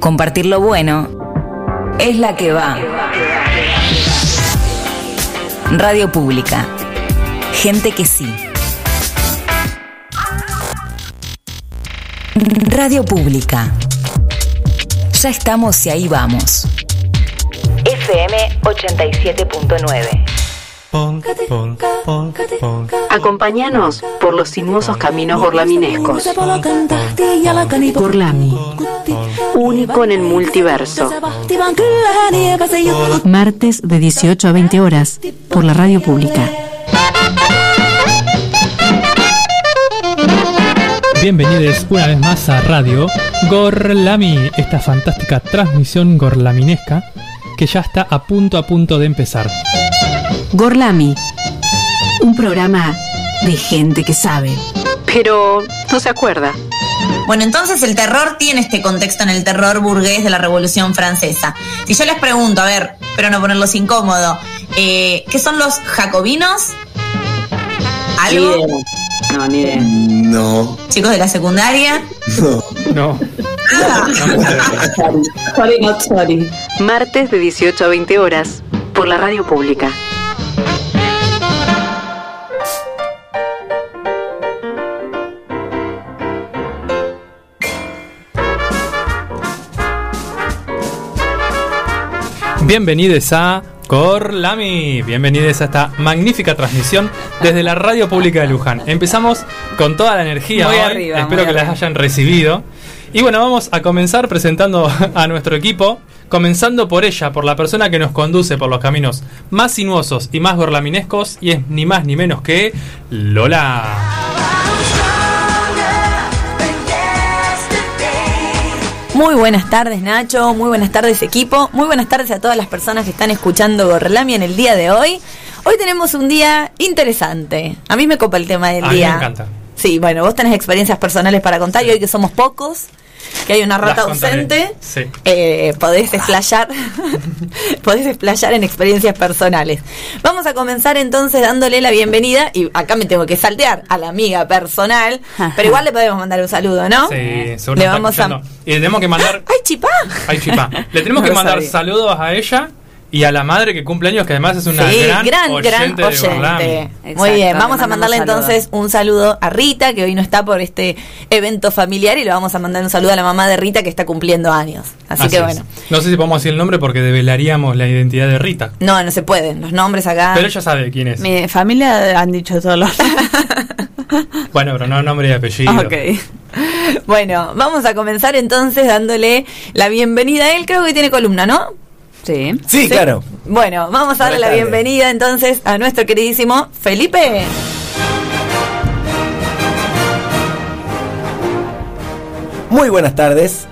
Compartir lo bueno es la que va. Radio Pública. Gente que sí. Radio Pública. Ya estamos y ahí vamos. FM 87.9. Acompáñanos por los sinuosos caminos gorlaminescos. Gorlami, único en el multiverso. Martes de 18 a 20 horas por la radio pública. Bienvenidos una vez más a Radio Gorlami, esta fantástica transmisión gorlaminesca que ya está a punto a punto de empezar. Gorlami, un programa de gente que sabe, pero no se acuerda. Bueno, entonces el terror tiene este contexto en el terror burgués de la Revolución Francesa. Si yo les pregunto, a ver, pero no ponerlos incómodo, eh, ¿qué son los jacobinos? ¿Algo? No, ni idea. No, ¿Chicos de la secundaria? no. No. Sorry, not sorry. Martes de 18 a 20 horas por la radio pública. Bienvenidos a Corlami. Bienvenidos a esta magnífica transmisión desde la Radio Pública de Luján. Empezamos con toda la energía Muy hoy. arriba, Espero que las hayan recibido. Y bueno, vamos a comenzar presentando a nuestro equipo. Comenzando por ella, por la persona que nos conduce por los caminos más sinuosos y más gorlaminescos. Y es ni más ni menos que Lola. Muy buenas tardes Nacho, muy buenas tardes equipo, muy buenas tardes a todas las personas que están escuchando Gorlami en el día de hoy. Hoy tenemos un día interesante. A mí me copa el tema del A mí me día. encanta. Sí, bueno, vos tenés experiencias personales para contar y hoy que somos pocos, que hay una rata Las ausente, Sí. eh, podés explayar, podés explayar en experiencias personales. Vamos a comenzar entonces dándole la bienvenida y acá me tengo que saltear a la amiga personal, pero igual le podemos mandar un saludo, ¿no? Sí, seguro Le vamos a... Y le tenemos que mandar. ¡Ay, chipá! Ay, chipa. Le tenemos No que mandar sabía. saludos a ella y a la madre que cumple años, que además es una sí, gran, gran, oyente gran. Muy bien, vamos a mandarle saludos. entonces un saludo a Rita, que hoy no está por este evento familiar, y le vamos a mandar un saludo a la mamá de Rita, que está cumpliendo años. Así, Así que es. bueno. No sé si podemos decir el nombre porque develaríamos la identidad de Rita. No, no se pueden, los nombres acá. Pero ella sabe quién es. Mi familia han dicho todos los. Bueno, pero no nombre y apellido. ok. Bueno, vamos a comenzar entonces dándole la bienvenida a él. Creo que tiene columna, ¿no? Sí. Sí, claro. Bueno, vamos a darle la bienvenida entonces a nuestro queridísimo Felipe. Muy buenas tardes.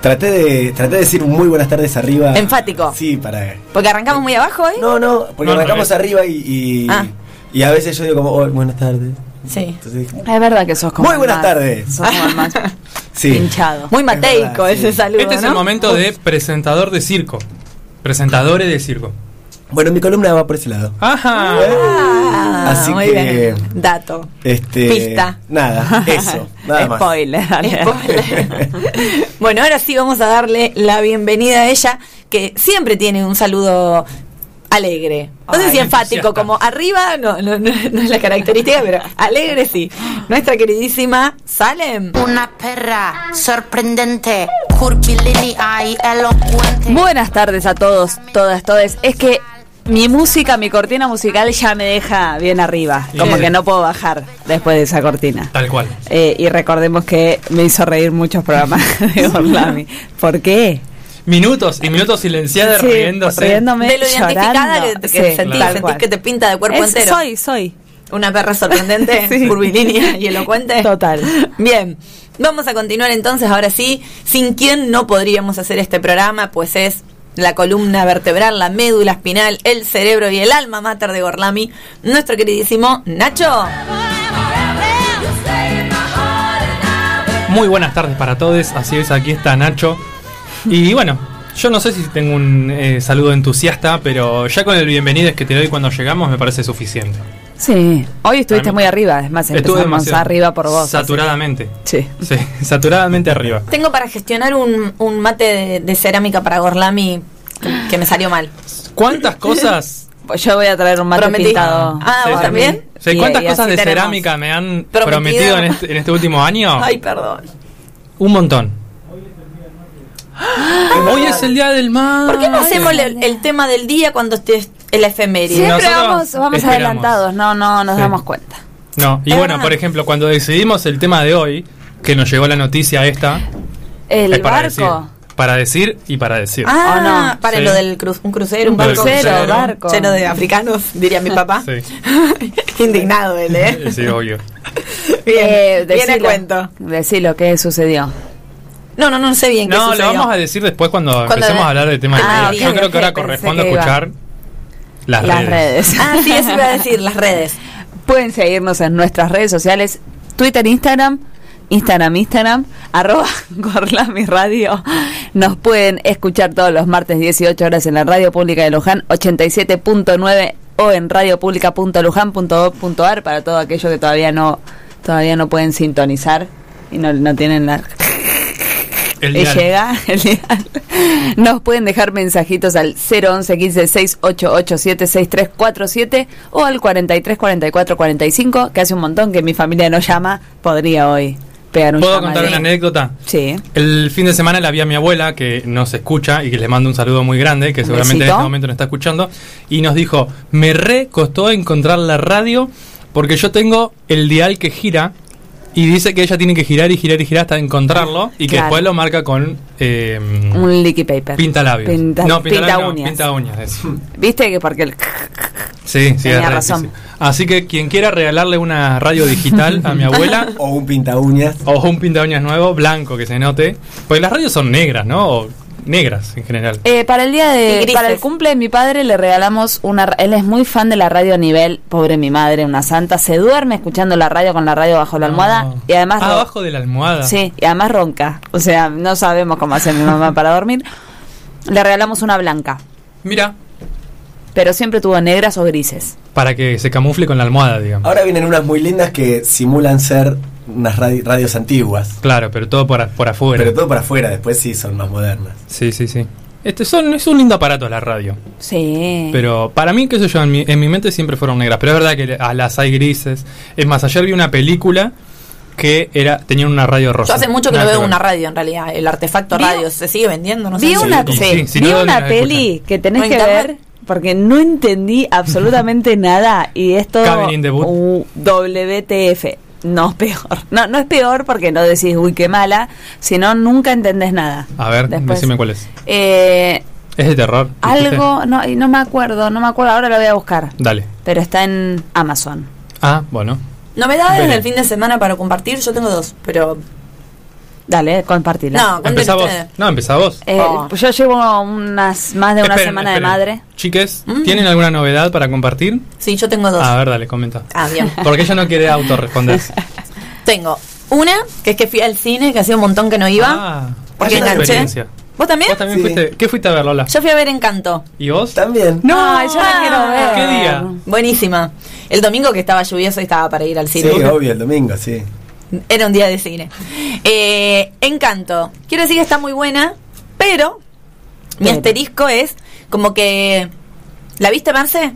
Traté de, traté de decir muy buenas tardes arriba. Enfático. Sí, para. Porque arrancamos muy abajo hoy. No, no, porque No, arrancamos arriba y. Y, Ah. y a veces yo digo como, "Oh, buenas tardes. Sí. Entonces, Es verdad que sos como. Muy buenas más- tardes. Sos como el más sí. hinchado. Muy Es mateico verdad, ese sí. saludo, Este es ¿no? el momento de presentador de circo. Presentadores de circo. Bueno, mi columna va por ese lado. Ajá. Ah, Así muy que- bien. Dato. Este. Pista. Nada, eso. Nada más. Spoiler. Spoiler. bueno, ahora sí vamos a darle la bienvenida a ella, que siempre tiene un saludo alegre. No sé Ay, si enfático, como arriba, no, no, no, no es la característica, pero alegre sí. Nuestra queridísima Salem. Una perra sorprendente, curvilínea y elocuente. Buenas tardes a todos, todas, todes. Es que mi música, mi cortina musical ya me deja bien arriba. Como que no puedo bajar después de esa cortina. Tal cual. Eh, y recordemos que me hizo reír muchos programas de Orlami. ¿Por qué? Minutos y minutos silenciadas Sí, riéndose. riéndome, De lo identificada llorando. que, que Sí, sentís, que te pinta de cuerpo Es- entero. Soy, soy. Una perra sorprendente, Sí. curvilínea y elocuente. Total. Bien, vamos a continuar entonces, ahora sí, sin quien no podríamos hacer este programa, pues es la columna vertebral, la médula espinal, el cerebro y el alma mater de Gorlami, nuestro queridísimo Nacho. Muy buenas tardes para todos. Así es, aquí está Nacho. Y bueno, yo no sé si tengo un eh, saludo entusiasta, pero ya con el bienvenido que te doy cuando llegamos me parece suficiente. Sí, hoy estuviste muy arriba, es más, Estuve empezamos demasiado arriba por vos. Saturadamente. Sí. Sí, saturadamente arriba. Tengo para gestionar un, un mate de, de cerámica para Gorlami que, que me salió mal. ¿Cuántas cosas Pues yo voy a traer un mate Prometí. pintado. Ah, ¿vos sí. también? Sí, ¿Cuántas y cosas de cerámica me han Prometido. prometido en este, en este último año? Ay, perdón. Un montón. Hoy es el día del mar. ¿Por qué no hacemos el, el tema del día cuando estés en la efeméride? Siempre Nosotros vamos, vamos esperamos. adelantados, no, no nos Sí. damos cuenta. No, y Es bueno, verdad. por ejemplo, cuando decidimos el tema de hoy, que nos llegó la noticia esta, El es para barco. decir. Para decir y para decir. Ah, ¿O no? para Sí. lo del cru- un crucero, un barco crucero, crucero. barco. lleno de africanos, diría mi papá. Sí. Indignado él, ¿eh? Sí, obvio. Bien, Eh, viene cuento. Decilo, ¿qué sucedió? No, no, no sé bien qué No, lo vamos a decir después cuando, Cuando empecemos de- a hablar del tema Ah, ok, Yo creo que ahora corresponde escuchar las, Las redes. Ah, sí, eso iba a decir, las redes. Pueden seguirnos en nuestras redes sociales, Twitter, Instagram, Instagram, Instagram, arroba Gorlami Radio. Nos pueden escuchar todos los martes 18 horas en la Radio Pública de Luján, 87.9 o en radiopublica.luján.gov.ar para todo aquello que todavía no todavía no pueden sintonizar y no, no tienen la El llega el dial. Nos pueden dejar mensajitos al 011 15 688 7347 o al 43 44 45, que hace un montón que mi familia no llama, podría hoy pegar un ¿Puedo contar una anécdota? Sí. El fin de semana la vi a mi abuela, que nos escucha y que le mando un saludo muy grande, que seguramente en este momento nos está escuchando, y nos dijo, me re costó encontrar la radio porque yo tengo el dial que gira y dice que ella tiene que girar y girar y girar hasta encontrarlo y que Claro. después lo marca con eh, Un liquid paper. pinta labios. Pinta, no, pinta, pinta labios no, uñas. pinta uñas. ¿Viste que porque el Sí, sí, Tenía razón. difícil. Así que quien quiera regalarle una radio digital a mi abuela O un pinta uñas. o un pinta uñas nuevo, blanco, que se note, porque las radios son negras, ¿no? O negras en general. Eh, para el día de para el cumple de mi padre le regalamos una él es muy fan de la radio a nivel pobre mi madre una santa se duerme escuchando la radio con la radio bajo la almohada No. y además Ah, abajo de la almohada. Sí, y además ronca. O sea, no sabemos cómo hace mi mamá para dormir. Le regalamos una blanca, Mira, pero siempre tuvo negras o grises. para que se camufle con la almohada, digamos. Ahora vienen unas muy lindas que simulan ser unas radi- radios antiguas. Claro, pero todo por, por afuera. Pero todo para afuera, después sí son más modernas. Sí, sí, sí. Este son, es un lindo aparato la radio. Sí. Pero para mí, qué sé yo, en mi, en mi mente siempre fueron negras. Pero es verdad que a las hay grises. Es más, ayer vi una película que era tenía una radio rosa. Yo hace mucho que no veo una radio en realidad. El artefacto Vi- radio se sigue vendiendo, no sé vi si- una, sí, sí, sí, si vi no, ¿dónde una peli que tenés ¿En que internet? ver porque no entendí absolutamente nada y esto uh, WTF. No, peor. No, no es peor porque no decís, uy, qué mala, sino nunca entendés nada. A ver, Después. decime cuál es. Eh, Es de terror. algo, no, y no me acuerdo, no me acuerdo, ahora lo voy a buscar. Dale. Pero está en Amazon. Ah, bueno. Novedades Veré. del fin de semana para compartir, yo tengo dos, pero Dale, compartila. no, Empezá vos. No, empezá vos. Eh, Oh. pues yo llevo unas más de una Esperen, semana esperen. de madre. Chiques, Mm. ¿tienen alguna novedad para compartir? Sí, yo tengo dos. A ver, dale, comenta. Ah, bien. Porque ella no quiere autorresponder. Tengo una, que es que fui al cine, que hacía un montón que no iba. Ah, porque qué enganché. experiencia. ¿Vos también? ¿Vos también Sí. fuiste? ¿Qué fuiste a ver, Lola? Yo fui a ver Encanto. ¿Y vos? También. No, Ay, yo la quiero ver. ¿Qué día? Buenísima. El domingo que estaba lluvioso y estaba para ir al Sí, cine. obvio, el domingo, sí. Era un día de cine. Eh, Encanto. Quiero decir que está muy buena, pero mi Pero. asterisco es como que... ¿La viste, Marce?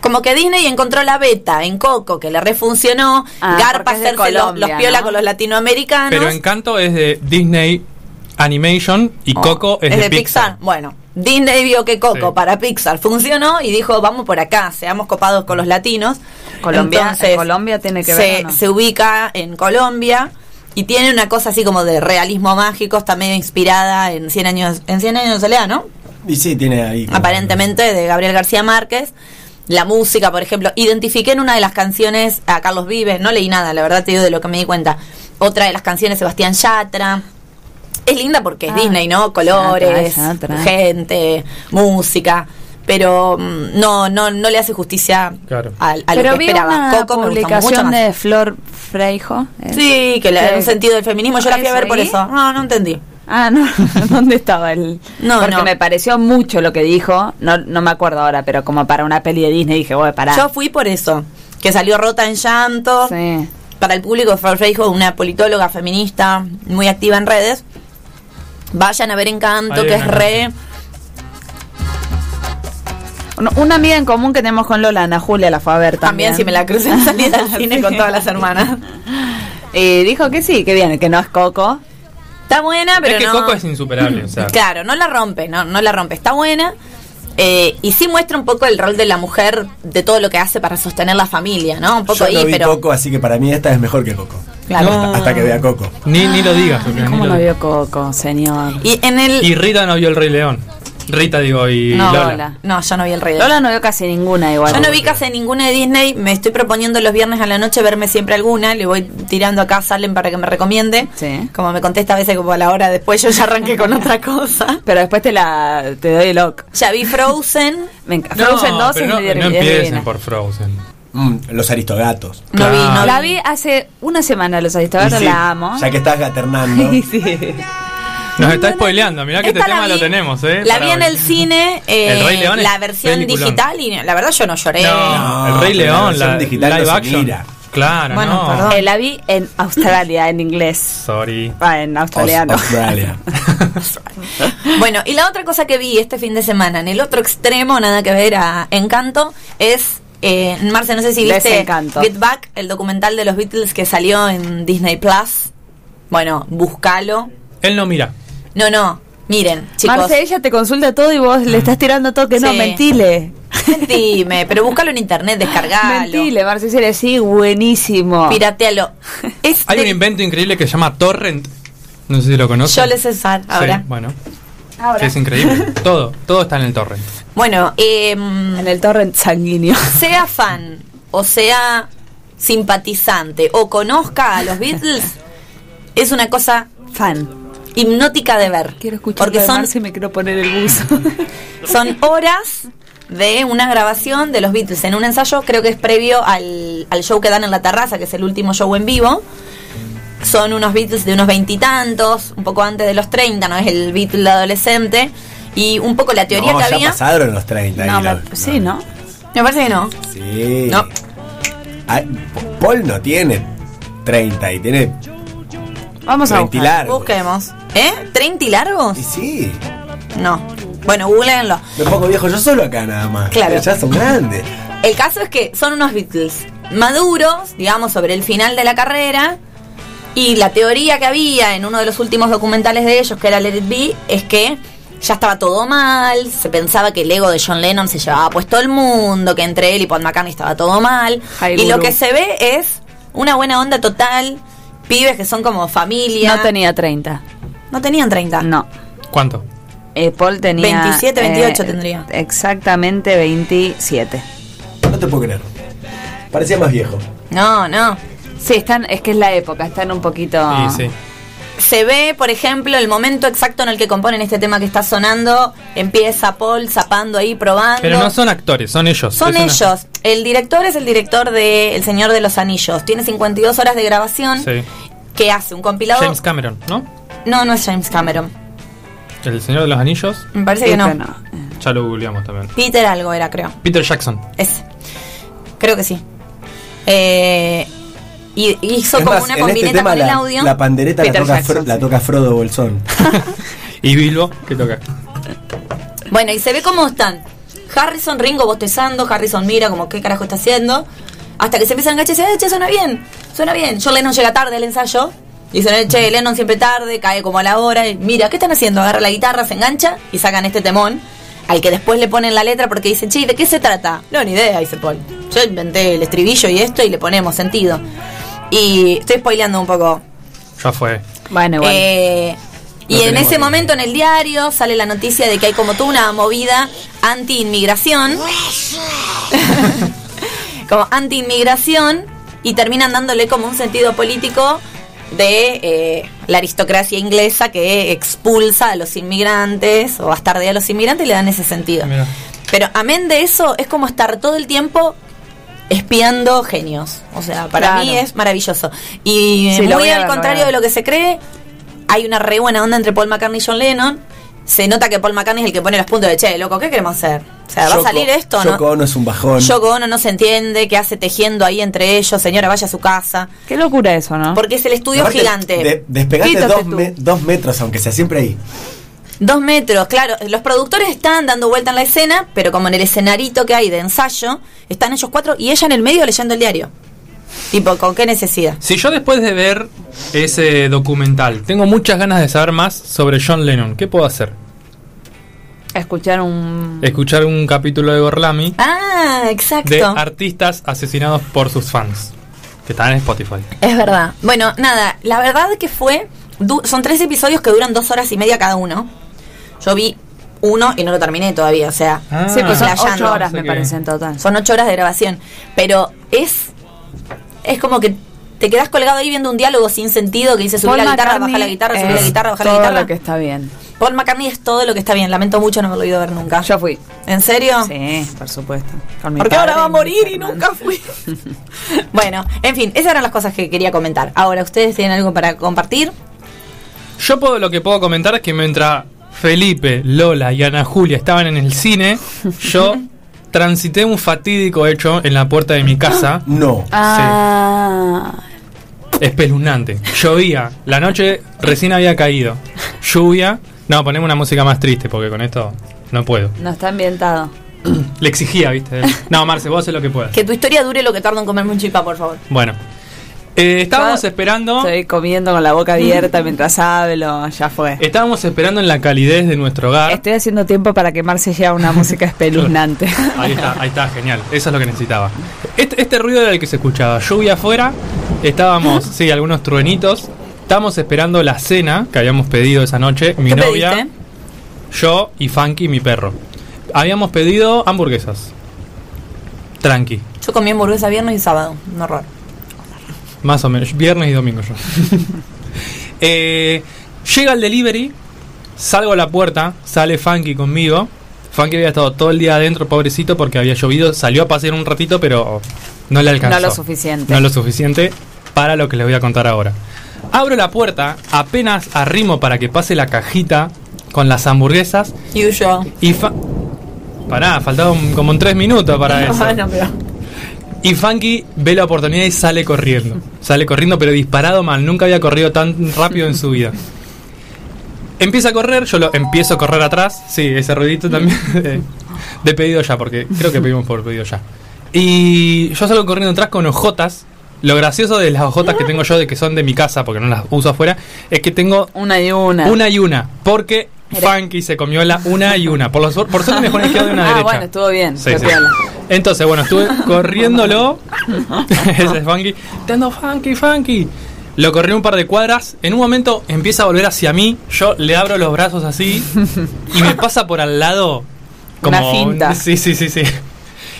Como que Disney encontró la beta en Coco, que le refuncionó. Ah, Garpa es hacerse Colombia, los piola ¿no? con los latinoamericanos. Pero Encanto es de Disney Animation y Oh, Coco es, de Pixar. Bueno, Disney vio que Coco Sí. para Pixar funcionó y dijo, vamos por acá, seamos copados con los latinos. Colombia, Entonces, Colombia tiene que se, ver. se ubica en Colombia y tiene una cosa así como de realismo mágico, está medio inspirada en 100 años, en 100 años de soledad, ¿no? Y sí, tiene ahí. Aparentemente de Gabriel García Márquez. La música, por ejemplo, identifiqué en una de las canciones a Carlos Vives, no leí nada, la verdad te digo de lo que me di cuenta. Otra de las canciones Sebastián Yatra. Es linda porque es Ah, Disney, ¿no? Colores, gente, música, pero mm, no no no le hace justicia Claro. a, a lo Pero que vi esperaba. una Coco publicación de Flor Freijo. Sí, que le da que- un sentido del feminismo. Yo la fui a ver por ¿Eso? No, no entendí. Ah, no, ¿dónde estaba el...? No, Porque no. me pareció mucho lo que dijo, no, no me acuerdo ahora, pero como para una peli de Disney dije, voy, pará. Yo fui por eso, que salió rota en llanto. Sí. Para el público, Flor Reijo, una politóloga feminista muy activa en redes. Vayan a ver Encanto, Ahí que es re... Un- Una amiga en común que tenemos con Lola, Ana Julia, la fue a ver También, también. si me la crucé en salida al cine con todas las hermanas. Y dijo que sí, que viene, que no es Coco. Está buena, pero es que no... Coco es insuperable. O sea, Claro, no la rompe, no, no la rompe. Está buena. eh, y sí muestra un poco el rol de la mujer, de todo lo que hace para sostener la familia, ¿no? Un poco Yo ahí, no vi pero... Coco, así que para mí esta es mejor que Coco. Claro. No. Hasta que vea Coco. Ni, ni lo digas. Ni ¿Cómo lo no vio Coco, señor? Y en el... Y Rita no vio el Rey León. Rita, digo, y No, Lola. Lola. No, yo no vi el rey. León. Lola no vio casi ninguna igual. Yo no vi casi ninguna de Disney, me estoy proponiendo los viernes a la noche verme siempre alguna, le voy tirando acá a Salen para que me recomiende. Sí. Como me contesta a veces como a la hora después yo ya arranqué con otra cosa. Pero después te la te doy el ok. Ya vi Frozen, Me encanta. No, Frozen 2 pero es no, de- no empiecen por Frozen. Mm, los aristogatos. no vi, no. La vi. hace una semana, los aristogatos sí, la amo. Ya que estás gaternando. sí. Nos está spoileando. Mirá que este la tema vi- lo tenemos, ¿eh? La vi en el cine, eh, El Rey León es la versión peliculón. digital y la verdad yo no lloré. No, el Rey la León, versión la digital live action. mira. Claro, Bueno, no. perdón. Eh, la vi en Australia, en inglés. Sorry. Ah, en australiano. Aus- Australia. Bueno, y la otra cosa que vi este fin de semana, en el otro extremo, nada que ver a Encanto, es, eh, Marce, no sé si viste. Get Back, el documental de los Beatles que salió en Disney Plus. Bueno, búscalo. Él no mira. No, no, miren, chicos. Marce, ella te consulta todo y vos le estás tirando todo que no, mentile. Mentime, pero búscalo en internet, descargalo. Mentile, Marce, sí, sí, buenísimo. Piratealo. Es Hay un invento increíble que se llama Torrent. No sé si lo conocen. Yo le César ahora. Sí, bueno. Ahora. que es increíble. todo, todo está en el Torrent. Bueno, em, En el torrent sanguíneo. sea fan o sea simpatizante o conozca a los Beatles, es una cosa Fan. hipnótica de ver. Quiero escuchar Porque son, y me quiero poner el buzo. son horas de una grabación de los Beatles en un ensayo, creo que es previo al, al show que dan en la terraza, que es el último show en vivo. Son unos Beatles de unos veintitantos, un poco antes de los 30, no es el Beatle adolescente. Y un poco la teoría no, que ya había. pasaron los 30. no, me- sí, ¿no? Me parece que no. Sí. No. Ay, Paul no tiene 30 y tiene Vamos a 30 y buscar. largos. Busquemos. ¿Eh? ¿30 y largos? Y sí. No. Bueno, googleenlo. Me pongo viejo yo solo acá nada más. Claro. Ya son grandes. El caso es que son unos Beatles maduros, digamos, sobre el final de la carrera. Y la teoría que había en uno de los últimos documentales de ellos, que era Let It Be, es que ya estaba todo mal, se pensaba que el ego de John Lennon se llevaba puesto el mundo, que entre él y Paul McCartney estaba todo mal. Ay, y lo que se ve es una buena onda total, pibes que son como familia. No tenía 30. No tenían 30. No. ¿Cuánto? Eh, Paul tenía. 27, 28 tendría. Exactamente 27. No te puedo creer. Parecía más viejo. No, no. Sí, están, es que es la época, están un poquito. Sí, sí. Se ve, por ejemplo, el momento exacto en el que componen este tema que está sonando. Empieza Paul zapando ahí, probando. Pero no son actores, son ellos. Son Es una- ellos. El director es el director de El Señor de los Anillos. Tiene 52 horas de grabación. Sí. Que hace un compilado. James Cameron, ¿no? No, no es James Cameron. El Señor de los Anillos. Me parece que no. Este Ya lo googleamos también. Peter algo era, creo. Peter Jackson. Ese. Creo que sí. Eh, y hizo Es como más, una combineta este tema con el la, audio. la pandereta la toca, Jackson, Fro- la toca Frodo Bolsón. Y Bilbo, que toca. Bueno, y se ve cómo están. Harrison, Ringo bostezando, Harrison mira como qué carajo está haciendo. Hasta que se empiezan a enganchar y dice, "Eh, che, suena bien, suena bien. John Lennon llega tarde al ensayo. Y dicen, che, Lennon siempre tarde, cae como a la hora. Y mira, ¿qué están haciendo? Agarra la guitarra, se engancha y sacan este temón. Al que después le ponen la letra porque dicen, che, ¿de qué se trata? No, ni idea, dice Paul. Yo inventé el estribillo y esto y le ponemos sentido. Y estoy spoileando un poco. Ya fue. Bueno, igual. Eh, y en ese momento en el diario sale la noticia de que hay como toda una movida anti-inmigración. como anti-inmigración y terminan dándole como un sentido político de eh, la aristocracia inglesa que expulsa a los inmigrantes o bastardea a los inmigrantes y le dan ese sentido. Mira. Pero amén de eso, es como estar todo el tiempo espiando genios. O sea, para Claro. mí es maravilloso. Y Sí, muy al ver, contrario de lo que se cree, hay una re buena onda entre Paul McCartney y John Lennon. Se nota que Paul McCartney es el que pone los puntos de che, loco, ¿qué queremos hacer? O sea, ¿va a salir esto o Yoko no? Ono es un bajón. Yoko Ono no se entiende, qué hace tejiendo ahí entre ellos, señora, vaya a su casa. Qué locura eso, ¿no? Porque es el estudio Aparte, gigante. de- dos, me- dos metros, aunque sea siempre ahí. Dos metros, claro. Los productores están dando vuelta en la escena, pero como en el escenarito que hay de ensayo, están ellos cuatro y ella en el medio leyendo el diario. Tipo, ¿con qué necesidad? Si yo después de ver ese documental tengo muchas ganas de saber más sobre John Lennon, ¿qué puedo hacer? Escuchar un... Escuchar un capítulo de Gorlami Ah, exacto. de artistas asesinados por sus fans, que están en Spotify. Es verdad. Bueno, nada, la verdad que fue. du- son tres episodios que duran dos horas y media cada uno. Yo vi uno y no lo terminé todavía, o sea. Ah. Sí, pues son ocho horas, me parece, en total. Son ocho horas de grabación. Pero es. Es como que te quedas colgado ahí viendo un diálogo sin sentido que dice subir la guitarra, bajar la guitarra, subir la guitarra, bajar la todo guitarra. lo que está bien. Paul McCartney es todo lo que está bien. Lamento mucho no haberlo ido a ver nunca. Yo fui. ¿En serio? Sí, por supuesto. Con mi Porque ahora va a morir y nunca fui. bueno, en fin, esas eran las cosas que quería comentar. Ahora, ¿ustedes tienen algo para compartir? Yo puedo, lo que puedo comentar es que mientras Felipe, Lola y Ana Julia estaban en el cine, yo transité un fatídico hecho en la puerta de mi casa. No. Ah, Espeluznante. Llovía. La noche recién había caído. Lluvia. No, ponemos una música más triste porque con esto no puedo. no está ambientado. Le exigía, ¿viste? No, Marce, vos haces lo que puedas. Que tu historia dure lo que tarda en comerme un chipá, por favor. Bueno. Eh, estábamos Yo esperando. Estoy comiendo con la boca abierta mientras hablo, ya fue. Estábamos esperando en la calidez de nuestro hogar. Estoy haciendo tiempo para que Marce lleve una música espeluznante. Ahí está, ahí está, genial. Eso es lo que necesitaba. Este, este ruido era el que se escuchaba. Lluvia afuera. Estábamos, sí, algunos truenitos. Estábamos esperando la cena que habíamos pedido esa noche. Mi ¿Qué novia, pediste? yo y Funky, mi perro. Habíamos pedido hamburguesas. Tranqui. Yo comí hamburguesa viernes y sábado. Un horror. Más o menos. Viernes y domingo yo. Eh, llega el delivery. Salgo a la puerta. Sale Funky conmigo. Funky había estado todo el día adentro, pobrecito, porque había llovido. Salió a pasear un ratito, pero no le alcanzó. No lo suficiente. No lo suficiente para lo que les voy a contar ahora. Abro la puerta, apenas arrimo para que pase la cajita con las hamburguesas. Usual. Y fa Pará, faltaban como en tres minutos para eso. Bueno, pero. Y Funky ve la oportunidad y sale corriendo. Sale corriendo, pero disparado mal. Nunca había corrido tan rápido en su vida. Empieza a correr, yo lo empiezo a correr atrás. Sí, ese ruidito también de, de pedido ya, porque creo que pedimos por pedido ya. Y yo salgo corriendo atrás con ojotas. Lo gracioso de las ojotas que tengo yo, de que son de mi casa, porque no las uso afuera, es que tengo Una y una. una y una. Porque Funky se comió la una y una. Por, los, por suerte me dejó en el de una ah, derecha. bueno, estuvo bien. Sí, sí. Entonces, bueno, estuve corriéndolo. Ese es Funky. Te ando Funky, Funky. Lo corrí un par de cuadras. En un momento empieza a volver hacia mí. Yo le abro los brazos así. Y me pasa por al lado. Como Una finta. Sí, sí, sí, sí.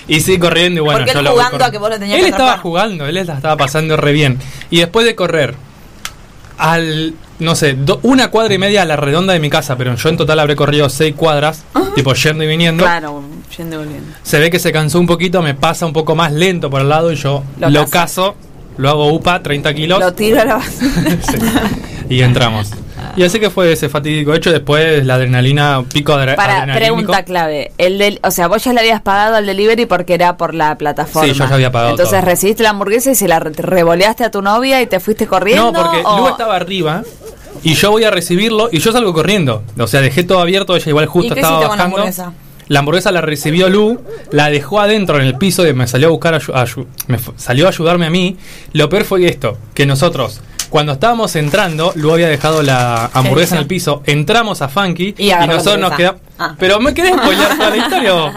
Y sigue corriendo y bueno, Porque él jugando a que vos lo tenías Él que estaba jugando, él la estaba pasando re bien. Y después de correr al, no sé, do- una cuadra y media a la redonda de mi casa, pero yo en total habré corrido seis cuadras, tipo yendo y viniendo. Claro, yendo y volviendo. Se ve que se cansó un poquito, me pasa un poco más lento por el lado y yo Lo lo, caso, lo hago UPA, 30 kilos Lo tiro a la basura. Sí. y entramos. Y así que fue ese fatídico hecho, después la adrenalina, pico adre- Para, pregunta clave. El del, o sea, vos ya le habías pagado al delivery porque era por la plataforma. Sí, yo ya había pagado Entonces todo. recibiste la hamburguesa y se la re- revoleaste a tu novia y te fuiste corriendo. No, porque o- Lu estaba arriba y yo voy a recibirlo y yo salgo corriendo. O sea, dejé todo abierto, ella igual justo ¿Y qué estaba hiciste con la bajando. hamburguesa? La hamburguesa la recibió Lu, la dejó adentro en el piso y me salió a buscar, ayu- me salió a ayudarme a mí. Lo peor fue esto, que nosotros, cuando estábamos entrando, Lu había dejado la hamburguesa en el piso, entramos a Funky Y nosotros nos quedamos... Ah. Pero me querés spoilear toda la historia vos?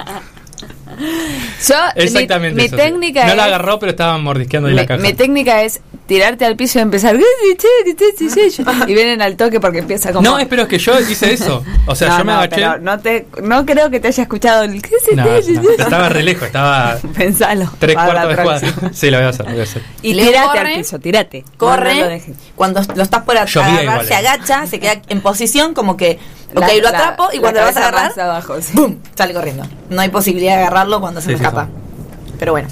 Yo, Exactamente mi, mi eso, sí. técnica No es, la agarró, pero estaban mordisqueando ahí la caja. mi técnica es tirarte al piso y empezar y vienen al toque porque empieza como No, espero que yo hice eso. O sea, No, yo me no, agaché... pero no te no creo que te haya escuchado el No, no, estaba re lejos, estaba Pensalo. tres cuartos de cuadra. Sí, lo voy a hacer, lo voy a hacer. Y tirate al piso, tirate. Corre, no lo dejes. cuando lo estás por agarrar, igual, se agacha, se queda en posición como que, ok, La- lo la- atrapo y cuando lo vas a agarrar, abajo, sí. ¡pum! sale corriendo. No hay posibilidad de agarrarlo cuando se Sí, me sí, escapa. Pero bueno.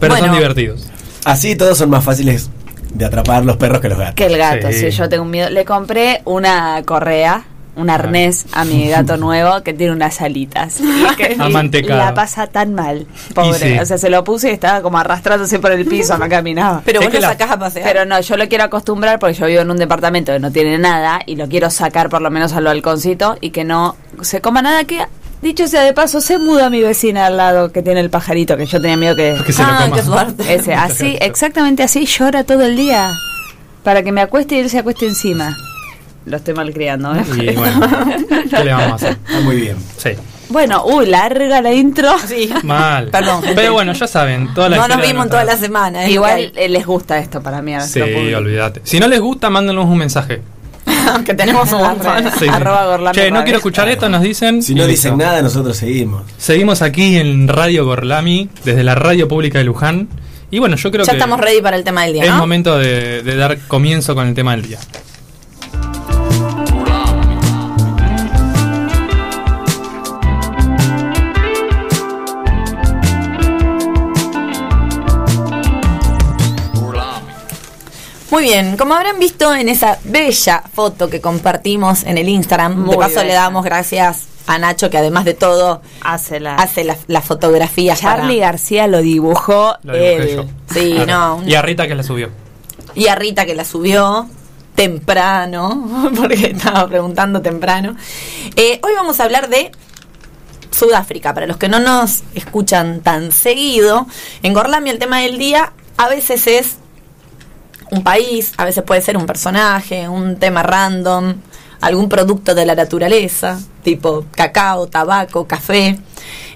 Pero Bueno. son divertidos. Así todos son más fáciles de atrapar los perros que los gatos. Que el gato, Sí. sí. yo tengo un miedo. Le compré una correa, un arnés a mi gato nuevo que tiene unas alitas. Y que. La pasa tan mal, pobre. Sí. O sea, se lo puse y estaba como arrastrándose por el piso, no caminaba. Pero vos lo sacás a pasear. Pero no, yo lo quiero acostumbrar porque yo vivo en un departamento que no tiene nada y lo quiero sacar por lo menos al balconcito y que no se coma nada que, dicho sea de paso, se muda mi vecina al lado que tiene el pajarito que yo tenía miedo que... Que se ah, qué suerte. Ese, así, exactamente así, llora todo el día para que me acueste y él se acueste encima. Lo estoy malcriando. ¿eh? Y bueno, ¿qué le vamos a hacer? Está muy bien. Sí, Bueno, uy, larga la intro. Sí. mal. Perdón, gente. Pero bueno, ya saben, toda la No nos vimos en toda la semana. es Igual eh, les gusta esto para mí. a Sí, olvídate. Si no les gusta, mándenos un mensaje. hay. que tenemos un montón. Sí, sí. Arroba Gorlami Che, no quiero escuchar esto, nos dicen. Si no listo. dicen nada, nosotros seguimos. Seguimos aquí en Radio Gorlami, desde la radio pública de Luján. Y bueno, yo creo Ya que estamos ready para el tema del día, es ¿no? momento de, de dar comienzo con el tema del día. Muy bien, como habrán visto en esa bella foto que compartimos en el Instagram, Muy de paso le damos gracias a Nacho que además de todo Hace la... hace las la fotografías Charlie para- García lo dibujó, Lo él. yo. Sí, Claro. no, un- Y a Rita que la subió. y a Rita que la subió temprano, porque estaba preguntando temprano. Eh, hoy vamos a hablar de Sudáfrica. Para los que no nos escuchan tan seguido, en Gorlami el tema del día a veces es un país, a veces puede ser un personaje, un tema random, algún producto de la naturaleza, tipo cacao, tabaco, café.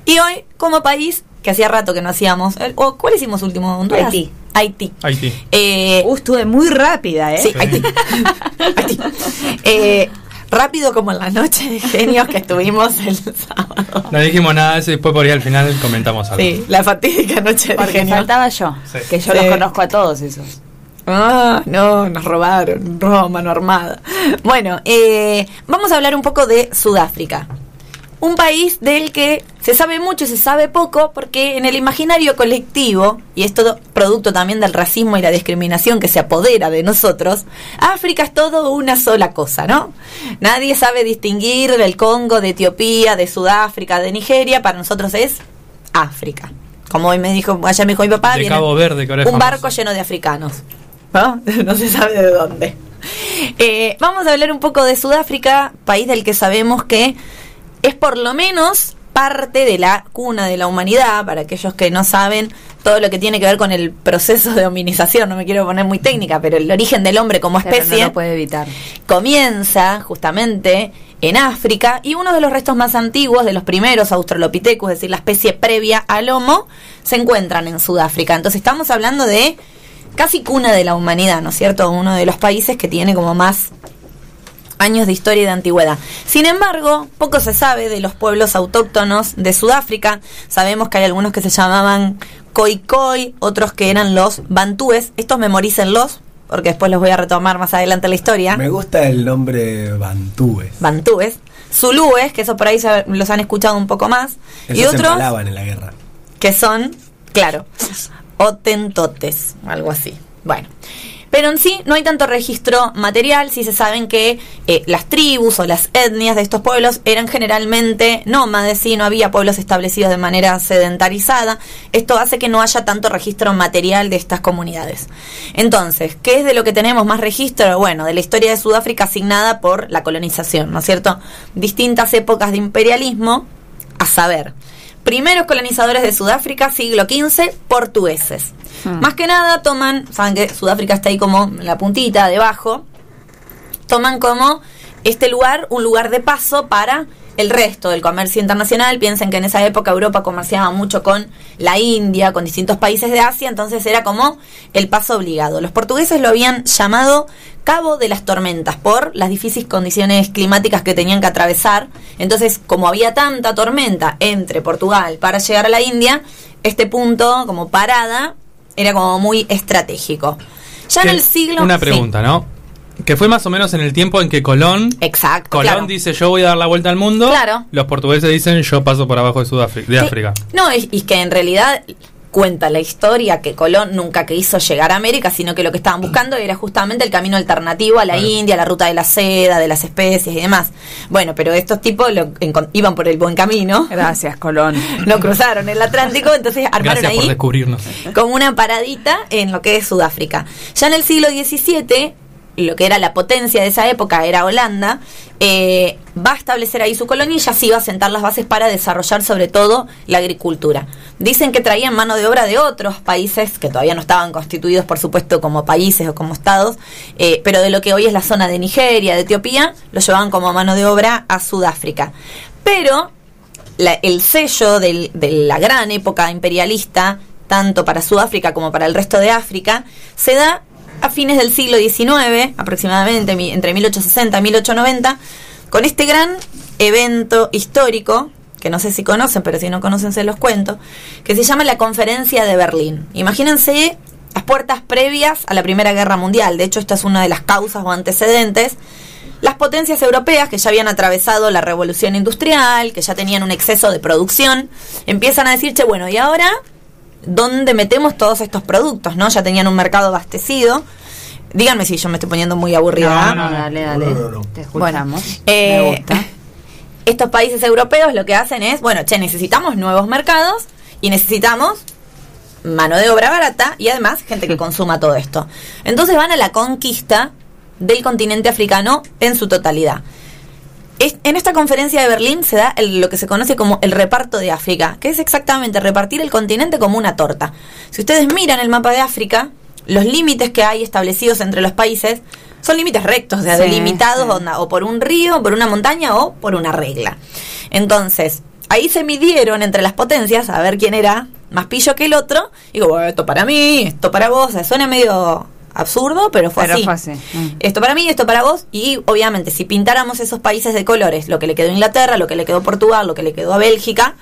Y hoy, como país, que hacía rato que no hacíamos, el- o ¿cuál hicimos último? ¿Honduras? Haití. Haití. Haití. Eh, Uh, estuve muy rápida, ¿eh? Sí, Haití. Haití. Eh, rápido como en la noche de genios que estuvimos el sábado. No dijimos nada de eso y después por ahí al final comentamos algo. Sí, la fatídica noche de Porque genios. faltaba yo, Sí. que yo Sí. los conozco a todos esos. Ah, no, nos robaron, mano armada. Bueno, eh, vamos a hablar un poco de Sudáfrica. Un país del que se sabe mucho, se sabe poco, porque en el imaginario colectivo, y es todo producto también del racismo y la discriminación que se apodera de nosotros, África es todo una sola cosa, ¿no? Nadie sabe distinguir del Congo, de Etiopía, de Sudáfrica, de Nigeria, para nosotros es África. Como hoy me dijo, allá me dijo mi papá, De viene Cabo Verde, que ahora es un famoso. barco lleno de africanos. ¿No? No se sabe de dónde. Eh, vamos a hablar un poco de Sudáfrica, país del que sabemos que es por lo menos parte de la cuna de la humanidad, para aquellos que no saben todo lo que tiene que ver con el proceso de hominización, no me quiero poner muy técnica, pero el origen del hombre como Pero especie no lo puede evitar. comienza justamente en África y uno de los restos más antiguos de los primeros Australopithecus, es decir, la especie previa al Homo, se encuentran en Sudáfrica. Entonces estamos hablando de casi cuna de la humanidad, ¿no es cierto? Uno de los países que tiene como más años de historia y de antigüedad. Sin embargo, poco se sabe de los pueblos autóctonos de Sudáfrica. Sabemos que hay algunos que se llamaban Khoikhoi, otros que eran los Bantúes. Estos memorícenlos, porque después los voy a retomar más adelante en la historia. Me gusta el nombre Bantúes. Bantúes. Zulúes, que eso por ahí se- los han escuchado un poco más. Esos y otros en la guerra. que son, claro, otentotes, algo así. Bueno, pero en sí no hay tanto registro material, si se saben que eh, las tribus o las etnias de estos pueblos eran generalmente nómades, sí, no había pueblos establecidos de manera sedentarizada. Esto hace que no haya tanto registro material de estas comunidades. Entonces, ¿qué es de lo que tenemos más registro? Bueno, de la historia de Sudáfrica asignada por la colonización, ¿no es cierto? Distintas épocas de imperialismo, a saber, primeros colonizadores de Sudáfrica, siglo XV, portugueses. Más que nada toman, saben que Sudáfrica está ahí como en la puntita, debajo, toman como este lugar un lugar de paso para el resto del comercio internacional. Piensen que en esa época Europa comerciaba mucho con la India, con distintos países de Asia, entonces era como el paso obligado. Los portugueses lo habían llamado Cabo de las Tormentas por las difíciles condiciones climáticas que tenían que atravesar. Entonces, como había tanta tormenta entre Portugal para llegar a la India, este punto como parada era como muy estratégico. Ya en el siglo... Una sí. pregunta, ¿no? Que fue más o menos en el tiempo en que Colón. Exacto. Colón claro. dice yo voy a dar la vuelta al mundo. Claro. Los portugueses dicen yo paso por abajo de Sudáfrica. De Sí. África. No, y, y que en realidad cuenta la historia que Colón nunca quiso llegar a América, sino que lo que estaban buscando era justamente el camino alternativo a la India, la ruta de la seda, de las especies y demás. Bueno, pero estos tipos lo, iban por el buen camino. Gracias, Colón. no cruzaron el Atlántico, entonces armaron Gracias por ahí descubrirnos. como una paradita en lo que es Sudáfrica. Ya en el siglo XVII lo que era la potencia de esa época era Holanda, eh, va a establecer ahí su colonia y ya sí va a sentar las bases para desarrollar sobre todo la agricultura. Dicen que traían mano de obra de otros países que todavía no estaban constituidos, por supuesto, como países o como estados, eh, pero de lo que hoy es la zona de Nigeria, de Etiopía, lo llevaban como mano de obra a Sudáfrica. Pero el sello de la gran época imperialista, tanto para Sudáfrica como para el resto de África, se da a fines del siglo XIX, aproximadamente entre 1860 y 1890, con este gran evento histórico, que no sé si conocen, pero si no conocen se los cuento, que se llama la Conferencia de Berlín. Imagínense las puertas previas a la Primera Guerra Mundial, de hecho esta es una de las causas o antecedentes, las potencias europeas que ya habían atravesado la revolución industrial, que ya tenían un exceso de producción, empiezan a decir, che, bueno, ¿y ahora dónde metemos todos estos productos, ¿no? Ya tenían un mercado abastecido. Díganme si yo me estoy poniendo muy aburrida. No, no, dale, dale. Te escuchamos. me eh, gusta. Estos países europeos lo que hacen es, bueno, che, necesitamos nuevos mercados y necesitamos mano de obra barata y además gente que consuma todo esto. Entonces van a la conquista del continente africano en su totalidad en esta conferencia de Berlín se da lo que se conoce como el reparto de África, que es exactamente repartir el continente como una torta. Si ustedes miran el mapa de África, los límites que hay establecidos entre los países son límites rectos, o sea, delimitados o por un río, por una montaña o por una regla. Entonces, ahí se midieron entre las potencias a ver quién era más pillo que el otro. Y digo, bueno, esto para mí, esto para vos, o sea, suena medio absurdo, pero fue así. Mm. Esto para mí, esto para vos. Y obviamente, si pintáramos esos países de colores, lo que le quedó a Inglaterra, lo que le quedó a Portugal, lo que le quedó a Bélgica,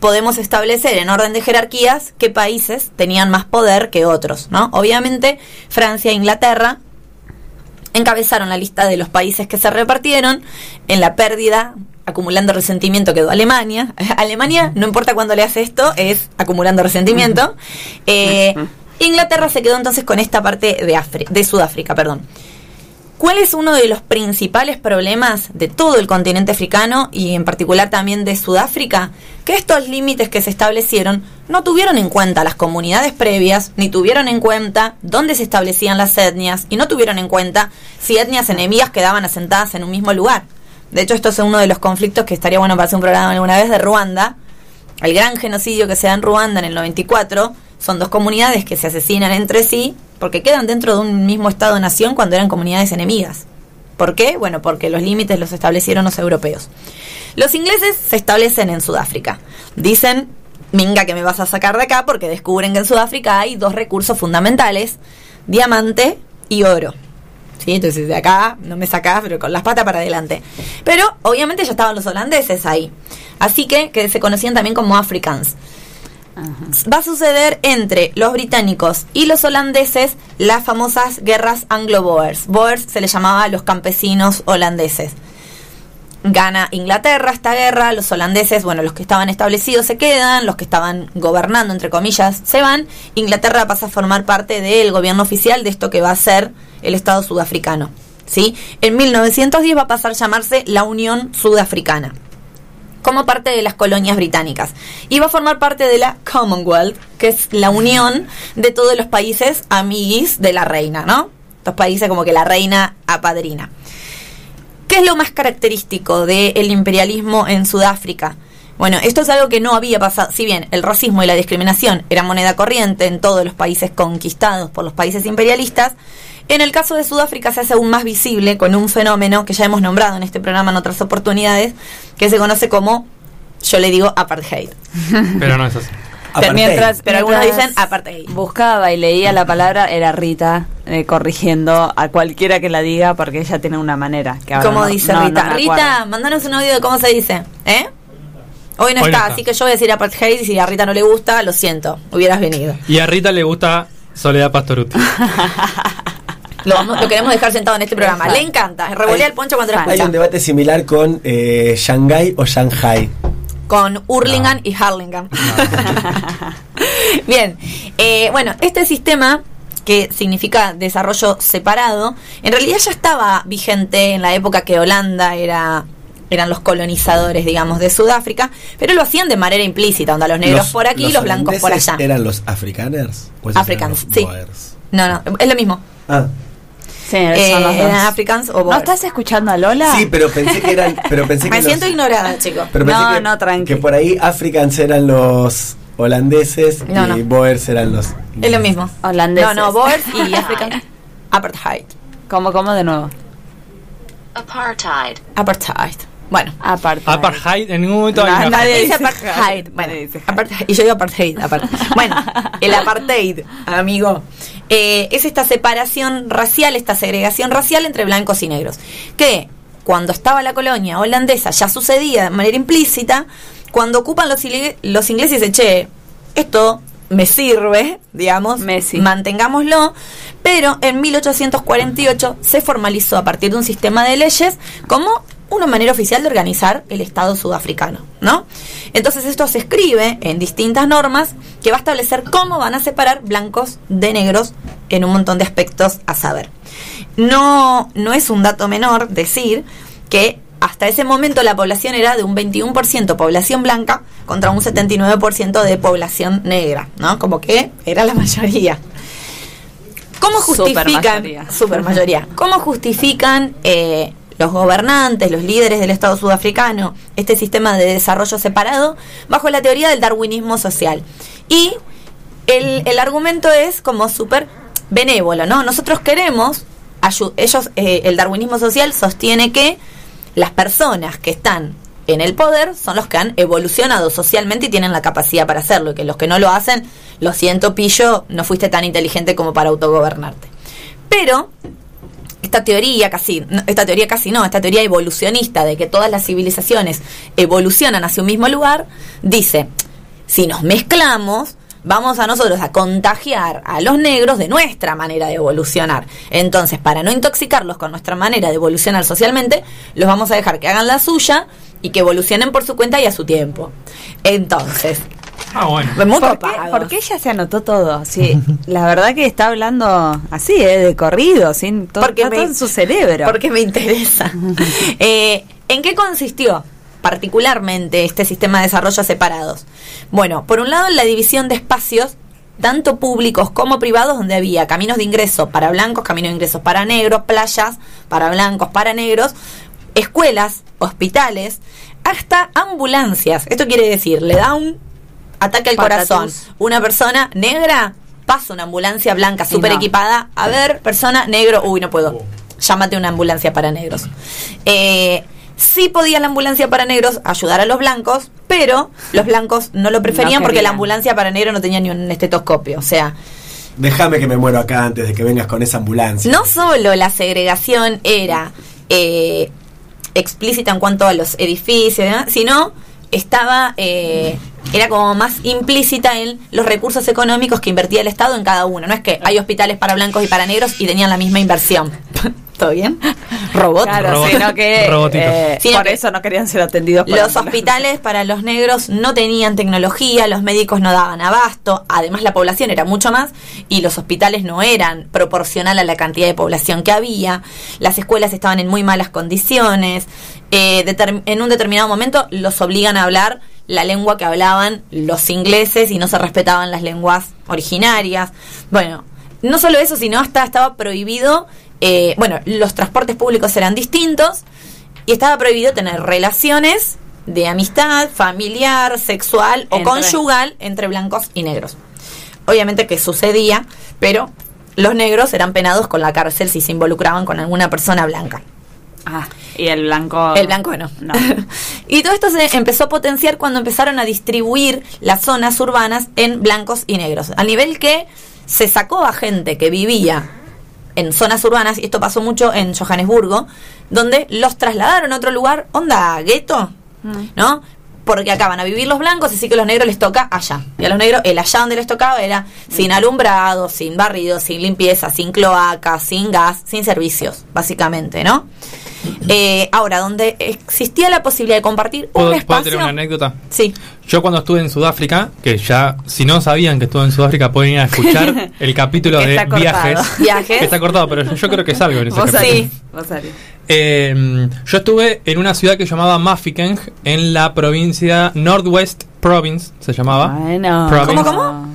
podemos establecer en orden de jerarquías qué países tenían más poder que otros, ¿no? Obviamente, Francia e Inglaterra encabezaron la lista de los países que se repartieron en la pérdida acumulando resentimiento quedó Alemania. Alemania, no importa cuándo le hace esto, es acumulando resentimiento. Eh, Inglaterra se quedó entonces con esta parte de, de Sudáfrica. Perdón. ¿Cuál es uno de los principales problemas de todo el continente africano y en particular también de Sudáfrica? Que estos límites que se establecieron no tuvieron en cuenta las comunidades previas, ni tuvieron en cuenta dónde se establecían las etnias y no tuvieron en cuenta si etnias enemigas quedaban asentadas en un mismo lugar. De hecho, esto es uno de los conflictos que estaría bueno para hacer un programa alguna vez de Ruanda. El gran genocidio que se da en Ruanda en el 94 son dos comunidades que se asesinan entre sí porque quedan dentro de un mismo Estado-nación cuando eran comunidades enemigas. ¿Por qué? Bueno, porque los límites los establecieron los europeos. Los ingleses se establecen en Sudáfrica. Dicen, minga que me vas a sacar de acá porque descubren que en Sudáfrica hay dos recursos fundamentales, diamante y oro. ¿Sí? Entonces de acá no me sacás, pero con las patas para adelante. Pero obviamente ya estaban los holandeses ahí. Así que, que se conocían también como Africans va a suceder entre los británicos y los holandeses las famosas guerras anglo-boers. Boers se les llamaba a los campesinos holandeses. Gana Inglaterra esta guerra, los holandeses, bueno, los que estaban establecidos se quedan, los que estaban gobernando, entre comillas, se van. Inglaterra pasa a formar parte del gobierno oficial de esto que va a ser el Estado sudafricano. ¿sí? En 1910 va a pasar a llamarse la Unión Sudafricana como parte de las colonias británicas. Y va a formar parte de la Commonwealth, que es la unión de todos los países amiguis de la reina, ¿no? Los países como que la reina apadrina. ¿Qué es lo más característico del imperialismo en Sudáfrica? Bueno, esto es algo que no había pasado, si bien el racismo y la discriminación era moneda corriente en todos los países conquistados por los países imperialistas, en el caso de Sudáfrica se hace aún más visible con un fenómeno que ya hemos nombrado en este programa en otras oportunidades, que se conoce como, yo le digo, apartheid. Pero no es así. Mientras, pero algunos dicen apartheid. Buscaba y leía la palabra, era Rita eh, corrigiendo a cualquiera que la diga porque ella tiene una manera. Que ¿Cómo dice Rita? Rita, mándanos un audio de cómo se dice. ¿Eh? Hoy no, está, así que yo voy a decir apartheid y si a Rita no le gusta, lo siento, hubieras venido. Y a Rita le gusta Soledad Pastoruti. Lo, queremos dejar sentado en este programa. Le encanta. Revolea el poncho cuando lo escucha. Hay un debate similar con eh, Shanghai o Shanghai. con Hurlingham y Harlingham. Bien, eh, bueno, este sistema que significa desarrollo separado, en realidad ya estaba vigente en la época que Holanda era eran los colonizadores, digamos, de Sudáfrica, pero lo hacían de manera implícita, onda los negros Los- por aquí y los blancos por allá. ¿Eran los esos Africans, eran los sí. boers? No, no, es lo mismo. Ah, Sí, Eh, son los dos. eran africans o ¿No boers. estás escuchando a Lola? sí, pero pensé que eran. Pero pensé que Me los- siento ignorada, chicos. pero pensé No, que, no, tranqui. que por ahí africans eran los holandeses No, y no. boers eran los. Es lo mismo. Holandeses. No, no, boers y africans. Apartheid. ¿Cómo, cómo de nuevo? Apartheid. Apartheid. Bueno. Aparte. Apartheid, en ningún momento hay No, una- nadie Dice dice apartheid. Bueno, dice apartheid. Y yo digo apartheid. aparte. Bueno, el apartheid, amigo, eh, es esta separación racial, esta segregación racial entre blancos y negros. Que cuando estaba la colonia holandesa ya sucedía de manera implícita. Cuando ocupan los, ingleses, dice, che, esto me sirve, digamos, mantengámoslo, pero en 1848 se formalizó a partir de un sistema de leyes como una manera oficial de organizar el Estado sudafricano, ¿no? Entonces esto se escribe en distintas normas que va a establecer cómo van a separar blancos de negros en un montón de aspectos a saber. No, no es un dato menor decir que hasta ese momento la población era de un 21% población blanca contra un 79% de población negra, ¿no? Como que era la mayoría. ¿Cómo justifican? Supermayoría. Supermayoría. ¿Cómo justifican eh, los gobernantes, los líderes del Estado sudafricano, este sistema de desarrollo separado bajo la teoría del darwinismo social? Y el, el argumento es como súper benévolo, ¿no? Nosotros queremos, ellos, eh, el darwinismo social sostiene que las personas que están en el poder son los que han evolucionado socialmente y tienen la capacidad para hacerlo, y que los que no lo hacen, lo siento, pillo, no fuiste tan inteligente como para autogobernarte. Pero esta teoría casi, esta teoría casi no, esta teoría evolucionista de que todas las civilizaciones evolucionan hacia un mismo lugar, dice, si nos mezclamos, vamos a nosotros a contagiar a los negros de nuestra manera de evolucionar. Entonces, para no intoxicarlos con nuestra manera de evolucionar socialmente, los vamos a dejar que hagan la suya y que evolucionen por su cuenta y a su tiempo. Entonces, Ah, bueno. ¿Por qué, por qué ella se anotó todo? Sí, la verdad que está hablando así, ¿eh? de corrido, sin todo, Porque está todo me- en su cerebro. Porque me interesa. Eh, ¿En qué consistió particularmente este sistema de desarrollo separados? Bueno, por un lado, en la división de espacios, tanto públicos como privados, donde había caminos de ingreso para blancos, caminos de ingreso para negros, playas para blancos, para negros, escuelas, hospitales, hasta ambulancias. Esto quiere decir, le da un ataque al corazón. Una persona negra pasa una ambulancia blanca súper no. equipada. A ver, persona negro. Uy, no puedo. Llámate una ambulancia para negros. Eh, sí podía la ambulancia para negros ayudar a los blancos, pero los blancos no lo preferían No porque la ambulancia para negros no tenía ni un estetoscopio. O sea, Déjame que me muero acá antes de que vengas con esa ambulancia. no solo la segregación era eh, explícita en cuanto a los edificios, y demás, sino estaba eh, era como más implícita en los recursos económicos que invertía el Estado en cada uno. No es que hay hospitales para blancos y para negros y tenían la misma inversión. ¿Todo bien? Robot. Claro, Robot- sino que eh, Sino por que eso no querían ser atendidos por Los hospitales para los negros no tenían tecnología, los médicos no daban abasto, además la población era mucho más y los hospitales no eran proporcional a la cantidad de población que había, las escuelas estaban en muy malas condiciones, eh, en un determinado momento los obligan a hablar la lengua que hablaban los ingleses y no se respetaban las lenguas originarias. Bueno, no solo eso, sino hasta estaba prohibido, eh, bueno, los transportes públicos eran distintos y estaba prohibido tener relaciones de amistad, familiar, sexual o Entre- conyugal entre blancos y negros. Obviamente que sucedía, pero los negros eran penados con la cárcel si se involucraban con alguna persona blanca. Ah, y el blanco. El blanco no. No. y todo esto se empezó a potenciar cuando empezaron a distribuir las zonas urbanas en blancos y negros. A nivel que se sacó a gente que vivía en zonas urbanas, y esto pasó mucho en Johannesburgo, donde los trasladaron a otro lugar, onda, gueto, ¿no? Porque acá van a vivir los blancos, así que a los negros les toca allá. Y a los negros, el allá donde les tocaba era sin alumbrado, sin barrido, sin limpieza, sin cloaca, sin gas, sin servicios, básicamente, ¿no? Eh, ahora, donde existía la posibilidad de compartir un ¿Puedo, puedo espacio... tener una anécdota? Sí, Yo cuando estuve en Sudáfrica, que ya, si no sabían que estuve en Sudáfrica, pueden ir a escuchar el capítulo de cortado. viajes. Viajes. Que Está cortado, pero yo creo que salgo en ese Vos capítulo. salís, vos salís. Eh, yo estuve en una ciudad que se llamaba Mafeking, en la provincia Northwest Province, se llamaba. Bueno. Province. ¿Cómo, cómo?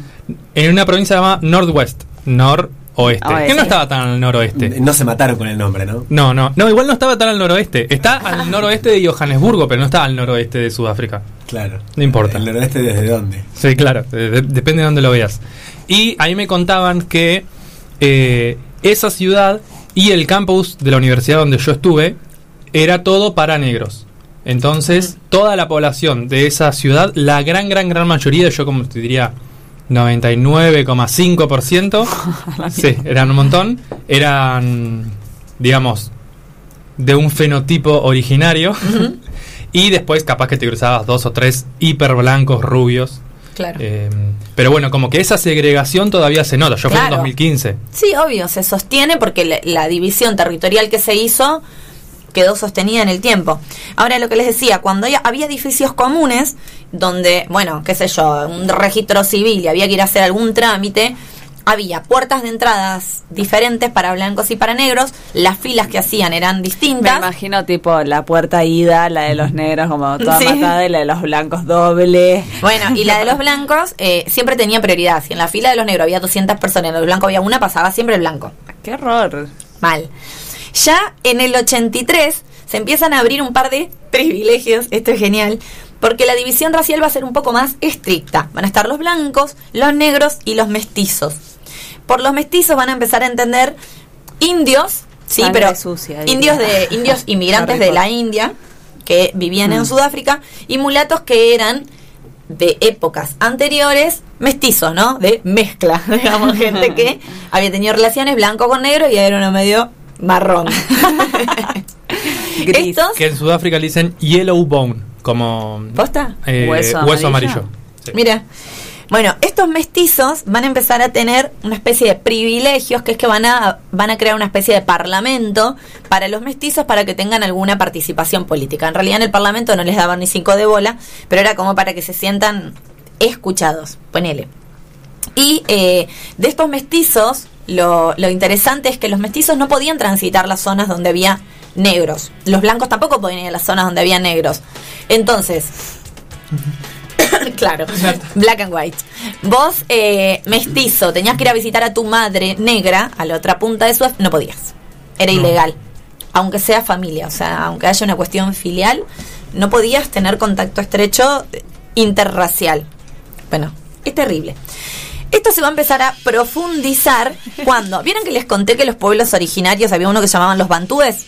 En una provincia llamada Northwest, noroeste. Oeste. Que no estaba tan al noroeste. No se mataron con el nombre, ¿no? No, no, no, igual no estaba tan al noroeste. Está al noroeste de Johannesburgo, pero no está al noroeste de Sudáfrica. Claro. No importa. ¿El noroeste desde dónde? Sí, claro, de- de- depende de dónde lo veas. Y ahí me contaban que eh, esa ciudad y el campus de la universidad donde yo estuve era todo para negros. Entonces, toda la población de esa ciudad, la gran, gran, gran mayoría, yo como te diría 99,5%, sí, eran un montón, eran, digamos, de un fenotipo originario. y después capaz que te cruzabas dos o tres hiper blancos rubios. claro. Eh, pero bueno, como que esa segregación todavía se nota. Yo fui en Claro. 2015. Sí, obvio, se sostiene porque la, la división territorial que se hizo quedó sostenida en el tiempo. Ahora, lo que les decía, cuando había, había edificios comunes donde, bueno, qué sé yo, un registro civil y había que ir a hacer algún trámite, había puertas de entradas diferentes para blancos y para negros, las filas que hacían eran Me distintas. imagino tipo la puerta ida, la de los negros como toda Sí. matada y la de los blancos doble. Bueno, y la de los blancos eh, siempre tenía prioridad. Si en la fila de los negros había 200 personas, en los blancos había una, pasaba siempre el blanco. Qué horror. Mal. Ya en el 83 se empiezan a abrir un par de privilegios, esto es genial, porque la división racial va a ser un poco más estricta. Van a estar los blancos, los negros y los mestizos. Por los mestizos van a empezar a entender indios, sí, pero sucia, indios de indios inmigrantes de la India que vivían Mm. en Sudáfrica y mulatos que eran de épocas anteriores mestizos, ¿no? De mezcla, digamos, gente que había tenido relaciones blanco con negro y era uno medio marrón. Gris. Estos, Que en Sudáfrica le dicen yellow bone, como ¿posta? eh, Hueso hueso, amarillo. amarillo. Sí. Mira. Bueno, estos mestizos van a empezar a tener una especie de privilegios, que es que van a, van a crear una especie de parlamento para los mestizos para que tengan alguna participación política. En realidad en el parlamento no les daban ni cinco de bola, pero era como para que se sientan escuchados, ponele. Y eh, de estos mestizos, lo, lo interesante es que los mestizos no podían transitar las zonas donde había negros. Los blancos tampoco podían ir a las zonas donde había negros. Entonces, claro, black and white. Vos, eh, mestizo, tenías que ir a visitar a tu madre negra a la otra punta de su... No podías. Era No. ilegal. Aunque sea familia, o sea, aunque haya una cuestión filial, no podías tener contacto estrecho interracial. Bueno, es terrible. Esto se va a empezar a profundizar cuando. ¿Vieron que les conté que los pueblos originarios había uno que se llamaban los bantúes?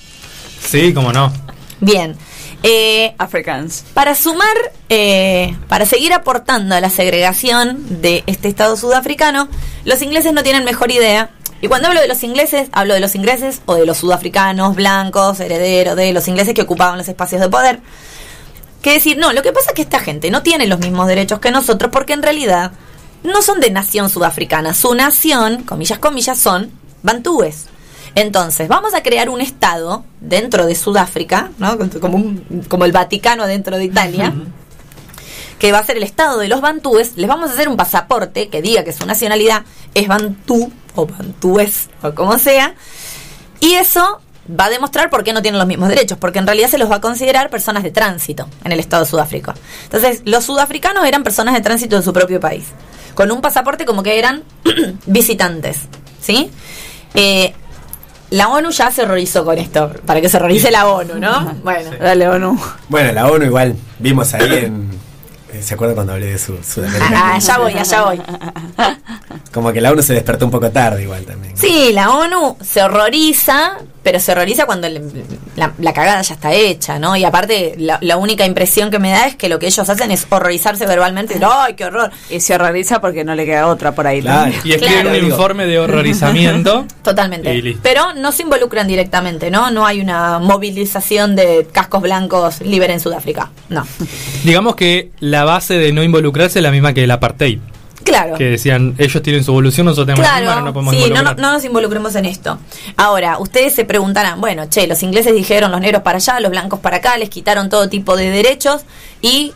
Sí, cómo no. Bien. Eh, Africans. para sumar, eh, para seguir aportando a la segregación de este Estado sudafricano, los ingleses no tienen mejor idea. Y cuando hablo de los ingleses, hablo de los ingleses o de los sudafricanos blancos, herederos de los ingleses que ocupaban los espacios de poder. Que decir, no, lo que pasa es que esta gente no tiene los mismos derechos que nosotros porque en realidad no son de nación sudafricana. Su nación, comillas, comillas, son bantúes. Entonces, vamos a crear un Estado dentro de Sudáfrica, ¿no? como, un- como el Vaticano dentro de Italia, que va a ser el Estado de los bantúes. Les vamos a hacer un pasaporte que diga que su nacionalidad es bantú o bantúes o como sea. Y eso va a demostrar por qué no tienen los mismos derechos, porque en realidad se los va a considerar personas de tránsito en el Estado de Sudáfrica. Entonces, los sudafricanos eran personas de tránsito de su propio país, con un pasaporte como que eran visitantes, ¿sí? Eh, la ONU ya se horrorizó con esto, para que se horrorice la ONU, ¿no? Bueno, Dale, ONU. Bueno, la ONU igual vimos ahí en. eh, ¿Se acuerdan cuando hablé de su, Sudamérica? ah, allá voy, allá voy. Como que la ONU se despertó un poco tarde igual también. Sí, la ONU se horroriza, pero se horroriza cuando le- la, la cagada ya está hecha, ¿no? Y aparte, la, la única impresión que me da es que lo que ellos hacen es horrorizarse verbalmente. y decir, ¡Ay, qué horror! Y se horroriza porque no le queda otra por ahí. Claro. Y escriben Claro. un informe de horrorizamiento. Totalmente. Pero no se involucran directamente, ¿no? No hay una movilización de cascos blancos libre en Sudáfrica. No. Digamos que la base de no involucrarse es la misma que el apartheid. Claro. Que decían, ellos tienen su evolución, nosotros tenemos la misma, no podemos sí, no, no nos involucremos en esto. Ahora, ustedes se preguntarán, bueno, che, los ingleses dijeron los negros para allá, los blancos para acá, les quitaron todo tipo de derechos y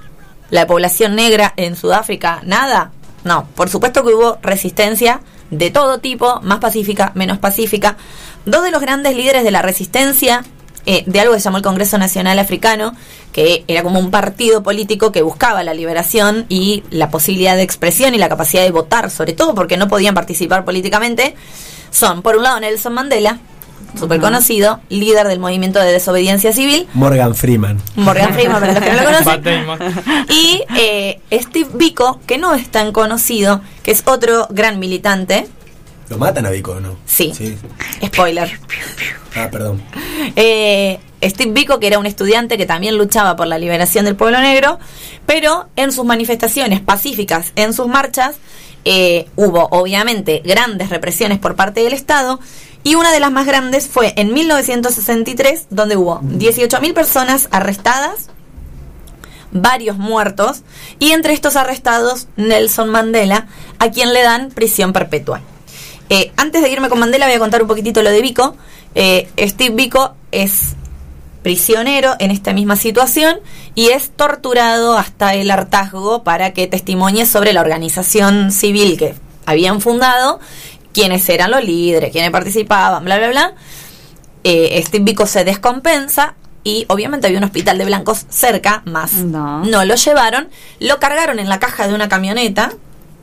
la población negra en Sudáfrica, nada. No, por supuesto que hubo resistencia de todo tipo, más pacífica, menos pacífica. Dos de los grandes líderes de la resistencia eh, de algo que se llamó el Congreso Nacional Africano, que era como un partido político que buscaba la liberación y la posibilidad de expresión y la capacidad de votar, sobre todo porque no podían participar políticamente, son, por un lado, Nelson Mandela, súper conocido, líder del movimiento de desobediencia civil, Morgan Freeman. Morgan Freeman, para los que no lo conocen, y eh, Steve Biko, que no es tan conocido, que es otro gran militante, ¿Lo matan a Vico o no? Sí. spoiler, Ah, perdón. Eh, Steve Biko, que era un estudiante que también luchaba por la liberación del pueblo negro, pero en sus manifestaciones pacíficas, en sus marchas, eh, hubo obviamente grandes represiones por parte del Estado y una de las más grandes fue en 1963, donde hubo 18.000 personas arrestadas, varios muertos y entre estos arrestados Nelson Mandela, a quien le dan prisión perpetua. Eh, antes de irme con Mandela voy a contar un poquitito lo de Biko. Eh, Steve Biko es prisionero en esta misma situación y es torturado hasta el hartazgo para que testimonie sobre la organización civil que habían fundado, quiénes eran los líderes, quiénes participaban, bla, bla, bla. Eh, Steve Biko se descompensa y obviamente había un hospital de blancos cerca, más No. no lo llevaron, lo cargaron en la caja de una camioneta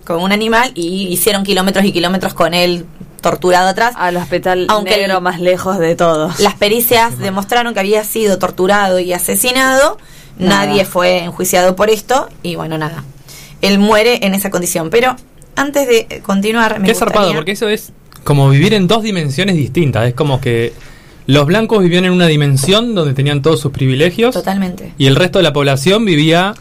con un animal y hicieron kilómetros y kilómetros con él torturado atrás. Al hospital Aunque negro el- más lejos de todos. Las pericias demostraron que había sido torturado y asesinado. Nada. Nadie fue enjuiciado por esto y bueno, nada. Él muere en esa condición. Pero antes de continuar, me Qué zarpado, porque eso es como vivir en dos dimensiones distintas. Es como que los blancos vivían en una dimensión donde tenían todos sus privilegios Totalmente. y el resto de la población vivía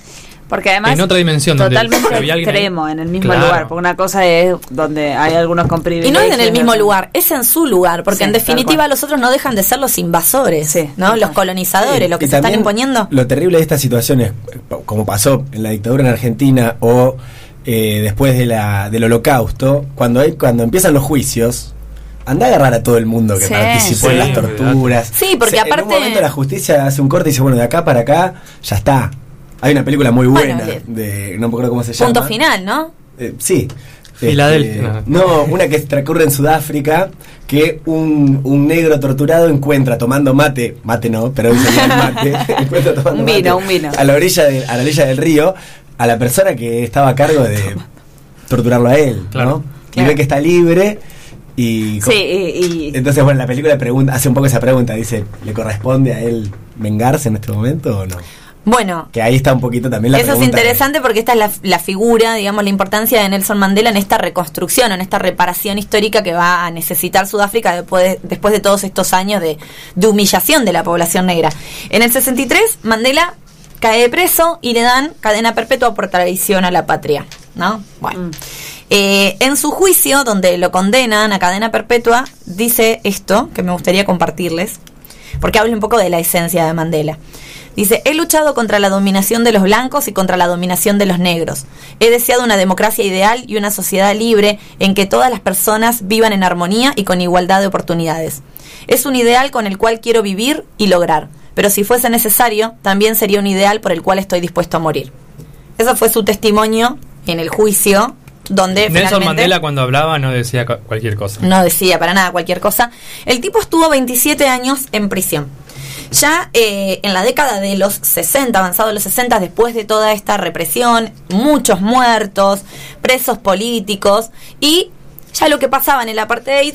Porque además en otra dimensión donde totalmente había alguien ahí. extremo en el mismo Claro. lugar. Porque una cosa es donde hay algunos con Y no es en el mismo lugar, es en su lugar, porque Sí, en definitiva los otros no dejan de ser los invasores, Sí, ¿no? Los colonizadores, Sí, lo que y se están imponiendo. Lo terrible de estas situaciones, como pasó en la dictadura en Argentina o eh, después de la, del holocausto, cuando, hay, cuando empiezan los juicios, anda a agarrar a todo el mundo que Sí, participó sí, en las torturas. Sí, porque Se- En aparte- un momento la justicia hace un corte y dice, bueno, de acá para acá, ya está. Hay una película muy buena, de, no me acuerdo cómo se llama. Punto final, ¿no? Eh, sí. Filadelfia. Este, no, una que transcurre en Sudáfrica, que un, un negro torturado encuentra tomando mate, mate no, pero sería mate, encuentra tomando Un vino, mate un vino. A la orilla de, a la orilla del río, a la persona que estaba a cargo de torturarlo a él, Claro. ¿no? Claro. Y ve que está libre y... Sí, y, y- Entonces, bueno, la película pregunta, hace un poco esa pregunta, dice, ¿le corresponde a él vengarse en este momento o no? Bueno, Que ahí está un poquito también la Eso es pregunta. interesante porque esta es la, la figura, digamos, la importancia de Nelson Mandela en esta reconstrucción, en esta reparación histórica que va a necesitar Sudáfrica después de, después de todos estos años de, de humillación de la población negra. En el 63, Mandela cae preso y le dan cadena perpetua por traición a la patria, ¿no? Bueno. Eh, en su juicio, donde lo condenan a cadena perpetua, dice esto que me gustaría compartirles, porque habla un poco de la esencia de Mandela. Dice, he luchado contra la dominación de los blancos y contra la dominación de los negros. He deseado una democracia ideal y una sociedad libre en que todas las personas vivan en armonía y con igualdad de oportunidades. Es un ideal con el cual quiero vivir y lograr, pero si fuese necesario, también sería un ideal por el cual estoy dispuesto a morir. Ese fue su testimonio en el juicio, donde Nelson Mandela cuando hablaba no decía cu- cualquier cosa. no decía para nada cualquier cosa. El tipo estuvo 27 años en prisión. Ya eh, en la década de los 60, avanzado los 60, después de toda esta represión, muchos muertos, presos políticos, y ya lo que pasaba en el apartheid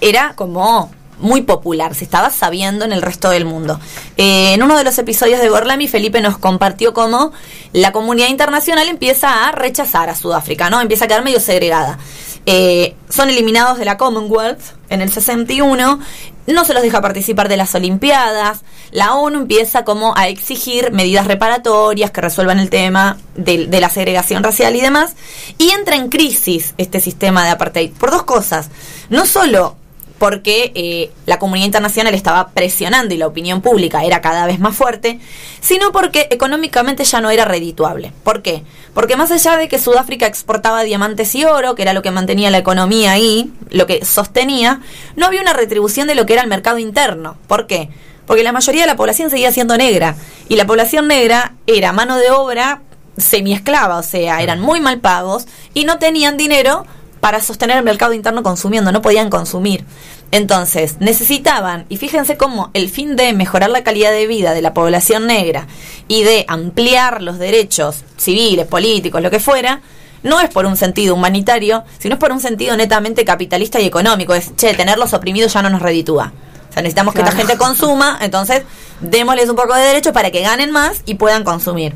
era como muy popular, se estaba sabiendo en el resto del mundo. Eh, en uno de los episodios de Gorlami, Felipe nos compartió cómo la comunidad internacional empieza a rechazar a Sudáfrica, ¿no? Empieza a quedar medio segregada. Eh, son eliminados de la Commonwealth en el 61, no se los deja participar de las Olimpiadas, la ONU empieza como a exigir medidas reparatorias que resuelvan el tema de, de la segregación racial y demás, y entra en crisis este sistema de apartheid por dos cosas, no solo porque eh, la comunidad internacional estaba presionando y la opinión pública era cada vez más fuerte, sino porque económicamente ya no era redituable. ¿Por qué? Porque más allá de que Sudáfrica exportaba diamantes y oro, que era lo que mantenía la economía ahí, lo que sostenía, no había una retribución de lo que era el mercado interno. ¿Por qué? Porque la mayoría de la población seguía siendo negra y la población negra era mano de obra semiesclava, o sea, eran muy mal pagos y no tenían dinero para sostener el mercado interno consumiendo, no podían consumir. Entonces, necesitaban, y fíjense cómo el fin de mejorar la calidad de vida de la población negra y de ampliar los derechos civiles, políticos, lo que fuera, no es por un sentido humanitario, sino es por un sentido netamente capitalista y económico. Es, che, tenerlos oprimidos ya no nos reditúa. O sea, necesitamos que esta gente consuma, entonces démosles un poco de derechos para que ganen más y puedan consumir.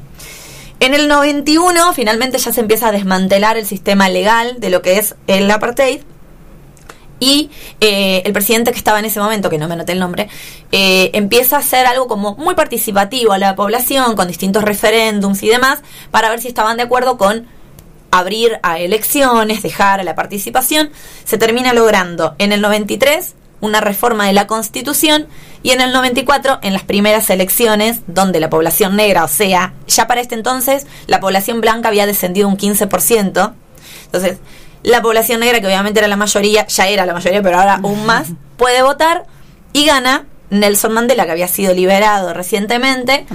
En el 91 finalmente ya se empieza a desmantelar el sistema legal de lo que es el apartheid y eh, el presidente que estaba en ese momento, que no me anoté el nombre, eh, empieza a hacer algo como muy participativo a la población, con distintos referéndums y demás, para ver si estaban de acuerdo con abrir a elecciones, dejar a la participación. Se termina logrando en el 93 una reforma de la Constitución y en el 94 en las primeras elecciones donde la población negra, o sea, ya para este entonces la población blanca había descendido un 15%. Entonces, la población negra, que obviamente era la mayoría, ya era la mayoría, pero ahora aún más, puede votar y gana Nelson Mandela, que había sido liberado recientemente,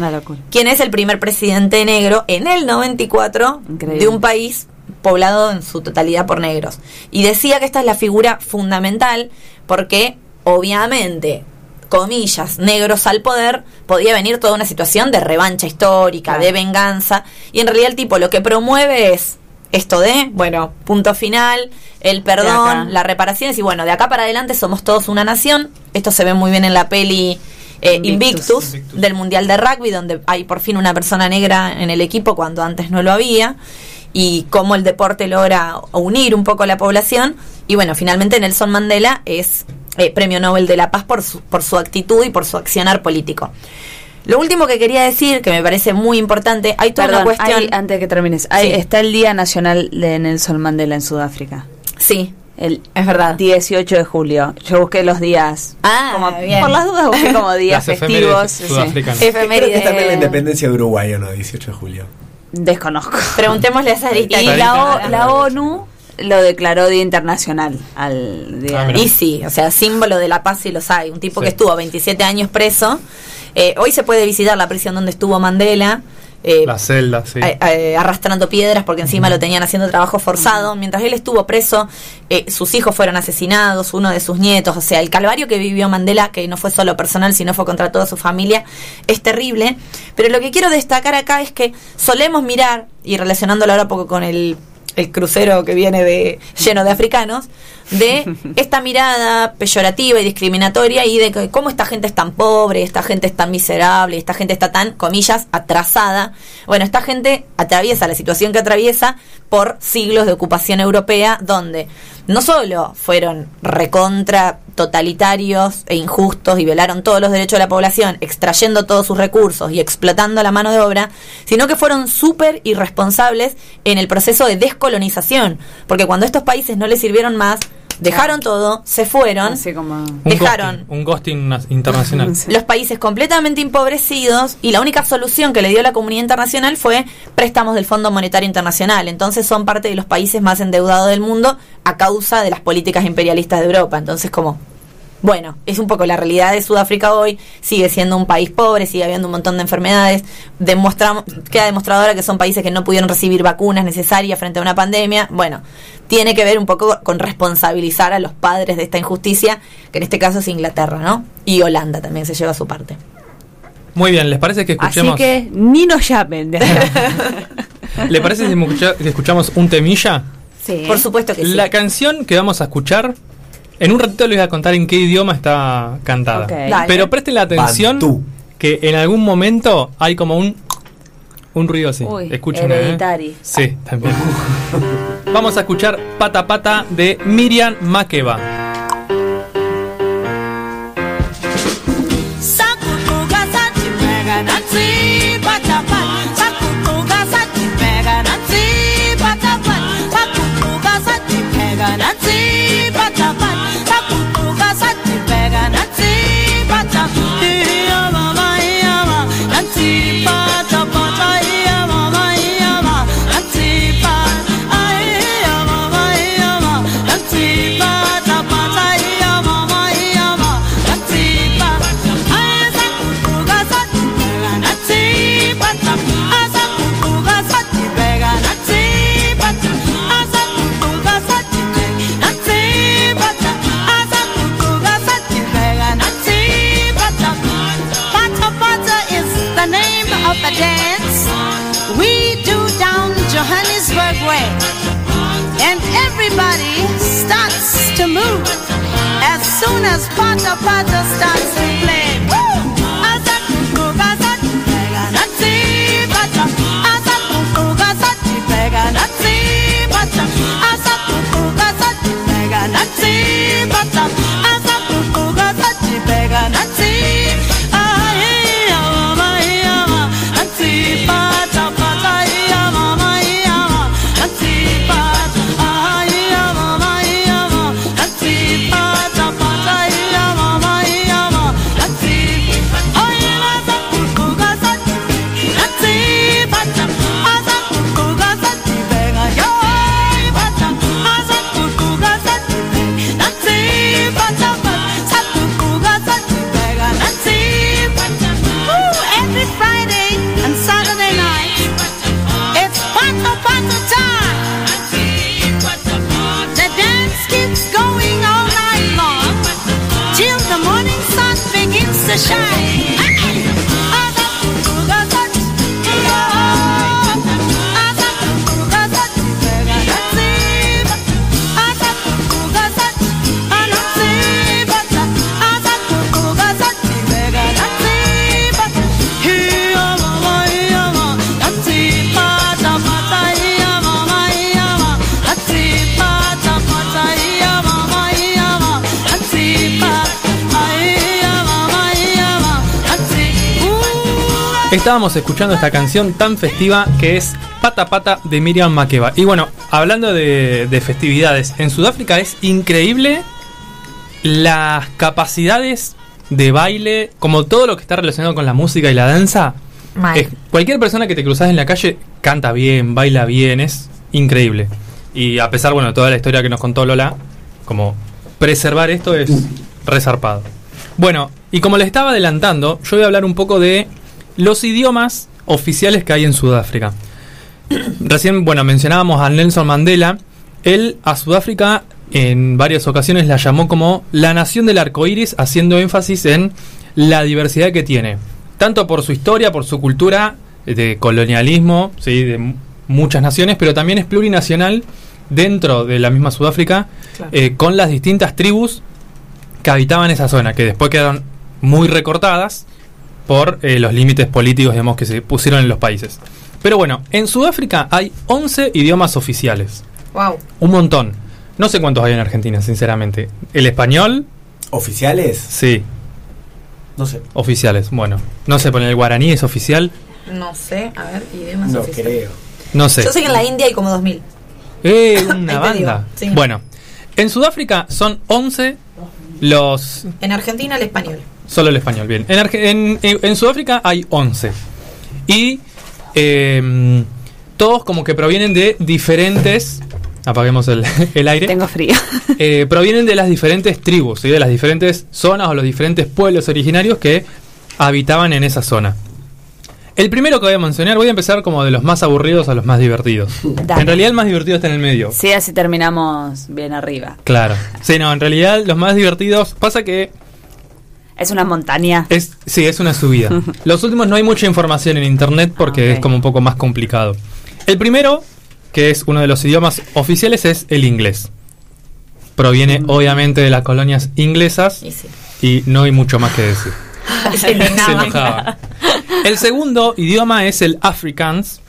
quien es el primer presidente negro en el 94 de un país poblado en su totalidad por negros. Y decía que esta es la figura fundamental porque obviamente comillas, negros al poder, podía venir toda una situación de revancha histórica, de venganza, y en realidad el tipo lo que promueve es esto de, bueno, punto final, el perdón, la reparación, y bueno, de acá para adelante somos todos una nación, esto se ve muy bien en la peli eh, Invictus, del Mundial de Rugby, donde hay por fin una persona negra en el equipo cuando antes no lo había, y cómo el deporte logra unir un poco a la población, y bueno, finalmente Nelson Mandela es eh, Premio Nobel de la Paz por su, por su actitud y por su accionar político. Lo último que quería decir, que me parece muy importante, hay toda una cuestión... antes de que termines, ahí está el Día Nacional de Nelson Mandela en Sudáfrica. Sí, el es verdad. 18 de julio. Yo busqué los días. Ah, Por las dudas busqué como días festivos. Efemérides. también la independencia de Uruguay, ¿o no? 18 de julio. Desconozco. Preguntémosle a Sarita. Y la, la ONU lo declaró Día Internacional al día. Ah, y sí, o sea, símbolo de la paz y los hay. Un tipo que estuvo 27 años preso. Eh, hoy se puede visitar la prisión donde estuvo Mandela. Eh, la celda, sí. Eh, arrastrando piedras porque encima lo tenían haciendo trabajo forzado. Mientras él estuvo preso, sus hijos fueron asesinados, uno de sus nietos. O sea, el calvario que vivió Mandela, que no fue solo personal, sino fue contra toda su familia, es terrible. Pero lo que quiero destacar acá es que solemos mirar, y relacionándolo ahora un poco con el el crucero que viene de lleno de africanos, de esta mirada peyorativa y discriminatoria y de cómo esta gente es tan pobre, esta gente es tan miserable, esta gente está tan, comillas, atrasada. Bueno, esta gente atraviesa la situación que atraviesa por siglos de ocupación europea, donde no solo fueron recontra totalitarios e injustos y violaron todos los derechos de la población, extrayendo todos sus recursos y explotando la mano de obra, sino que fueron súper irresponsables en el proceso de descolonización, porque cuando estos países no les sirvieron más, dejaron todo, se fueron, dejaron un ghosting, internacional. Los países completamente empobrecidos y la única solución que le dio la comunidad internacional fue préstamos del Fondo Monetario Internacional. Entonces son parte de los países más endeudados del mundo a causa de las políticas imperialistas de Europa. Entonces como bueno, es un poco la realidad de Sudáfrica hoy, sigue siendo un país pobre, sigue habiendo un montón de enfermedades, demostramos, queda demostrado ahora que son países que no pudieron recibir vacunas necesarias frente a una pandemia. Bueno, tiene que ver un poco con responsabilizar a los padres de esta injusticia, que en este caso es Inglaterra, ¿no? Y Holanda también se lleva su parte. Muy bien, ¿les parece que escuchemos? Así que ni nos llamen. ¿Le parece que escuchamos un temilla? Sí. Por supuesto que sí. La canción que vamos a escuchar en un ratito les voy a contar en qué idioma está cantada. Pero presten la atención que en algún momento hay como un un ruido así. Escuchen, ¿eh? Sí, también. Vamos a escuchar Pata Pata de Miriam Makeba. Estábamos escuchando esta canción tan festiva que es Pata Pata de Miriam Makeba. Y bueno, hablando de, de festividades, en Sudáfrica es increíble las capacidades de baile, como todo lo que está relacionado con la música y la danza. Es- cualquier persona que te cruzas en la calle canta bien, baila bien, es increíble. Y a pesar, bueno, de toda la historia que nos contó Lola, como preservar esto es resarpado. Bueno, y como les estaba adelantando, yo voy a hablar un poco de los idiomas oficiales que hay en Sudáfrica. Recién, bueno, mencionábamos a Nelson Mandela. Él a Sudáfrica en varias ocasiones la llamó como la nación del arco iris, haciendo énfasis en la diversidad que tiene. Tanto por su historia, por su cultura de colonialismo, ¿sí? de mu- muchas naciones, pero también es plurinacional dentro de la misma Sudáfrica, eh, con las distintas tribus que habitaban esa zona, que después quedaron muy recortadas por eh, los límites políticos digamos, que se pusieron en los países. Pero bueno, en Sudáfrica hay 11 idiomas oficiales. Wow. Un montón. No sé cuántos hay en Argentina, sinceramente. El español, ¿Oficiales? sí, No sé. oficiales. Bueno, no sé, poner el guaraní es oficial. No sé, a ver, idiomas No oficiales. creo. No sé. Yo sé que en la India hay como 2000. Eh, una banda. sí. Bueno, en Sudáfrica son 11 los En Argentina el español. Solo el español, bien. En, Arge- en, en- en Sudáfrica hay 11. Y eh, todos como que provienen de diferentes... Apaguemos el, el aire. Tengo frío. Eh, provienen de las diferentes tribus, ¿sí? de las diferentes zonas o los diferentes pueblos originarios que habitaban en esa zona. El primero que voy a mencionar, voy a empezar como de los más aburridos a los más divertidos. Dale. En realidad el más divertido está en el medio. Sí, así terminamos bien arriba. Claro. Sí, no, en realidad los más divertidos pasa que Es una montaña. Es, sí, es una subida. Los últimos no hay mucha información en internet porque Ok. es como un poco más complicado. El primero, que es uno de los idiomas oficiales, es el inglés. Proviene obviamente de las colonias inglesas Y sí. y no hay mucho más que decir. Se enojaba. El segundo idioma es el Afrikaans,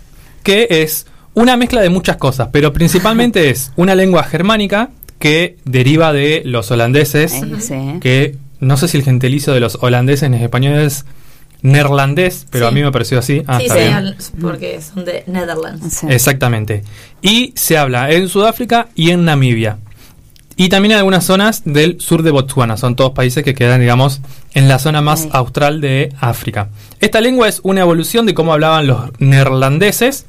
que es una mezcla de muchas cosas, pero principalmente es una lengua germánica que deriva de los holandeses Eh, sí. que no sé si el gentilicio de los holandeses en español es neerlandés, pero Sí. a mí me pareció así. Ah, sí, está bien. porque son de Netherlands. Sí. Exactamente. Y se habla en Sudáfrica y en Namibia. y también en algunas zonas del sur de Botswana. Son todos países que quedan, digamos, en la zona más Sí. austral de África. Esta lengua es una evolución de cómo hablaban los neerlandeses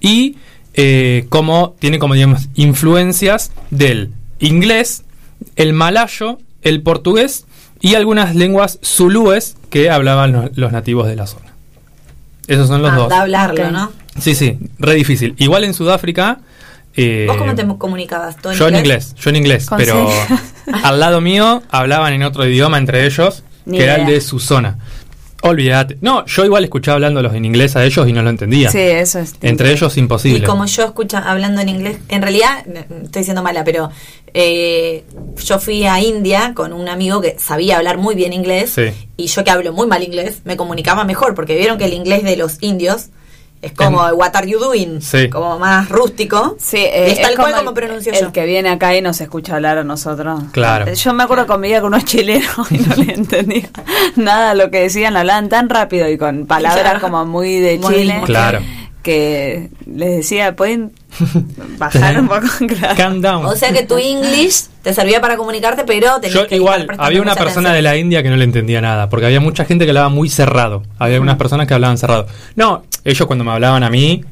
y eh, cómo tiene como digamos influencias del inglés, el malayo, el portugués y algunas lenguas zulúes que hablaban lo- los nativos de la zona. Esos son los Anda dos. a hablarlo. ¿no? Sí, sí, re difícil. Igual en Sudáfrica. eh, ¿Vos cómo te comunicabas? ¿Todo en yo en inglés, yo en inglés, ¿Con pero al lado mío hablaban en otro idioma entre ellos, Ni que era el de su zona. Olvídate. No, yo igual escuchaba hablándolos en inglés a ellos y no lo entendía. Sí, eso es. Entre ellos imposible. Y como yo escucho hablando en inglés, en realidad, estoy siendo mala, pero eh, yo fui a India con un amigo que sabía hablar muy bien inglés Sí. y yo que hablo muy mal inglés, me comunicaba mejor porque vieron que el inglés de los indios es como En- what are you doing, Sí. como más rústico. Sí, eh, es tal cual el- como pronuncio el yo. que viene acá y nos escucha hablar a nosotros. Claro. Yo me acuerdo conmigo con unos chilenos y no le entendía nada de lo que decían, hablaban tan rápido y con palabras Claro. como muy de Muy Chile. bien. Claro. Que les decía, ¿pueden bajar un poco? Claro. Calm down. O sea que tu English te servía para comunicarte, pero tenías Yo que igual, había una persona atención. de la India que no le entendía nada, porque había mucha gente que hablaba muy cerrado. Había algunas personas que hablaban cerrado. No, ellos cuando me hablaban a mí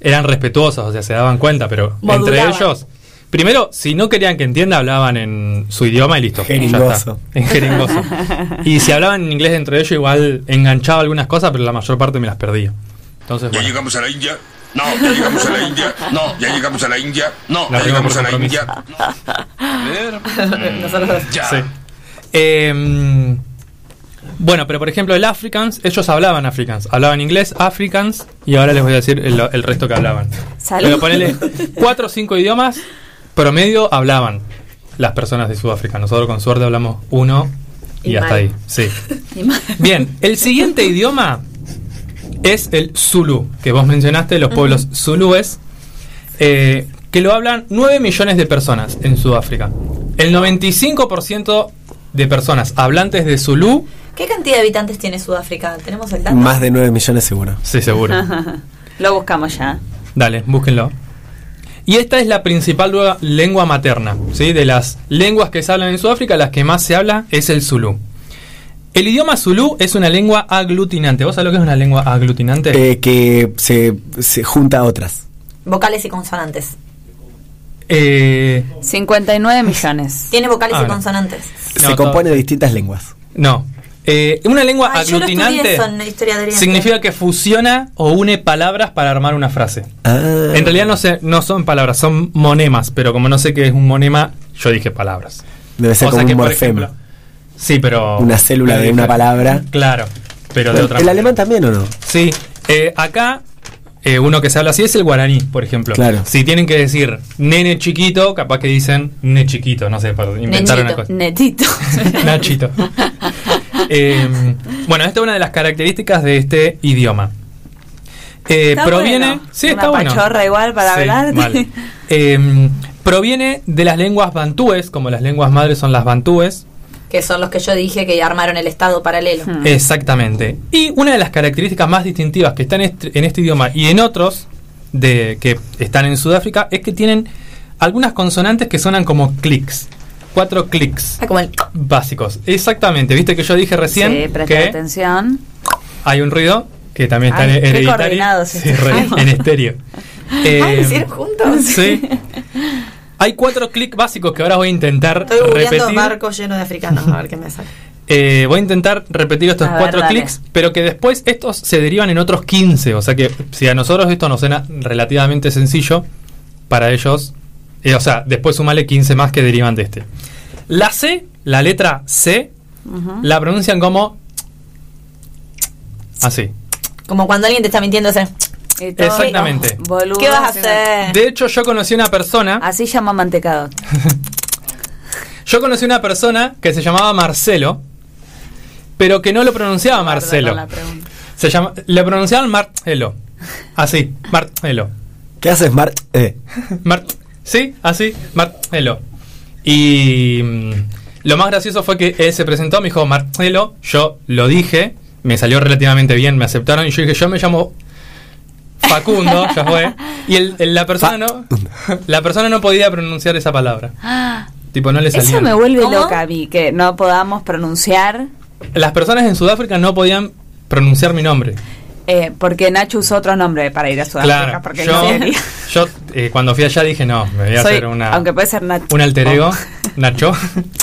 eran respetuosos, o sea, se daban cuenta, pero Modulaban. entre ellos, primero, si no querían que entienda, hablaban en su idioma y listo. ya Jeringoso. está. En jeringoso. y si hablaban en inglés entre ellos, igual enganchaba algunas cosas, pero la mayor parte me las perdía. Entonces, ¿Ya bueno. llegamos a la India? No, ya llegamos a la India. No, ya llegamos a la India. No, La ya llegamos a la compromiso. India. No. A ver. Nosotros. Ya. Sí. Eh, bueno, pero por ejemplo, el Africans, ellos hablaban Africans, hablaban inglés, Africans, y ahora les voy a decir el, el resto que hablaban. Salud. Pero ponele cuatro o cinco idiomas promedio hablaban las personas de Sudáfrica. Nosotros con suerte hablamos uno y, Y hasta mal. ahí. Sí. Bien, el siguiente idioma es el Zulu, que vos mencionaste, los pueblos zulúes, eh, que lo hablan 9 millones de personas en Sudáfrica. El 95% de personas hablantes de Zulu, ¿Qué cantidad de habitantes tiene Sudáfrica? ¿Tenemos el dato? Más de 9 millones seguro. sí, seguro. Lo buscamos ya. Dale, búsquenlo. Y esta es la principal lengua materna, ¿sí? De las lenguas que se hablan en Sudáfrica, las que más se habla es el Zulu. El idioma Zulu es una lengua aglutinante. ¿Vos sabés lo que es una lengua aglutinante? Eh, que se, se junta a otras. Vocales y consonantes. Eh, 59 millones. Tiene vocales Ah, y no. consonantes. No, se todo- compone de distintas lenguas. no. Eh, una lengua Ay, yo lo estudié aglutinante eso en la historia de Oriente. significa que fusiona o une palabras para armar una frase. Ah. En realidad no, sé, no son palabras, son monemas, pero como no sé qué es un monema, yo dije palabras. Debe ser O sea como que, un por morfema. Sí, pero. Una célula de una palabra. Claro, pero de ¿El, otra el manera. alemán también o no? Sí, eh, acá eh, uno que se habla así es el guaraní, por ejemplo. Claro. Si tienen que decir nene chiquito, capaz que dicen ne chiquito, no sé, para inventar una cosa. Netito. Nachito. Eh, bueno, esta es una de las características de este idioma. Eh, Está proviene. bueno. Sí, Una está bueno. igual para Sí, hablar. mal. Eh, proviene de las lenguas bantúes, como las lenguas madres son las bantúes. Que son los que yo dije que armaron el estado paralelo. Hmm. Exactamente. Y una de las características más distintivas que están en este, en este idioma y en otros de que están en Sudáfrica es que tienen algunas consonantes que sonan como clics. Cuatro clics Ah, como el... básicos. Exactamente. Viste que yo dije recién Sí, presta que atención. hay un ruido que también está Ay, en qué hereditario. coordinados Sí, en estéreo. Ah, Eh, ¿lo hicieron juntos? Sí. Hay cuatro clics básicos que ahora voy a intentar Estoy repetir. barco lleno de africanos, a ver qué me sale. Eh, voy a intentar repetir estos ver, cuatro clics, pero que después estos se derivan en otros 15. O sea que si a nosotros esto nos suena relativamente sencillo, para ellos, eh, o sea, después sumale 15 más que derivan de este. La C, la letra C, la pronuncian como así. Como cuando alguien te está mintiendo, hace... Y todo, Exactamente. oh, boludo, ¿Qué vas a hacer? De hecho, yo conocí una persona, Así llama mantecado. yo conocí una persona que se llamaba Marcelo, pero que no lo pronunciaba Marcelo. Se llama, le pronunciaban Marcelo. Así, Marcelo. ¿Qué haces, Mart? Eh, Mar- sí, así, Marcelo. Y mm, lo más gracioso fue que él se presentó, me dijo Marcelo, yo lo dije, me salió relativamente bien, me aceptaron y yo dije, yo me llamo Facundo, ya fue. Y el- el- la persona no la persona no podía pronunciar esa palabra. Tipo, no le salían. Eso me vuelve ¿Cómo? loca a mí, que no podamos pronunciar, Las personas en Sudáfrica no podían pronunciar mi nombre. eh, porque Nacho usó otro nombre para ir a Sudáfrica. Claro, porque yo, no yo eh, cuando fui allá dije, no, me voy a Soy- hacer una, Aunque puede ser Nacho. un alter ego, Oh. Nacho.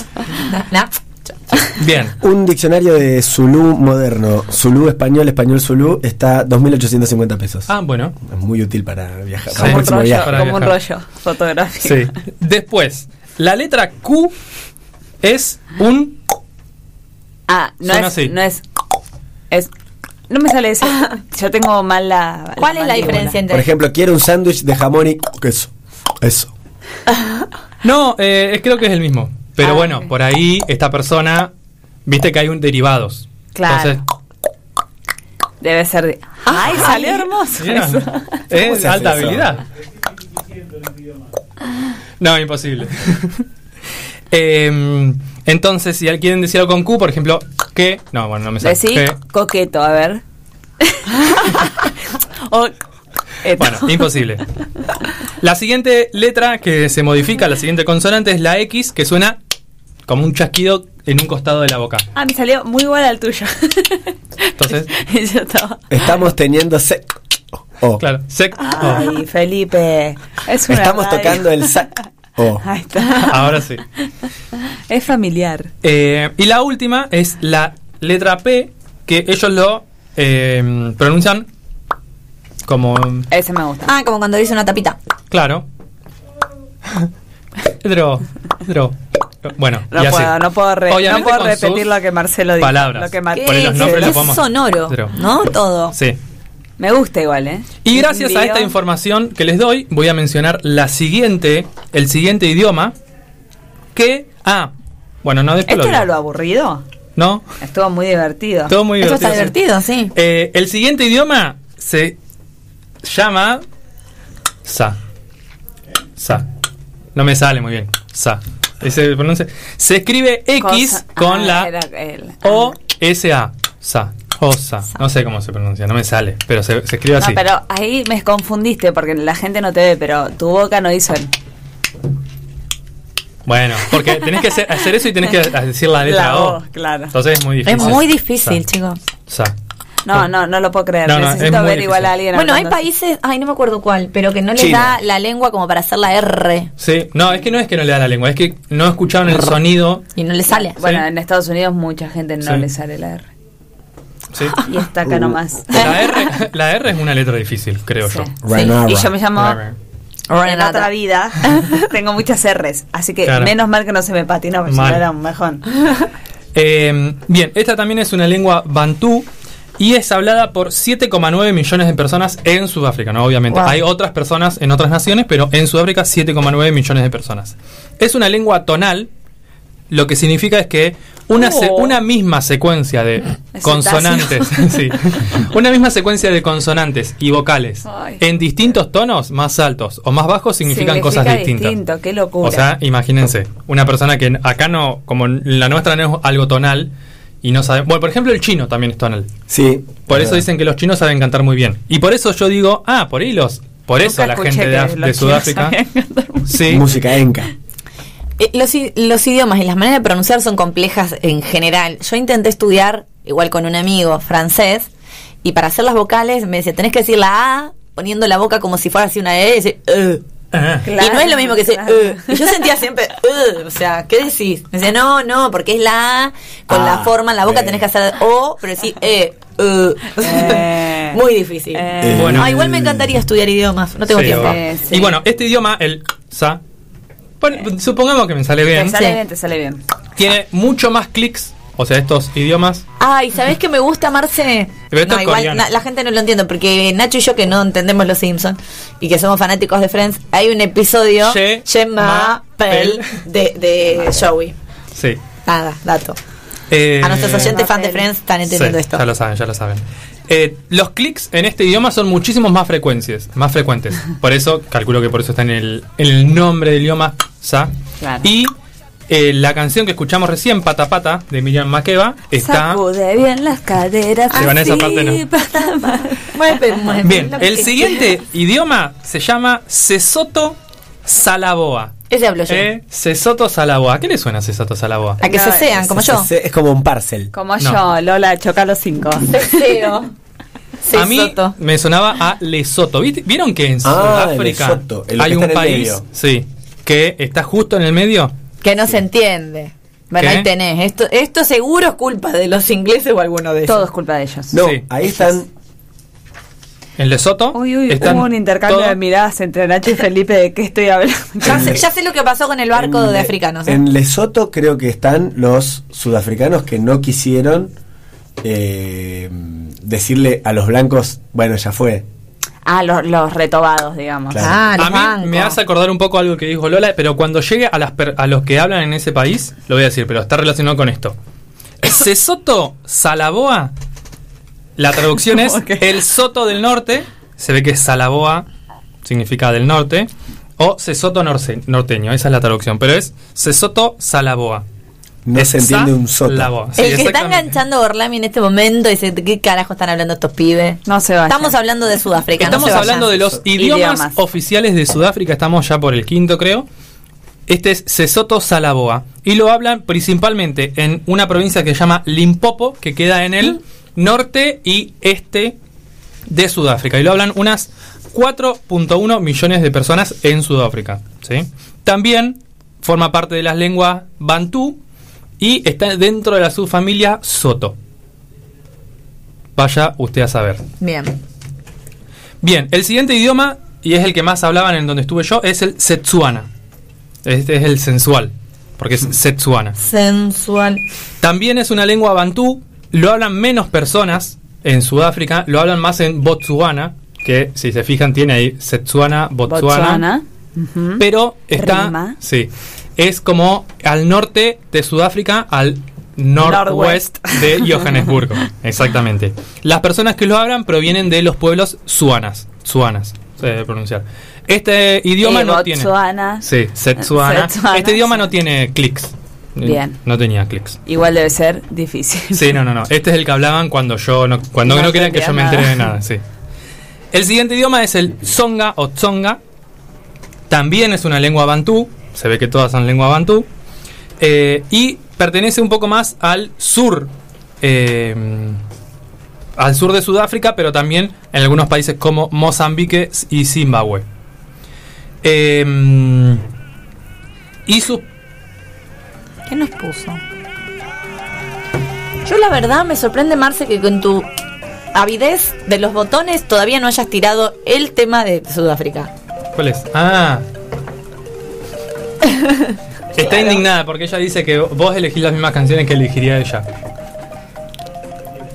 Na- Bien, Un diccionario de Zulu moderno, Zulu español, español Zulu, está 2.850 pesos. ah, bueno, Es muy útil para viajar. Sí. para el Como un rollo, viaje. Para como un rollo fotográfico. sí. Después, la letra Q es un... Ah, no Suena es, así. no es. Es. No me sale ese. Yo tengo mal la. ¿Cuál es la diferencia entre Por ejemplo, quiero un sándwich de jamón y queso. Eso. No, eh, creo que es el mismo. Pero Ah, bueno, por ahí esta persona, viste que hay un derivados. Claro. Entonces, Debe ser de. ¡Ay, salió hermoso! eso. es ¿Cómo se hace alta eso? habilidad. No, imposible. Em, entonces, si quieren decirlo con Q, por ejemplo, que. No, bueno, no me sale. Decí Que- coqueto, a ver. O- esto. Bueno, imposible. La siguiente letra que se modifica, la siguiente consonante es la X, que suena como un chasquido en un costado de la boca. Ah, me salió muy igual al tuyo. Entonces, Y yo estaba. Estamos teniendo sec. Oh. claro, sec. Ay, Felipe. Es una Estamos radio. tocando el sac. Oh. Ahí está. Ahora sí. Es familiar. Eh, y la última es la letra P, que ellos lo eh, pronuncian como. Ese me gusta. Ah, como cuando dice una tapita. Claro. Dro, dro. Bueno, No puedo, no puedo, re- no Obviamente puedo con repetir lo que Marcelo dijo. palabras. Lo que Mar- Por los nombres podemos- sonoro, Pero- ¿no? Todo. Sí. Me gusta igual, ¿eh? Y gracias a esta información que les doy, voy a mencionar la siguiente, el siguiente idioma que ah, bueno, no después ¿Esto lo era lo aburrido? No, Estuvo muy divertido. todo muy Esto divertido. está sí. divertido, sí. Eh, el siguiente idioma se llama sa. Sa. No me sale muy bien. Sa. Ese pronuncia. Se escribe X Cosa- con ah, la era el- O S A. Sa. Osa. No sé cómo se pronuncia, no me sale, pero se, se escribe así. No, pero ahí me confundiste porque la gente no te ve, pero tu boca no hizo el... Bueno, porque tenés que hacer, hacer eso y tenés que decir la letra O. Claro. Entonces es muy Es difícil. muy difícil, Sa. chicos. Sa. No, no, no lo puedo creer. No, no, es Necesito ver igual difícil. a alguien Bueno, hay países, ay, no me acuerdo cuál, pero que no les China. da la lengua como para hacer la R Sí, no, es que no es que no le da la lengua, es que no escucharon el sonido. y no le sale. Bueno, Sí. en Estados Unidos mucha gente no Sí. le sale la R. Sí. Y está acá nomás. La R, la R es una letra difícil, creo Sí. yo. Y yo me llamo... En Renata. otra vida tengo muchas R's, así que Claro. menos mal que no se me patinó, porque no era un mejor. Eh, bien, esta también es una lengua bantú y es hablada por 7,9 millones de personas en Sudáfrica, ¿no? Obviamente. Wow. Hay otras personas en otras naciones, pero en Sudáfrica 7,9 millones de personas. Es una lengua tonal, lo que significa es que una, se- Oh. una misma secuencia de Es consonantes, sí, una misma secuencia de consonantes y vocales Ay. en distintos tonos, más altos o más bajos, significan Significa cosas distintas. distinto, qué locura. O sea, imagínense, una persona que acá no, como la nuestra no es algo tonal y no sabe. Bueno, por ejemplo, el chino también es tonal. Sí. Por es eso verdad. dicen que los chinos saben cantar muy bien. Y por eso yo digo, ah, por ahí los. Por eso la gente de, de Sudáfrica. Sí. Música enca. Eh, Los, i- los idiomas y las maneras de pronunciar son complejas en general. Yo intenté estudiar, igual con un amigo francés, y para hacer las vocales me decía, tenés que decir la A poniendo la boca como si fuera así una E, y decir, "Uh". Ah, Claro, y no es lo mismo que decir, claro. "Uh". Y yo sentía siempre, "Uh". o sea, ¿qué decís? Me decía, no, no, porque es la A, con Ah, la forma en la boca eh. tenés que hacer O, pero decir E, "Uh". Eh. Muy difícil. Eh. Bueno. Ah, igual me encantaría estudiar idiomas, no tengo Sí, tiempo. Sí. Y bueno, este idioma, el sa, bueno, supongamos que me sale bien, Te sale Sí. bien, te sale bien. tiene mucho más clics, o sea, estos idiomas. Ay, ¿sabés qué me gusta, Marce? No, igual na- la gente no lo entiende porque Nacho y yo que no entendemos los Simpsons y que somos fanáticos de Friends, hay un episodio Ye- Pel de, de Joey. Sí. Nada, dato. Eh, A nuestros oyentes fans de. Friends están entendiendo Sí, esto. Ya lo saben, ya lo saben. Eh, los clics en este idioma son muchísimos más frecuentes, más frecuentes. Por eso, calculo que por eso está en el, en el nombre del idioma sa. Claro. Y eh, la canción que escuchamos recién, Pata Pata, de Miriam Makeba, está... Sacude bien las caderas. Sí, bueno, esa así, parte no. Mueve, mueve, Bien, el quieras. siguiente idioma se llama Sesoto Salaboa. Ese hablo yo. Eh, Sesoto Salaboa. ¿A qué le suena Sesoto Salaboa? A que se sean, como yo. Es como un parcel. Como No. yo, Lola, choca los cinco. Ceseo. A mí me sonaba a Lesoto. ¿Vieron que en Ah, Sudáfrica hay un país sí, que está justo en el medio? Que no se entiende. Bueno, ¿Qué? ahí tenés. Esto, esto seguro es culpa de los ingleses o alguno de ellos. Todo es culpa de ellos. No, Sí. ahí están. En Lesoto Uy, hubo un intercambio todo- de miradas entre Nacho y Felipe de qué estoy hablando. Ya sé, ya sé lo que pasó con el barco en de africanos. ¿eh? En Lesoto creo que están los sudafricanos que no quisieron eh, decirle a los blancos, bueno, ya fue. Ah, los, los retobados, digamos. Claro. Ah, los A mí bancos. me hace acordar un poco algo que dijo Lola, pero cuando llegue a, las per- a los que hablan en ese país, lo voy a decir, pero está relacionado con esto. Sesoto Salaboa, la traducción es el Soto del Norte, se ve que Salaboa significa del norte, o Sesoto norce- norteño, esa es la traducción, pero es Sesoto Salaboa. No se entiende un. Sí, el que está enganchando a Orlami en este momento dice, ¿de qué carajo están hablando estos pibes? No se vayan. Estamos hablando de Sudáfrica. no Estamos hablando de los idiomas, Idiomas. oficiales de Sudáfrica, estamos ya por el quinto creo. Este es Sesoto Salaboa y lo hablan principalmente en una provincia que se llama Limpopo, que queda en el norte y este de Sudáfrica y lo hablan unas 4.1 millones de personas en Sudáfrica, ¿sí? También forma parte de las lenguas bantú y está dentro de la subfamilia Soto. Vaya usted a saber. Bien. Bien, el siguiente idioma, y es el que más hablaban en donde estuve yo, es el Setsuana. Este es el sensual, porque es Setsuana. Sensual. También es una lengua bantú, lo hablan menos personas en Sudáfrica, lo hablan más en Botsuana, que si se fijan tiene ahí Setsuana, Botsuana, Botswana. Ujú. pero está, Rima. sí, es como al norte de Sudáfrica, al northwest de Johannesburgo, exactamente. Las personas que lo hablan provienen de los pueblos suanas, suanas, se debe pronunciar. Este idioma no tiene. Botswana. Sí, Setsuana. Setsuana, Este idioma no tiene clics. Bien. No tenía clics. Igual debe ser difícil. Sí, no, no, no. Este es el que hablaban cuando yo no, cuando No no, querían que yo me entere de nada. nada, sí. El siguiente idioma es el Tsonga o Tsonga. También es una lengua bantú. Se ve que todas son lengua bantú. Eh, y pertenece un poco más al sur. eh, al sur de Sudáfrica, pero también en algunos países como Mozambique y Zimbabue. Eh, y sus ¿Qué nos puso? Yo la verdad me sorprende, Marce, que con tu avidez de los botones todavía no hayas tirado el tema de Sudáfrica. ¿Cuál es? Ah. Está indignada porque ella dice que vos elegís las mismas canciones que elegiría ella.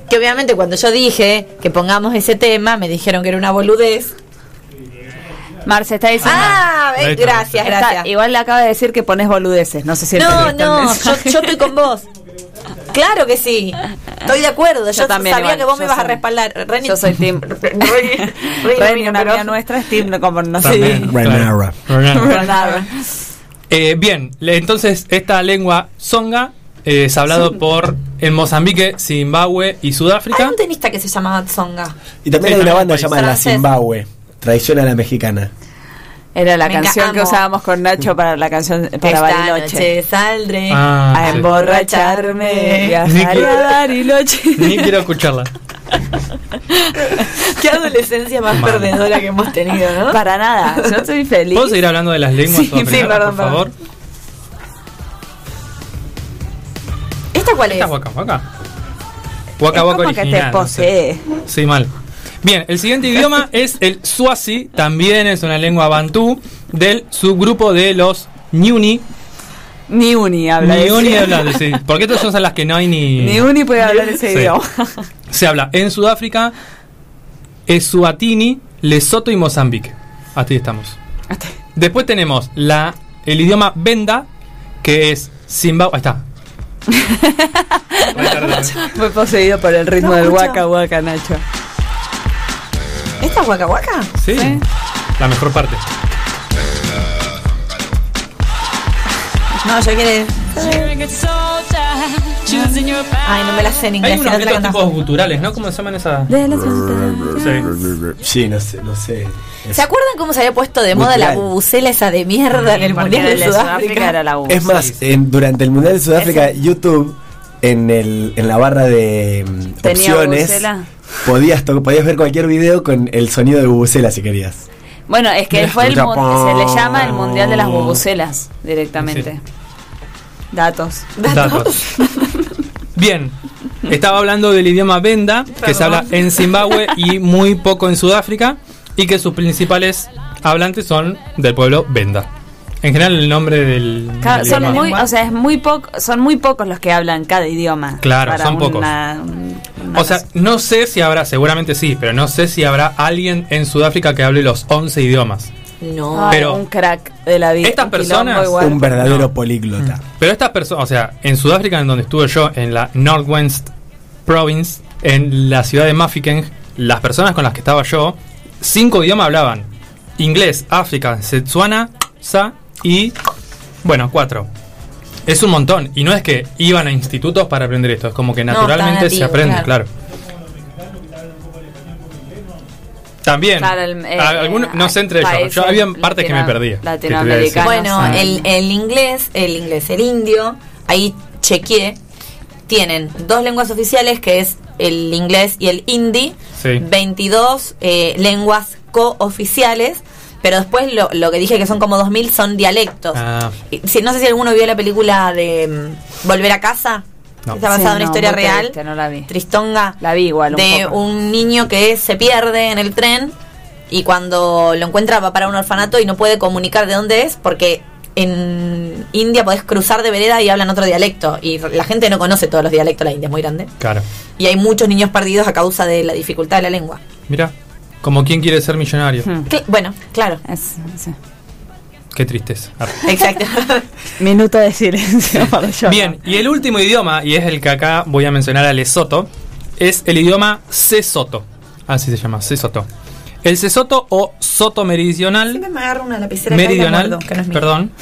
Que obviamente cuando yo dije que pongamos ese tema, me dijeron que era una boludez. Marce está diciendo. Ah, gracias, Está- gracias. igual le acaba de decir que pones boludeces. No sé si No, no, yo, yo estoy con vos. Claro que sí. Estoy de acuerdo. Yo, Yo también, sabía igual, que vos me ibas a respaldar. Reni- Yo soy Team. Reni- Reni, una amiga nuestra, es Team, como no sé. También, Renara. Renara. Eh, bien, le- entonces esta lengua songa eh, es hablado por en Mozambique, Zimbabue y Hay Sudáfrica. un tenista que se llamaba Tsonga. Y también hay una banda llamada La. Zimbabue, tradición a la mexicana. Era la Me canción que amo. usábamos con Nacho para la canción para Esta Bariloche. noche saldré. Ah, A sí. emborracharme, que- a Bariloche. Ni quiero escucharla. Qué adolescencia más Mal. perdedora que hemos tenido, ¿no? Para nada, yo estoy feliz. ¿Puedo seguir hablando de las lenguas? Sí, sí, perdón, por favor? ¿Esta cuál es? Esta es Waka Waka. Es Waka Waka como que original. te no sé. posee. Sí, mal. Bien, el siguiente idioma es el Swazi, también es una lengua bantú del subgrupo de los Nyuni. Ni uni habla de Nyuni ese- habla, sí. Porque estas son las que no hay ni. Ni uni puede hablar ese Sí. idioma. Se habla en Sudáfrica, Eswatini, Lesoto y Mozambique. Así estamos. Después tenemos la, el idioma Benda, que es Zimbabue. Ahí está. Fue poseído por el ritmo No, del waka waka, Nacho. ¿Esta es Waka Waka? Sí, la mejor parte. No, yo quiero. Ay, no me la sé en Hay inglés. si unos cantás. tipos guturales, ¿no? ¿Cómo se llaman esas? De las fronteras. Sí. Sí, no sé, no sé. ¿Se acuerdan cómo se había puesto de moda la bubucela esa de mierda en el Mundial de Sudáfrica? era la. Es más, en- durante el Mundial de Sudáfrica, YouTube, en, el, en la barra de Tenía opciones, bubucela. Podías, podías ver cualquier video con el sonido de bubucela si querías. Bueno, es que fue el se le llama el mundial de las bubucelas directamente. Datos. Datos. Bien. Estaba hablando del idioma Benda, que se habla en Zimbabue y muy poco en Sudáfrica, y que sus principales hablantes son del pueblo Benda. En general el nombre del, Claro, del son idioma- muy, o sea, es muy poco, son muy pocos los que hablan cada idioma. Claro, son pocos. una- una O sea, no sé si habrá, seguramente sí, pero no sé si habrá alguien en Sudáfrica que hable los 11 idiomas. No. Ay, pero- un crack de la vida. Estas un personas- igual. Un verdadero No. políglota. Pero estas personas, o sea, en Sudáfrica, en donde estuve yo, en la Northwest Province, en la ciudad de Mafeking, las personas con las que estaba yo, cinco idiomas hablaban. Inglés, África, Setsuana, Sa y, bueno, cuatro. Es un montón. Y no es que iban a institutos para aprender esto, es como que No, naturalmente se aprende, claro. claro. También. Claro, el- eh, no sé entre ellos. países Yo había partes que me perdía. latinoamericanos. Bueno, Ah. el, el inglés, el inglés, el indio, ahí chequeé, tienen dos lenguas oficiales que es el inglés y el hindi, Sí. 22 eh, lenguas cooficiales, pero después lo, lo que dije que son como 2000 son dialectos. Ah, Y si- no sé si alguno vio la película de mm, Volver a casa, No. está basada en una no, historia real, triste, no la vi. Tristonga, La vi igual un de poco. un niño que se pierde en el tren y cuando lo encuentra va para un orfanato y no puede comunicar de dónde es porque en India podés cruzar de vereda y hablan otro dialecto y la gente no conoce todos los dialectos, la India es muy grande claro. y hay muchos niños perdidos a causa de la dificultad de la lengua. Mira, como quien quiere ser millonario. Hmm. Cl- bueno, claro, Es- sí. Qué tristeza. Exacto. Minuto de silencio para yo. Bien, y el último idioma, y es el que acá voy a mencionar a Lesoto, es el idioma Sesoto. Así se llama, Sesoto. El Sesoto o Soto Meridional, Siempre me agarro una lapicera acá y la meridional, muerdo, que no es mía. perdón,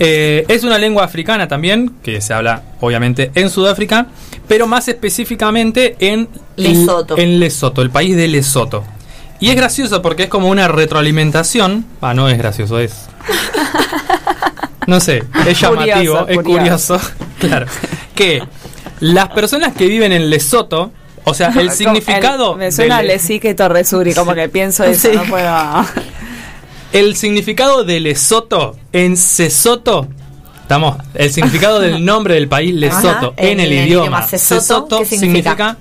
eh, es una lengua africana también, que se habla obviamente en Sudáfrica, pero más específicamente en Lesoto. En Lesoto, el país de Lesoto. Y es gracioso porque es como una retroalimentación. Ah, no es gracioso, es. No sé, es llamativo, Curioso, es curioso. Claro. Que las personas que viven en Lesoto, o sea, el significado. El- me suena del- Lesique Torresuri, como que pienso eso, Sí. no puedo. El significado de Lesoto en Sesoto. Estamos, el significado del nombre del país Lesoto Ajá, en, en el, el idioma Sesoto significa?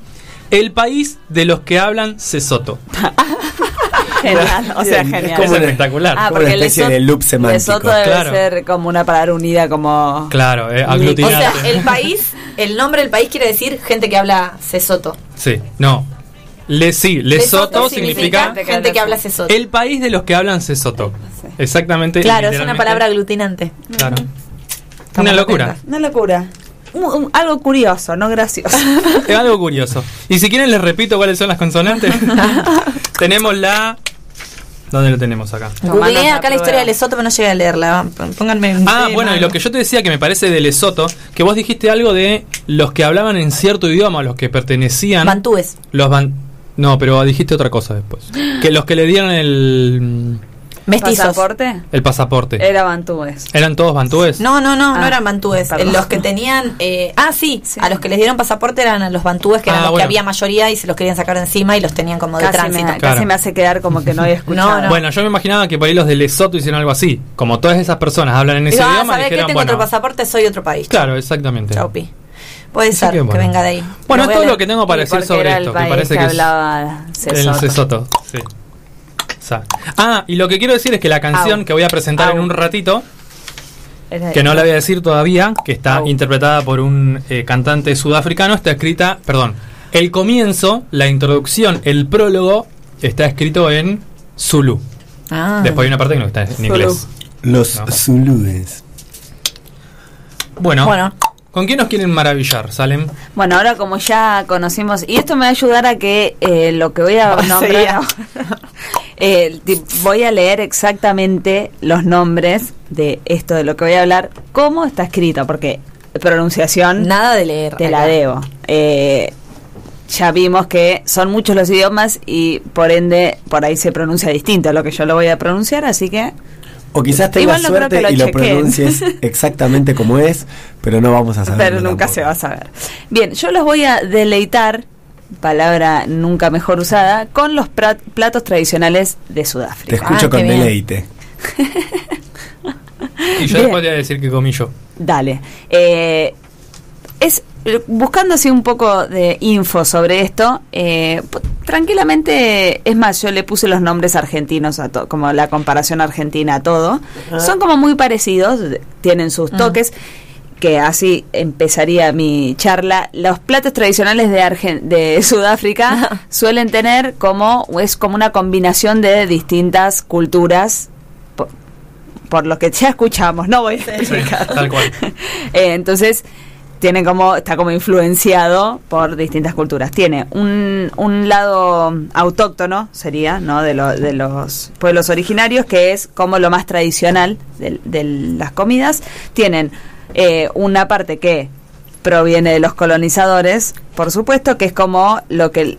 El país de los que hablan Sesoto. Genial, o sea, es genial. Es como una- espectacular. Ah, Como porque una especie de loop semántico. Lesoto debe Claro. ser como una palabra unida, como. Claro, eh, O aglutinante. sea, el país, el nombre del país quiere decir gente que habla sesoto. Sí, no. Le, sí, Lesoto significa gente que habla sesoto. el país de los que hablan Sesoto. Sí. Exactamente. Claro, es una palabra aglutinante. Claro. Estamos Una locura. Una locura. Un- un- algo curioso, no gracioso. Es algo curioso. Y si quieren les repito cuáles son las consonantes. tenemos la... ¿Dónde lo tenemos acá? Googleé acá la historia de Lesoto, pero no llegué a leerla. Pónganme en Ah, tema. bueno, y lo que yo te decía que me parece de Lesoto, que vos dijiste algo de los que hablaban en cierto idioma, los que pertenecían... Bantúes. Los ban... No, pero dijiste otra cosa después. Que los que le dieron el... Mestizos. ¿Pasaporte? El pasaporte. Era Bantúes. ¿Eran todos bantúes? No, no, no, no Ah, eran bantúes. perdón. Los que tenían. eh, ah, sí, Sí. a los que les dieron pasaporte eran a los bantúes, que eran Ah, los bueno. que había mayoría y se los querían sacar de encima y los tenían como de Casi, tránsito. me, Claro. casi me hace quedar como que no había escuchado. No, no. Bueno, yo me imaginaba que por ahí los de Lesoto hicieron algo así. Como todas esas personas hablan en ese Digo, ah, idioma, ¿sabés qué? dijeron, Tengo bueno, otro pasaporte, soy otro país. Claro, exactamente. Chaupi. Puede ser que, que, bueno. venga de ahí. Bueno, es todo lo que tengo para decir sobre esto, que país parece que que es hablaba el. Sesoto. Sí. Sa. Ah, y lo que quiero decir es que la canción Au. que voy a presentar en un ratito, que no la voy a decir todavía, que está Au. interpretada por un eh, cantante sudafricano, está escrita, perdón, el comienzo, la introducción, el prólogo, está escrito en Zulu. Ah. Después hay una parte que no está en inglés. Los No. zulúes. Bueno, Bueno, ¿con quién nos quieren maravillar, Salem? Bueno, ahora como ya conocimos, y esto me va a ayudar a que eh, lo que voy a Oh, nombrar, eh, voy a leer exactamente los nombres de esto de lo que voy a hablar, cómo está escrito, porque pronunciación Nada de leer. te la debo. Eh, ya vimos que son muchos los idiomas y por ende por ahí se pronuncia distinto a lo que yo lo voy a pronunciar, así que O quizás tengas Igual no creo suerte que lo y lo pronuncies exactamente como es, pero no vamos a saber. pero nunca se va a saber. Bien, yo los voy a deleitar, palabra nunca mejor usada, con los platos tradicionales de Te Sudáfrica. escucho Ah, con deleite. Y yo Bien. después te voy a decir que comí yo. Dale. Eh, es buscando así un poco de info sobre esto, eh, tranquilamente, es más, yo le puse los nombres argentinos a todo, como la comparación argentina a todo. Son como muy parecidos, tienen sus toques. Que así empezaría mi charla. Los platos tradicionales de, Argen- de Sudáfrica suelen tener como, es como una combinación de distintas culturas por, por lo que ya escuchamos, no voy a Sí, explicar. tal cual. Eh, entonces, tiene como, está como influenciado por distintas culturas. Tiene un, un lado autóctono, sería, ¿no? De, lo- de los pueblos originarios, que es como lo más tradicional de, de las comidas. Tienen eh, una parte que proviene de los colonizadores, por supuesto, que es como lo que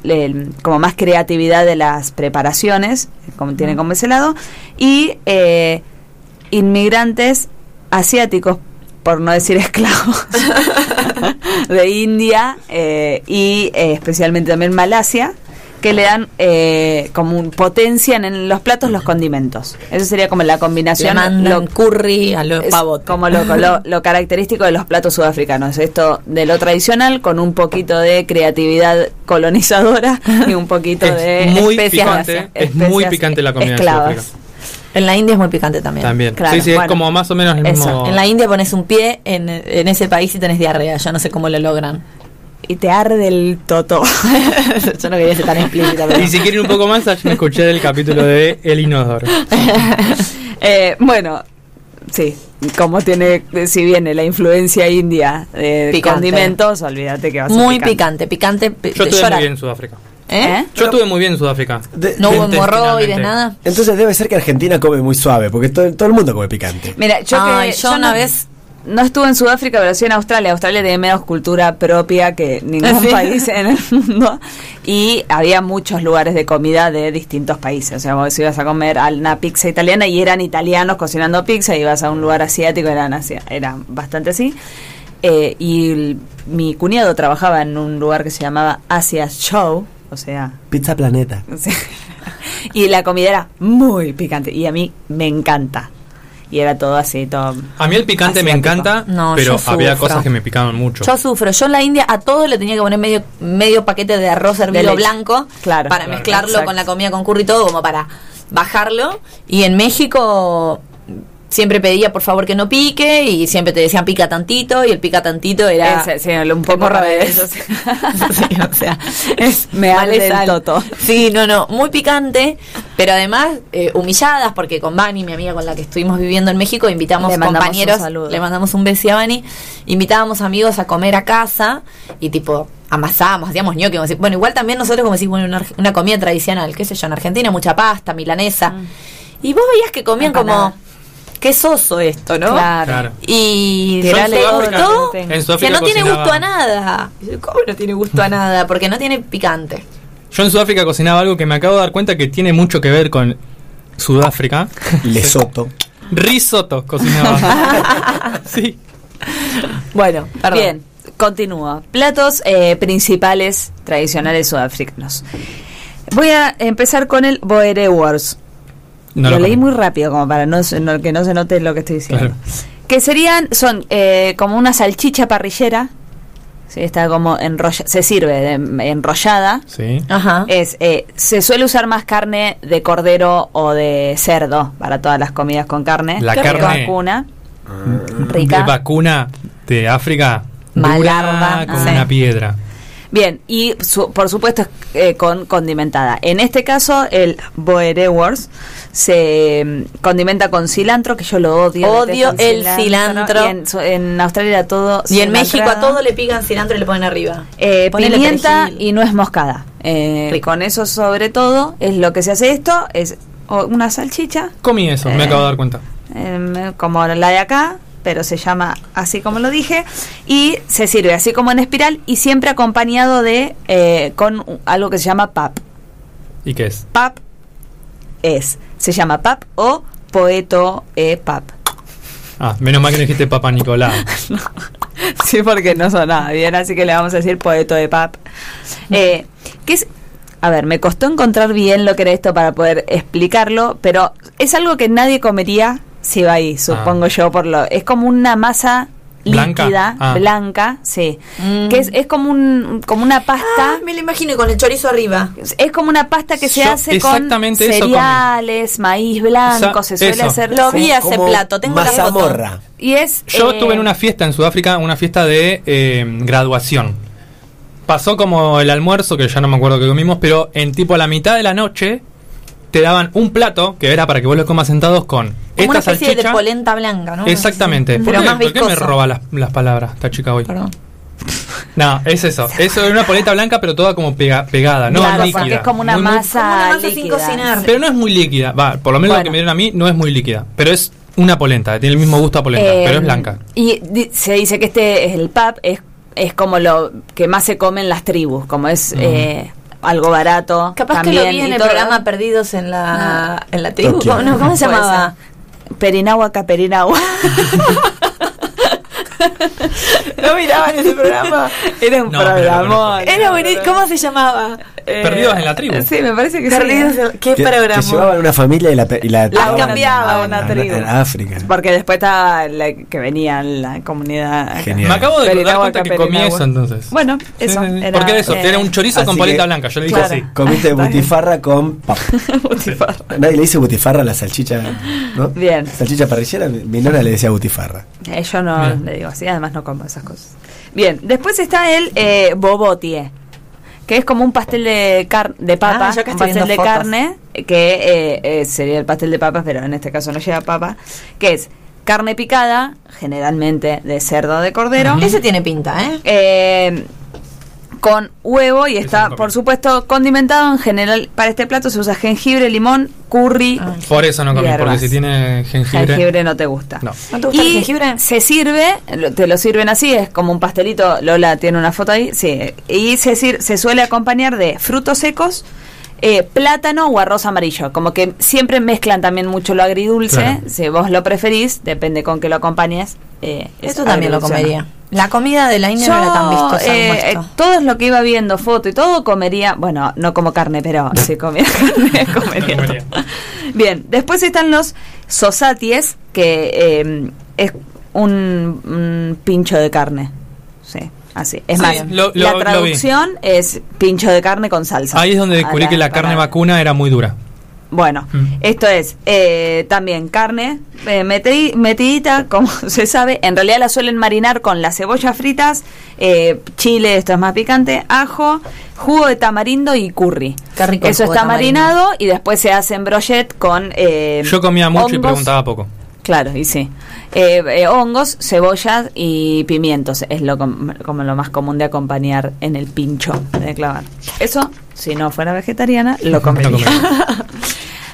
como más creatividad de las preparaciones, como tiene como ese lado, y eh, inmigrantes asiáticos, por no decir esclavos, de India eh, y eh, especialmente también Malasia, que le dan eh, como un, potencian en los platos los condimentos. Eso sería como la Le combinación. lo- curry a los es pavotes. como lo, lo- lo característico de los platos sudafricanos. Esto de lo tradicional con un poquito de creatividad colonizadora y un poquito Es de muy especias- picante, es muy picante la comida esclavas. En la India es muy picante también. También. Claro, sí, sí, bueno. es como más o menos el Eso, mismo. En la India pones un pie en, en ese país y tenés diarrea. Yo no sé cómo lo logran. Y te arde el toto. Yo no quería ser tan explícita, pero... Y si quieren un poco más, me escuché del capítulo de El Inodoro. Eh, bueno, sí, como tiene, si viene la influencia india de Picante. condimentos, olvídate que va a ser Muy picante, picante, pi- Yo estuve muy bien en Sudáfrica. ¿Eh? Yo estuve muy bien en Sudáfrica. De- No hubo hemorroides, nada. Entonces debe ser que Argentina come muy suave, porque todo, todo el mundo come picante. Mira, yo, Ay, que, yo una no, vez- no estuve en Sudáfrica, pero sí en Australia. Australia tiene menos cultura propia que ningún Sí. país en el mundo. Y había muchos lugares de comida de distintos países. O sea, vos ibas a comer a una pizza italiana y eran italianos cocinando pizza, ibas a un lugar asiático, eran, asia- eran bastante así. Eh, y el- mi cuñado trabajaba en un lugar que se llamaba Asia Show, o sea, Pizza Planeta. Y la comida era muy picante y a mí me encanta. Y era todo así, todo. A mí el picante me encanta, No, pero había cosas que me picaban mucho. Yo sufro. Yo en la India a todo le tenía que poner medio medio paquete de arroz hervido leche. blanco Claro. para Claro. mezclarlo Exacto. con la comida con curry y todo, como para bajarlo. Y en México siempre pedía por favor que no pique y siempre te decían pica tantito y el pica tantito era Ese, sí, un poco revés. Sí, o sea, es Me mal arde el sal. toto. Sí, no, no, muy picante, pero además eh, humilladas porque con Vani, mi amiga con la que estuvimos viviendo en México, invitamos Le compañeros, le mandamos un beso a Vani, invitábamos amigos a comer a casa y tipo amasábamos, hacíamos si- bueno, igual también nosotros como bueno, una, comida tradicional, qué sé yo, en Argentina mucha pasta, milanesa. Mm. Y vos veías que comían Empanada. como qué soso esto, ¿no? Claro. Claro. Y Yo en Sudáfrica- todo, que no tiene gusto a nada. ¿Cómo no tiene gusto a nada? Porque no tiene picante. Yo en Sudáfrica cocinaba algo que me acabo de dar cuenta que tiene mucho que ver con Sudáfrica. Lesoto. Risotto cocinaba. sí. Bueno, perdón. Bien, continúo. Platos eh, principales tradicionales sudafricanos. Voy a empezar con el boerewors. No lo lo leí muy rápido como para no, no- que no se note lo que estoy diciendo. Claro. Que serían, son eh, como una salchicha parrillera. Sí, está como enrolla, se sirve de- enrollada. Sí. Ajá. Es, eh, se suele usar más carne de cordero o de cerdo para todas las comidas con carne. La Qué carne- vacuna. De Rica. vacuna de África. Malarda, como sí. una piedra. Bien, y su- por supuesto eh, con condimentada. En este caso, el boerewors se mm, condimenta con cilantro, que yo lo odio. Odio el cilantro. Y en, Australia todo y en México a todo le pican cilantro y le ponen arriba. Eh, pimienta perejil. y nuez moscada. Eh, con eso sobre todo es lo que se hace esto, es una salchicha, Comí eso, me Eh. acabo de dar cuenta. em, como la de acá, pero se llama así como lo dije, y se sirve así como en espiral y siempre acompañado de eh, con algo que se llama pap. ¿Y qué es? Pap es, se llama pap o poeto e pap. Ah, menos mal que no dijiste Papa Nicolás. Sí, porque no sonaba bien, así que le vamos a decir poeto de pap. Eh, ¿qué es? A ver, me costó encontrar bien lo que era esto para poder explicarlo, pero es algo que nadie comería si va ahí, supongo yo, por lo. Es como una masa ¿Blanca? líquida, Ah. blanca, sí. Mm. Que es, es como un como una pasta. Ah, me lo imagino con el chorizo arriba. Es como una pasta que se hace con exactamente eso comí. cereales, maíz blanco, se suele eso. hacer. Lo vi sí. a ese Como plato, tengo la foto. Y es. Yo eh, estuve en una fiesta en Sudáfrica, una fiesta de eh, graduación. Pasó como el almuerzo, que ya no me acuerdo que comimos, pero en tipo a la mitad de la noche te daban un plato que era para que vos lo comas sentados con Como esta una especie salchicha. de polenta blanca, ¿no? Exactamente. ¿Por, Pero qué, más por qué me roba las, las palabras esta chica hoy? Perdón. No, es eso. Eso era una polenta blanca, pero toda como pega- pegada, no claro, líquida. porque es como una Muy, muy- masa, Como una masa sin líquida. cocinar. pero no es muy líquida. Va, por lo menos lo que me dieron a mí no es muy líquida. Pero es una polenta, tiene el mismo gusto a polenta, Eh, pero es blanca. Y di- se dice que este es el pap, es, es como lo que más se come en las tribus, como es eh, algo barato. Capaz también, que lo vi en el todo. programa Perdidos en la, Ah. en la tribu. ¿Cómo, no, ¿cómo se llamaba? Perinagua Caperinagua. ¿No miraban ese programa? Era un No, conozco. Era buenísimo. ¿Cómo se llamaba? Perdidos en la tribu. Sí, me parece que Perdidos sí. en- ¿Qué Que, que programa? llevaban una familia y la, pe- y la La llevaban cambiaban. a- una tribu. África. Porque después estaba la que venía la comunidad. acá. Genial. Me acabo de dar cuenta que comí eso entonces. Bueno, eso. sí, sí. Era, ¿Por qué eso? eh, Era un chorizo con polenta que- blanca. Yo le dije Claro. así. Comiste butifarra con pap. Butifarra. Nadie le dice butifarra a la salchicha, ¿no? Bien. Salchicha parrillera, mi mi nona le decía butifarra. Eh, yo no Bien. le digo así, además no como esas cosas. Bien, después está el eh, bobotie, que es como un pastel de, car de papa, Ah, un pastel de fotos. carne, que eh, eh, sería el pastel de papas, pero en este caso no lleva papa, que es carne picada, generalmente de cerdo o de cordero, Ese tiene pinta, ¿eh? eh, con huevo y está, por supuesto, condimentado. En general, para este plato se usa jengibre, limón, curry. Ah. Por eso no comí, porque si tiene jengibre. Jengibre no te gusta. No. ¿No te gusta el Y jengibre? se sirve, lo- te lo sirven así, es como un pastelito, Lola tiene una foto ahí, sí, y se, sir- se suele acompañar de frutos secos, eh, plátano o arroz amarillo, como que siempre mezclan también mucho lo agridulce, Claro. si vos lo preferís, depende con qué lo acompañes. eh, es Esto también lo comería. La comida de la India no era tan vistosa eh, eh, todo es lo que iba viendo, foto y todo, comería, bueno, no como carne, pero si comía carne, comería. Todo. Bien, después están los sosaties, que eh, es un, un pincho de carne. Sí, así. Es Sí, más, lo- lo- la traducción es pincho de carne con salsa. Ahí es donde descubrí que la carne vacuna era muy dura. Bueno, Mm. esto es eh, también carne eh, meti- metidita, como se sabe. En realidad la suelen marinar con las cebollas fritas, eh, chile, esto es más picante, ajo, jugo de tamarindo y curry. Qué rico el Eso está tamarindo. marinado y después se hace en brochet con. eh, Yo comía mucho y preguntaba poco. Claro, y sí. Eh, eh, hongos, cebollas y pimientos es lo com- como lo más común de acompañar en el pincho de clavar. Eso, si no fuera vegetariana, lo comería. Lo comería.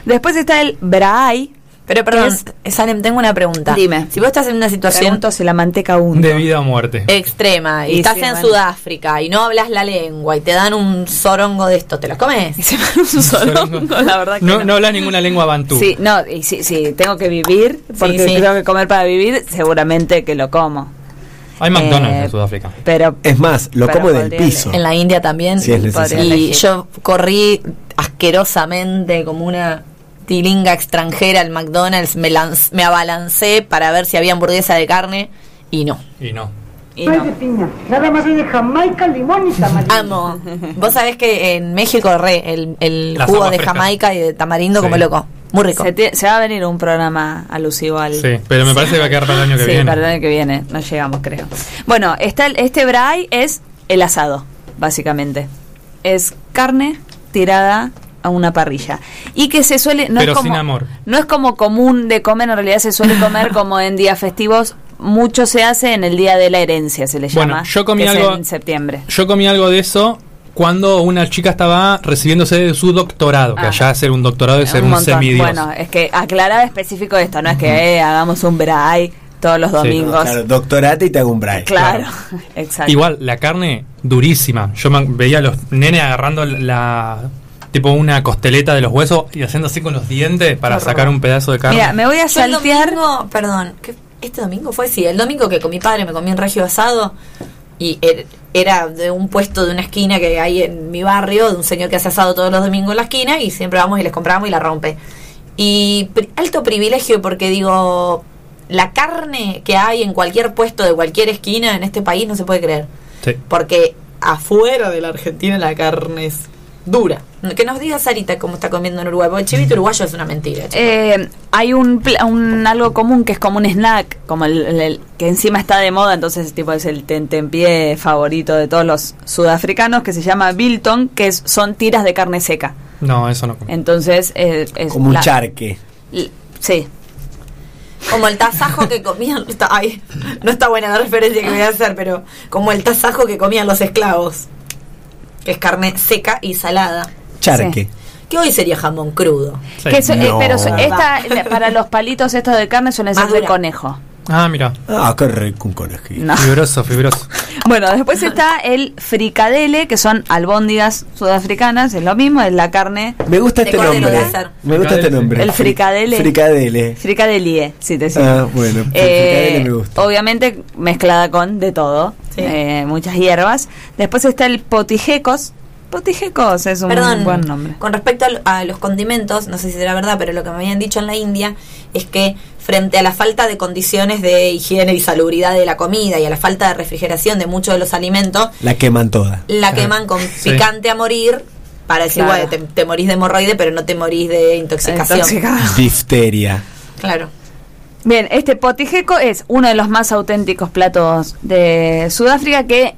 Después está el braai. Pero perdón, es- Salem, tengo una pregunta. Dime. Si vos estás en una situación Pregunto si la manteca hunde. De vida o muerte. extrema y, Y estás sí, en bueno. Sudáfrica y no hablas la lengua y te dan un sorongo de esto, ¿te lo comes? Y se me un solongo, la verdad que no, no. no hablas ninguna lengua bantú. Sí, no, y si, si tengo que vivir, porque sí. tengo que comer para vivir, seguramente que lo como. Hay McDonald's Eh, en Sudáfrica. Pero Es más, lo Pero como del piso. En la India también. Sí, es necesario. y yo corrí asquerosamente como una tilinga extranjera al McDonald's, me, lanz- me abalancé para ver si había hamburguesa de carne y no. Y no. y no. Nada más de Jamaica, limón y tamarindo. Amo. Vos sabés que en México re el, el jugo de. Jamaica y de tamarindo Sí. como loco. Muy rico. Se, va a venir un programa alusivo al. Sí, pero me parece que va a quedar para el año que sí, viene. para el año que viene. No llegamos, creo. Bueno, está el- este braai es el asado, básicamente. Es carne tirada a una parrilla. Y que se suele. No Pero es como, sin amor. No es como común de comer, en realidad se suele comer como en días festivos. Mucho se hace en el día de la herencia, se le Bueno, llama. yo comí que es algo- en septiembre. Yo comí algo de eso cuando una chica estaba recibiéndose de su doctorado, que Ah. allá hacer un doctorado es ser un, montón. semidios. Bueno, es que aclaraba específico esto, no es que eh, hagamos un braai todos los Sí. domingos. Claro, doctorate y te hago un braille. Claro, exacto. Igual, la carne durísima. Yo me- veía a los nenes agarrando la. Tipo una costeleta de los huesos y haciendo así con los dientes para horror. sacar un pedazo de carne. Mira, me voy a saltear. domingo, perdón, ¿qué- ¿este domingo fue? Sí, el domingo que con mi padre me comí un regio asado y er- era de un puesto de una esquina que hay en mi barrio, de un señor que hace asado todos los domingos en la esquina y siempre vamos y les compramos y la rompe. Y alto privilegio porque digo, la carne que hay en cualquier puesto de cualquier esquina en este país no se puede creer. Sí. Porque afuera de la Argentina la carne es dura. Que nos diga Sarita cómo está comiendo en Uruguay, porque el chivito uruguayo es una mentira. Eh, hay un, pla- un algo común que es como un snack, como el, el- el- que encima está de moda, entonces tipo es el tentempié favorito de todos los sudafricanos, que se llama biltong, que es- son tiras de carne seca. No, eso no. Entonces eh, es Como un charque. l- Sí, Como el tasajo que comían. está- ay, no está buena la referencia que voy a hacer, pero como el tasajo que comían los esclavos. Que es carne seca y salada. Charque. Que hoy sería jamón crudo. Sí. Que eso- eh, pero esta, para los palitos estos de carne suelen ser de conejo. Ah, mira. Ah, qué rico un conejito. No. Fibroso, fibroso. Bueno, después está el fricadele, que son albóndigas sudafricanas, es lo mismo, es la carne Me gusta este nombre. Me gusta este nombre. El fricadele. Fricadele. fricadelie, si te sirve. Ah, bueno. el Eh, fricadele me gusta. obviamente mezclada con de todo, Sí. eh, muchas hierbas. Después está el potijecos. Potijecos es un Perdón, buen nombre. con respecto a, a los condimentos, no sé si será verdad, pero lo que me habían dicho en la India es que frente a la falta de condiciones de higiene y salubridad de la comida y a la falta de refrigeración de muchos de los alimentos, La queman toda. la queman con Sí. picante a morir para decir, Claro. bueno, te, te morís de hemorroide, pero no te morís de intoxicación. Difteria. Claro. Bien, este potijeco es uno de los más auténticos platos de Sudáfrica que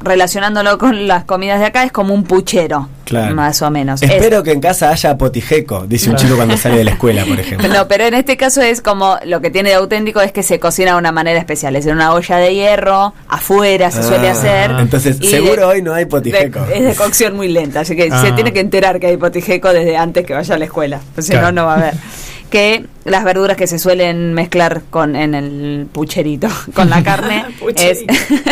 relacionándolo con las comidas de acá es como un puchero, Claro. más o menos. Es- Espero que en casa haya potijeco, dice un chico cuando sale de la escuela, por ejemplo. No, pero en este caso es como lo que tiene de auténtico es que se cocina de una manera especial, es en una olla de hierro, afuera se suele Ah, hacer. Entonces, seguro de- hoy no hay potijeco. de- es de cocción muy lenta, así que Ah. se tiene que enterar que hay potijeco desde antes que vaya a la escuela, si Claro. no, no va a haber. Que las verduras que se suelen mezclar con en el pucherito con la carne es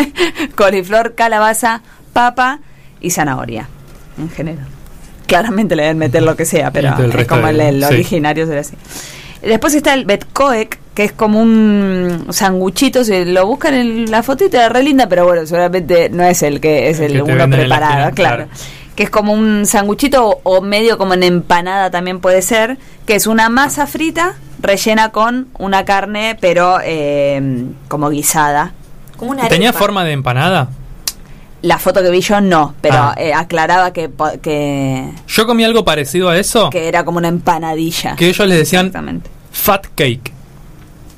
coliflor, calabaza, papa y zanahoria, en general. Claramente le deben meter lo que sea, pero es como el, de- el sí. originario será así. Después está el betcoek, que es como un sanguchito, si lo buscan en la fotito, era re linda, pero bueno, seguramente no es el que es El el, que te uno preparado, claro. Que es como un sanguchito o, medio como en empanada también puede ser, que es una masa frita rellena con una carne, pero eh, como guisada. Como una ¿Tenía arepa. forma de empanada? La foto que vi yo no, pero Ah. eh, aclaraba que, po- que, Yo comí algo parecido a eso, que era como una empanadilla. que ellos les decían Exactamente. fat cake.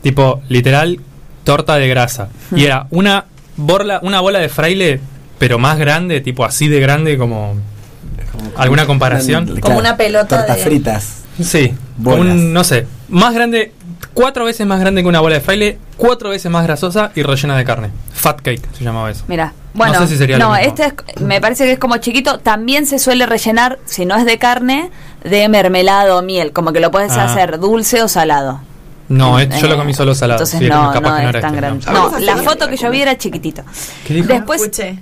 Tipo, literal, torta de grasa. Y era una borla, una bola de fraile, pero más grande, tipo así de grande como... ¿Alguna comparación? Como una pelota Tortas de- fritas. Sí, Bolas. un, no sé, más grande, cuatro veces más grande que una bola de fraile, cuatro veces más grasosa y rellena de carne. Fat cake se llamaba eso. Mira, bueno, sé si sería lo no, este es- me parece que es como chiquito. También se suele rellenar, si no es de carne, de mermelada o miel. Como que lo puedes Ah. hacer dulce o salado. No, este- yo Eh, lo comí solo salado. Entonces sí, no, capaz no es era tan este, grande. no. No, la foto que yo vi era chiquitito. ¿Qué dijo? Después, Escuche.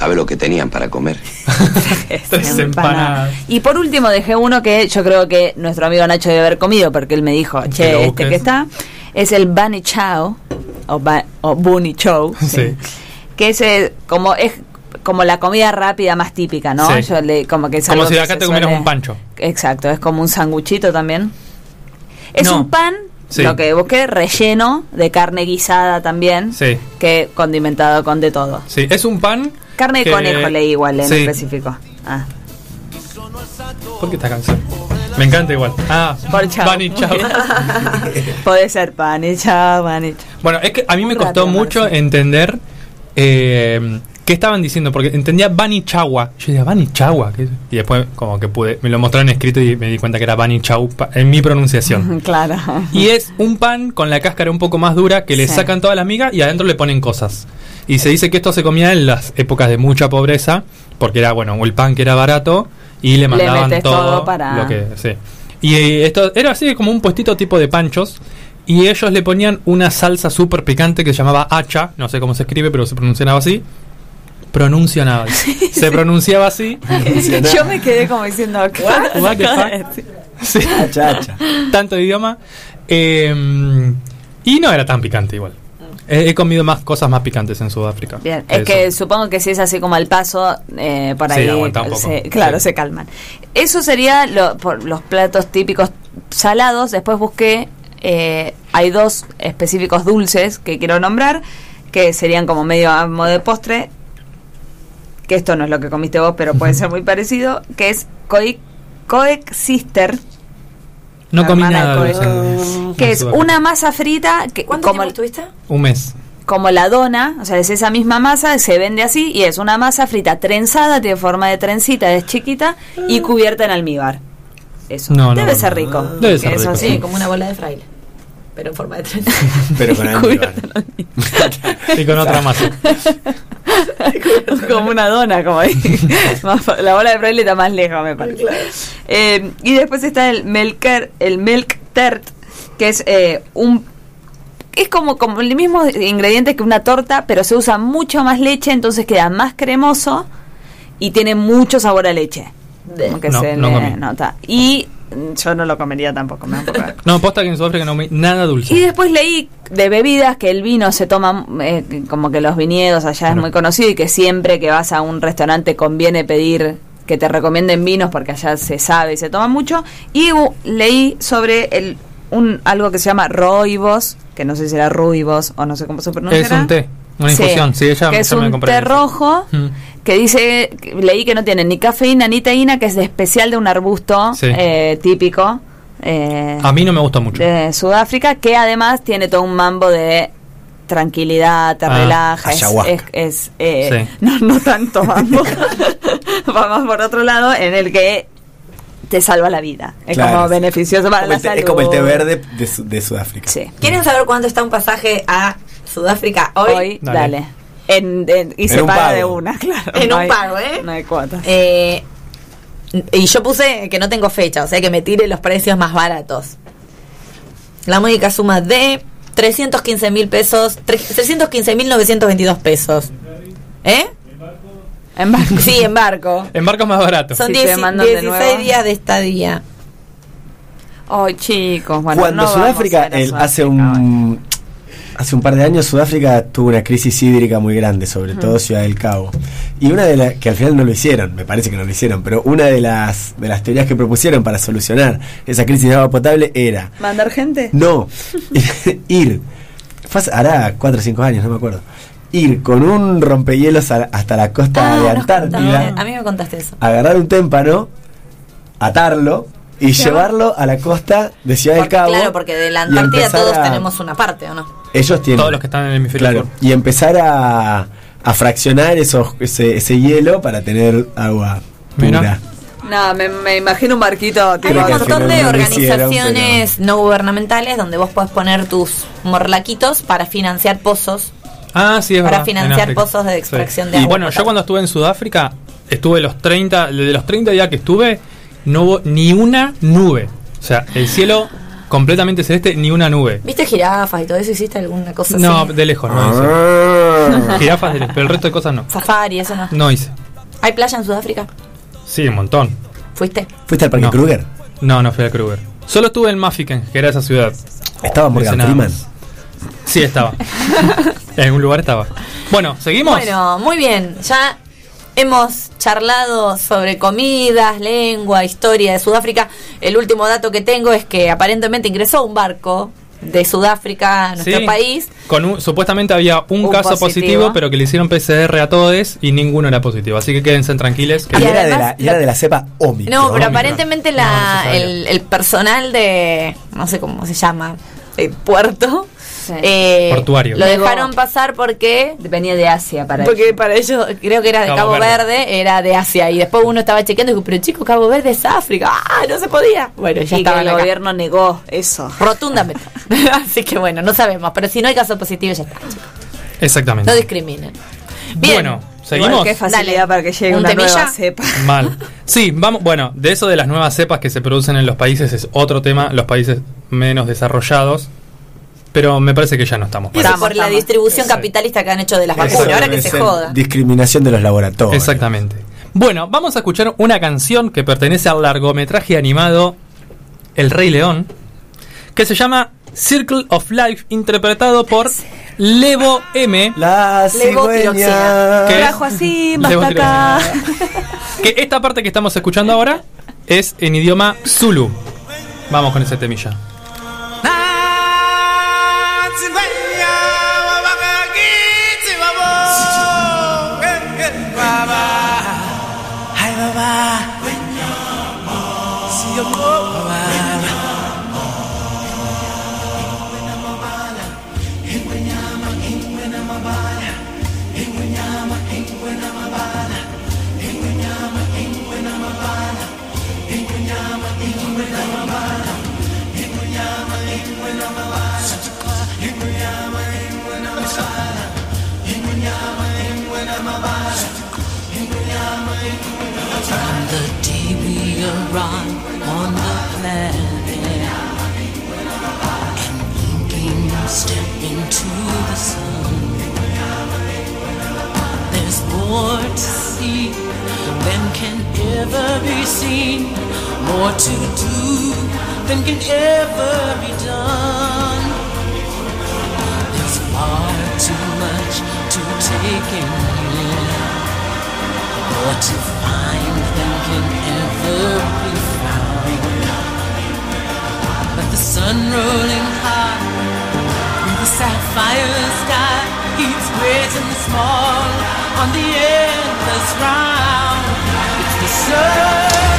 ¿Sabe lo que tenían para comer? Tres empanadas. Y por último dejé uno que yo creo que nuestro amigo Nacho debe haber comido porque él me dijo, che, este que está, es el Bunny Chow o, ba- o Bunny Chow, Sí. que es eh, como es como la comida rápida más típica, ¿no? Sí. Yo le, como que es Como algo si acá te comieras suele- un pancho. Exacto, es como un sanguchito también. Es No. un pan, Sí. lo que busqué, relleno de carne guisada también, Sí. que condimentado con de todo. Sí, es un pan. Carne de conejo leí igual en Sí. específico. Ah. ¿Por qué esta canción? Me encanta igual. Ah, Por chao. Puede ser pan y chao, pan y chao. Bueno, es que a mí me costó mucho entender eh, qué estaban diciendo, porque entendía Bani Chagua. Yo decía, Bani Chagua. Y después, como que pude, me lo mostraron escrito y me di cuenta que era Bani Chau pa- en mi pronunciación. Claro. Y es un pan con la cáscara un poco más dura que le Sí. sacan toda la miga y adentro le ponen cosas. Y se dice que esto se comía en las épocas de mucha pobreza, porque era, bueno, el pan que era barato y le mandaban metes todo, todo para- lo que... Sí. Y eh, esto era así como un puestito tipo de panchos. y ellos le ponían una salsa súper picante que se llamaba hacha, no sé cómo se escribe, pero se pronunciaba así. Pronunciaba Se pronunciaba así. Yo me quedé como diciendo, ¿qué? What the fuck? Sí. Tanto idioma. Eh, y no era tan picante igual. He, he comido más cosas más picantes en Sudáfrica. Bien, es Eso. que supongo que si es así como al paso, eh, por Sí, ahí, aguanta un poco. se- claro, Sí. se calman. Eso sería lo- por los platos típicos salados. Después busqué, eh, hay dos específicos dulces que quiero nombrar, que serían como medio a modo de postre, que esto no es lo que comiste vos, pero puede ser muy parecido, que es coi- coexister, No comí nada que en es una masa frita que ¿Cuánto como tiempo estuviste? Un mes. como la dona, o sea, es esa misma masa, se vende así y es una masa frita trenzada, tiene forma de trencita, es chiquita y cubierta en almíbar. Eso. No, no, Debe no. ser rico. Debe ser Eso rico, sí. Sí, como una bola de fraile. Pero en forma de tren. Pero con almíbar. Y con otra masa. como una dona, como ahí. Más la bola de fraile está más lejos, me parece. Eh, y después está el melker, el milk tart, que es eh, un es como, como el mismo ingrediente que una torta, pero se usa mucho más leche, entonces queda más cremoso y tiene mucho sabor a leche. Como que No, se no le comí. nota. Y yo no lo comería tampoco, me da un poco de- No, posta que en Sudáfrica no comí nada dulce. Y después leí de bebidas que el vino se toma, eh, como que los viñedos allá es muy conocido y que siempre que vas a un restaurante conviene pedir que te recomienden vinos porque allá se sabe y se toma mucho. Y uh, leí sobre el un algo que se llama roibos, que no sé si era ruibos o no sé cómo se pronuncia. Es un té, una infusión. Sí, ella que es me un compré té rojo Mm. Que dice, leí que no tiene ni cafeína ni teína, que es de especial de un arbusto Sí. eh, típico. eh, A mí no me gusta mucho. de Sudáfrica, que además tiene todo un mambo de tranquilidad, te Ah, relaja, es, ayahuasca. es, es, eh, Sí. no, no tanto mambo, vamos por otro lado, en el que te salva la vida, es Claro. como beneficioso para Como la salud. es como el té verde de, de Sudáfrica. Sí. ¿Quieren saber cuánto está un pasaje a Sudáfrica hoy? Hoy, Dale. dale. En- en- y En se un paga pago. de una, claro. En no un hay- pago, ¿eh? No hay cuotas. Eh, y yo puse que no tengo fecha, o sea que me tire los precios más baratos. La módica suma de 315 mil pesos, 315 mil 922 pesos. ¿Eh? En barco. Sí, en barco. En barcos más baratos. Son Si te 10 mandan de 16 nuevo. días de estadía. Ay, chicos, bueno, Cuando no vamos Sudáfrica, a ir a el- hace Sudáfrica hoy. un hace un par de años Sudáfrica tuvo una crisis hídrica muy grande, sobre todo Ciudad del Cabo. Y una de las que al final no lo hicieron, me parece que no lo hicieron, pero una de las de las teorías que propusieron para solucionar esa crisis de agua potable era ¿Mandar gente? no ir hará 4 o 5 años, no me acuerdo. Ir con un rompehielos a- hasta la costa Ah, de Antártida. A mí me contaste eso. agarrar un témpano, atarlo y llevarlo a la costa de Ciudad Porque, del Cabo. claro, porque de la Antártida todos a- tenemos una parte, ¿o no? Ellos tienen. Todos los que están en el hemisferio Claro, sur. y empezar a, a fraccionar esos, ese, ese hielo para tener agua Mira. pura. No, me, me imagino un barquito Hay un montón de organizaciones no gubernamentales donde vos podés poner tus morlaquitos para financiar pozos. Ah, sí, es Para verdad. financiar pozos de extracción de Y agua bueno, yo cuando estuve en Sudáfrica, estuve los 30, de los 30 días que estuve, no hubo ni una nube. O sea, el cielo completamente celeste, ni una nube. ¿Viste jirafas y todo eso? ¿Hiciste alguna cosa No, así? de lejos, no hice. Ah. Jirafas, de lejos, pero el resto de cosas no. Safari, eso no. No hice. ¿Hay playa en Sudáfrica? Sí, un montón. ¿Fuiste? ¿Fuiste al Parque No. Kruger? No, no fui a Kruger. Solo estuve en Mafiken, que era esa ciudad. Estaba Morgan Freeman. Sí, estaba. en algún lugar estaba. Bueno, ¿seguimos? Bueno, muy bien. Ya hemos charlado sobre comidas, lengua, historia de Sudáfrica. El último dato que tengo es que aparentemente ingresó un barco de Sudáfrica a nuestro Sí, país. Con un- supuestamente había un, Un caso positivo. positivo, pero que le hicieron PCR a todos y ninguno era positivo. Así que quédense tranquilos. que- Y, era, de la, y era de la cepa Omicron. No, pero Omicron. aparentemente la, No, no el, el personal de, no sé cómo se llama, de puerto, Sí. eh, Portuario. lo dejaron pasar porque... Venía de Asia para Porque ellos. para ellos, creo que era de Cabo Cabo, Verde. Verde. era de Asia. Y después uno estaba chequeando y dijo, pero chico, Cabo Verde es África. ¡Ah, no se podía! Bueno, ya y que estaba el gobierno negó eso. Rotundamente. Así que bueno, no sabemos. Pero si no hay caso positivo, ya está. Exactamente. No discriminen. Bien. Bueno, seguimos. Qué facilidad Dale. para que llegue ¿Un una temilla? nueva cepa. Mal. Sí, vamos. Bueno, de eso de las nuevas cepas que se producen en los países es otro tema. Los países menos desarrollados. Pero me parece que ya no estamos para Eso Estamos, por la distribución capitalista que han hecho de las vacunas. Ahora que se joda. Discriminación de los laboratorios. Exactamente. Bueno, vamos a escuchar una canción que pertenece al largometraje animado El Rey León, que se llama Circle of Life, interpretado por Levo M. La cigüeña. ¿Qué? Trajo así, acá. Que esta parte que estamos escuchando ahora es en idioma Zulu. Vamos con ese temilla. dancing, From the day we arrive on the planet and blinking step into the sun, there's more to see than can ever be seen, more to do than can ever be done. There's far too much to take in. More to find can ever be found. But the sun rolling high through the sapphire sky keeps great and small on the endless round. It's the circle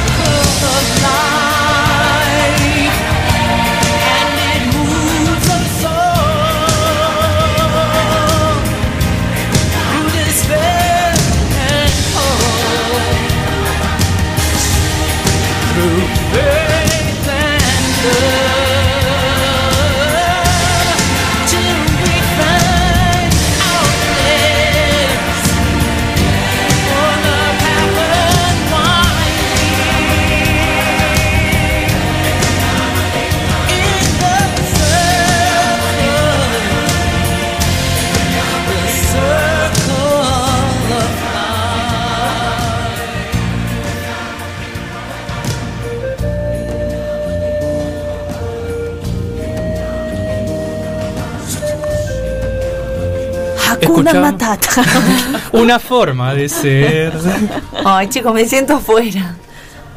Hakuna. Matata. Una forma de ser. Ay, chicos, me siento afuera.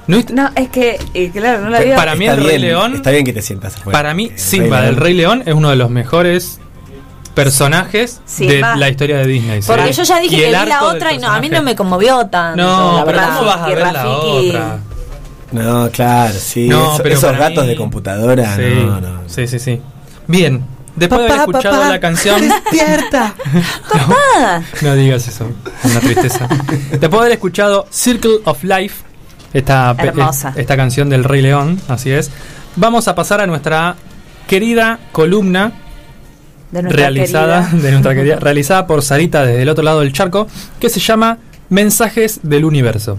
No, No, es que, eh, claro, no la digo. Para mí Está el Rey bien, León- Está bien que te sientas afuera. Para mí, El Simba Rey del. Rey León es uno de los mejores personajes Simba. de la historia de Disney. ¿sí? Porque yo ya dije Y que vi la otra y no, a mí no me conmovió tanto. No, la pero verdad. ¿cómo vas a ver la otra? No, claro, sí. No, eso- pero esos gatos mí- de computadora, Sí, no, no. sí, sí, sí. Bien, después de haber escuchado papá, la canción... Despierta. Papá. No digas eso, una tristeza. Después de haber escuchado Circle of Life, esta, Hermosa. esta canción del Rey León, así es, vamos a pasar a nuestra querida columna De realizada querida. de nuestra querida, realizada por Sarita desde el otro lado del charco, que se llama Mensajes del Universo.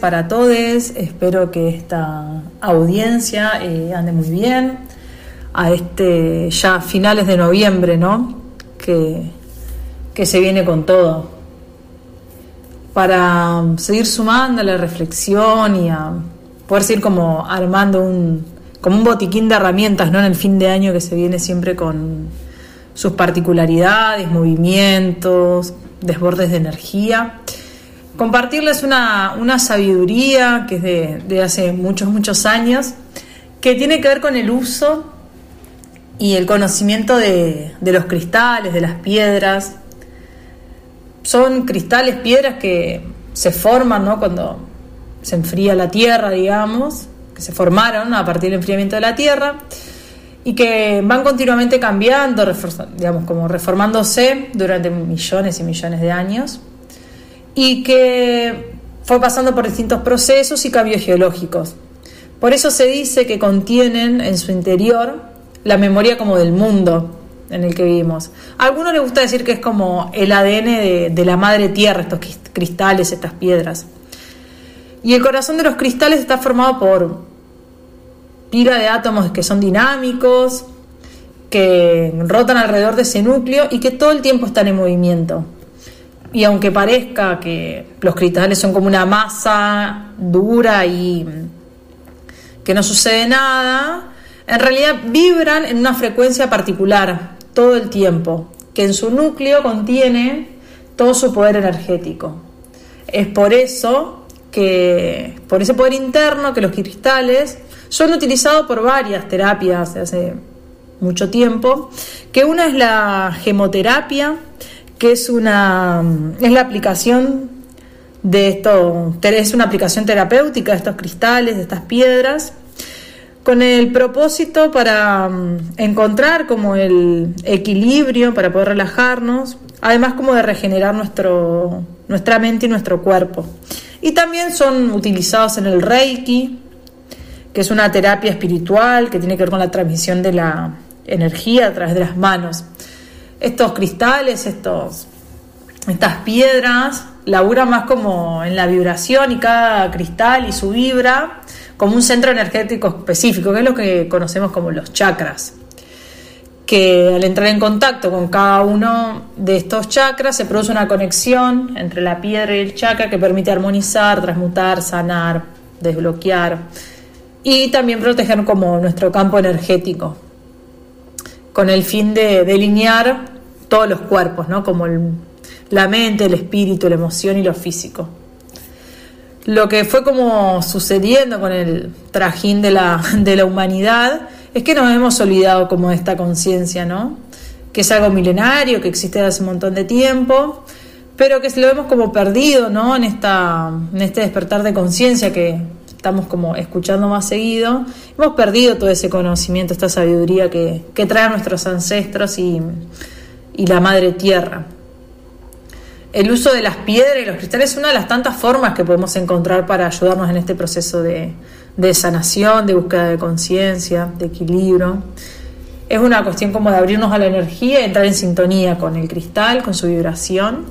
Para todos, espero que esta audiencia eh, ande muy bien a este ya finales de noviembre, ¿no? Que, que se viene con todo. Para um, seguir sumando la reflexión y a poder seguir como armando un, como un botiquín de herramientas, ¿no? En el fin de año que se viene siempre con sus particularidades, movimientos, desbordes de energía compartirles una, una sabiduría que es de, de hace muchos, muchos años, que tiene que ver con el uso y el conocimiento de, de los cristales, de las piedras. Son cristales, piedras que se forman ¿no? cuando se enfría la tierra, digamos, que se formaron a partir del enfriamiento de la tierra. y que van continuamente cambiando, digamos, como reformándose durante millones y millones de años, y que fue pasando por distintos procesos y cambios geológicos. Por eso se dice que contienen en su interior la memoria como del mundo en el que vivimos. A algunos les gusta decir que es como el ADN de, de la madre tierra, estos cristales, estas piedras. Y el corazón de los cristales está formado por pila de átomos que son dinámicos, que rotan alrededor de ese núcleo y que todo el tiempo están en movimiento. Y aunque parezca que los cristales son como una masa dura y que no sucede nada, en realidad vibran en una frecuencia particular todo el tiempo, que en su núcleo contiene todo su poder energético. Es por eso que, por ese poder interno, que los cristales son utilizados por varias terapias hace mucho tiempo, que una es la gemoterapia, que es una es la aplicación de esto, es una aplicación terapéutica de estos cristales, de estas piedras, con el propósito para mm, encontrar como el equilibrio, para poder relajarnos, además como de regenerar nuestro, nuestra mente y nuestro cuerpo. Y también son utilizados en el Reiki, que es una terapia espiritual que tiene que ver con la transmisión de la energía a través de las manos. Estos cristales, estos, estas piedras, laburan más como en la vibración y cada cristal y su vibra como un centro energético específico, que es lo que conocemos como los chakras. Que al entrar en contacto con cada uno de estos chakras se produce una conexión entre la piedra y el chakra que permite armonizar, transmutar, sanar, desbloquear y también proteger como nuestro campo energético con el fin de delinear todos los cuerpos, ¿no? como la mente, el espíritu, la emoción y lo físico. Lo que fue como sucediendo con el trajín de la, de la humanidad es que nos hemos olvidado como de esta conciencia, ¿no? Que es algo milenario, que existe desde hace un montón de tiempo, pero que lo hemos como perdido, ¿no? En, esta, en este despertar de conciencia que estamos como escuchando más seguido, hemos perdido todo ese conocimiento, esta sabiduría que, que traen nuestros ancestros y, y la madre tierra. El uso de las piedras y los cristales es una de las tantas formas que podemos encontrar para ayudarnos en este proceso de, de sanación, de búsqueda de conciencia, de equilibrio. Es una cuestión como de abrirnos a la energía entrar en sintonía con el cristal, con su vibración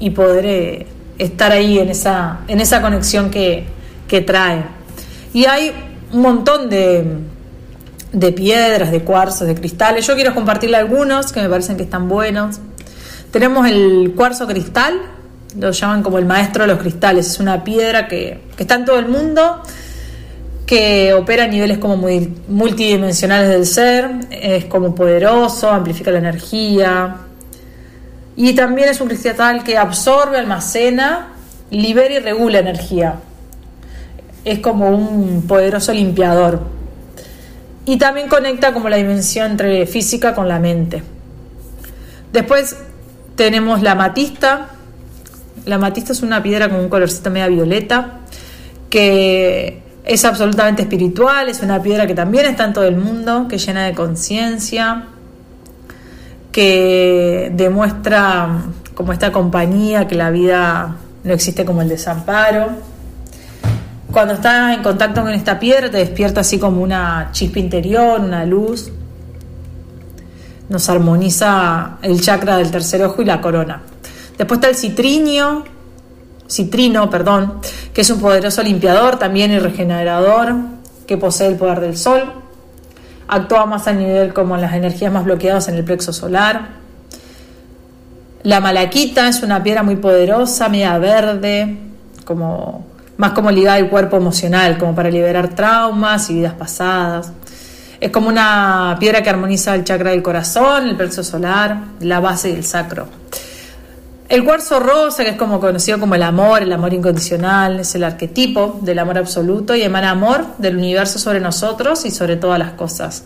y poder eh, estar ahí en esa, en esa conexión que, que trae. Y hay un montón de, de piedras, de cuarzos, de cristales. Yo quiero compartirle algunos que me parecen que están buenos. Tenemos el cuarzo cristal, lo llaman como el maestro de los cristales. Es una piedra que, que está en todo el mundo, que opera a niveles como muy multidimensionales del ser, es como poderoso, amplifica la energía. Y también es un cristal que absorbe, almacena, libera y regula energía. Es como un poderoso limpiador. Y también conecta como la dimensión entre física con la mente. Después tenemos la amatista. La amatista es una piedra con un colorcito media violeta que es absolutamente espiritual, es una piedra que también está en todo el mundo, que llena de conciencia, que demuestra como esta compañía, que la vida no existe como el desamparo. Cuando estás en contacto con esta piedra te despierta así como una chispa interior, una luz. Nos armoniza el chakra del tercer ojo y la corona. Después está el citrinio, citrino, perdón, que es un poderoso limpiador también y regenerador, que posee el poder del sol. Actúa más a nivel como las energías más bloqueadas en el plexo solar. La malaquita es una piedra muy poderosa, media verde, como más como ligada al cuerpo emocional, como para liberar traumas y vidas pasadas. Es como una piedra que armoniza el chakra del corazón, el plexo solar, la base y el sacro. El cuarzo rosa, que es como conocido como el amor, el amor incondicional, es el arquetipo del amor absoluto y emana amor del universo sobre nosotros y sobre todas las cosas.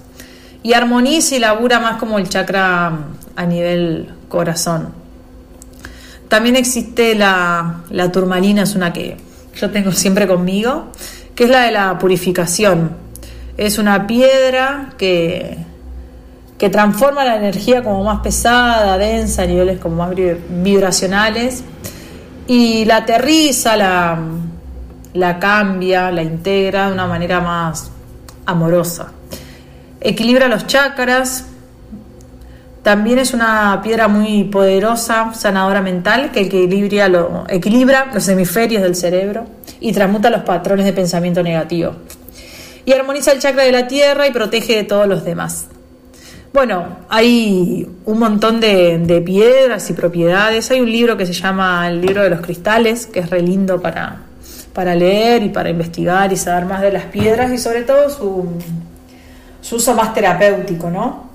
Y armoniza y labura más como el chakra a nivel corazón. También existe la, la turmalina, es una que yo tengo siempre conmigo, que es la de la purificación. Es una piedra que, que transforma la energía como más pesada, densa, a niveles como más vib- vibracionales, y la aterriza, la, la cambia, la integra de una manera más amorosa. Equilibra los chakras, también es una piedra muy poderosa, sanadora mental, que equilibra, equilibra los hemisferios del cerebro y transmuta los patrones de pensamiento negativo. Y armoniza el chakra de la tierra y protege de todos los demás. Bueno, hay un montón de, de piedras y propiedades. Hay un libro que se llama El libro de los cristales, que es re lindo para, para leer y para investigar y saber más de las piedras y sobre todo su, su uso más terapéutico, ¿no?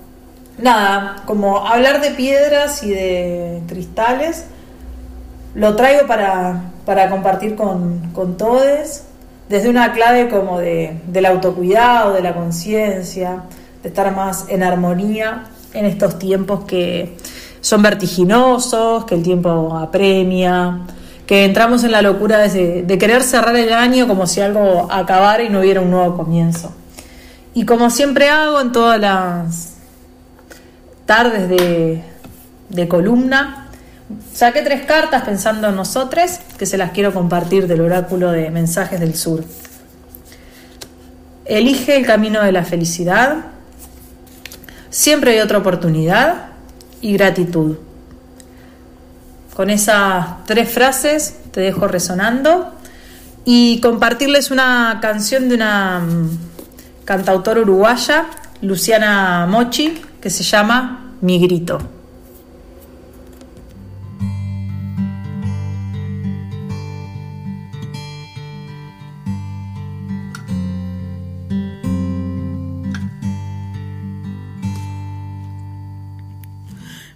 Nada, como hablar de piedras y de cristales, lo traigo para, para compartir con, con todos, desde una clave como de, del autocuidado, de la conciencia, de estar más en armonía en estos tiempos que son vertiginosos, que el tiempo apremia, que entramos en la locura de, de querer cerrar el año como si algo acabara y no hubiera un nuevo comienzo. Y como siempre hago en todas las tardes de, columna, saqué tres cartas pensando en nosotros, que se las quiero compartir del oráculo de Mensajes del Sur. Elige el camino de la felicidad, siempre hay otra oportunidad y gratitud. Con esas tres frases te dejo resonando y compartirles una canción de una mm, cantautora uruguaya, Luciana Mochi, que se llama Mi Grito.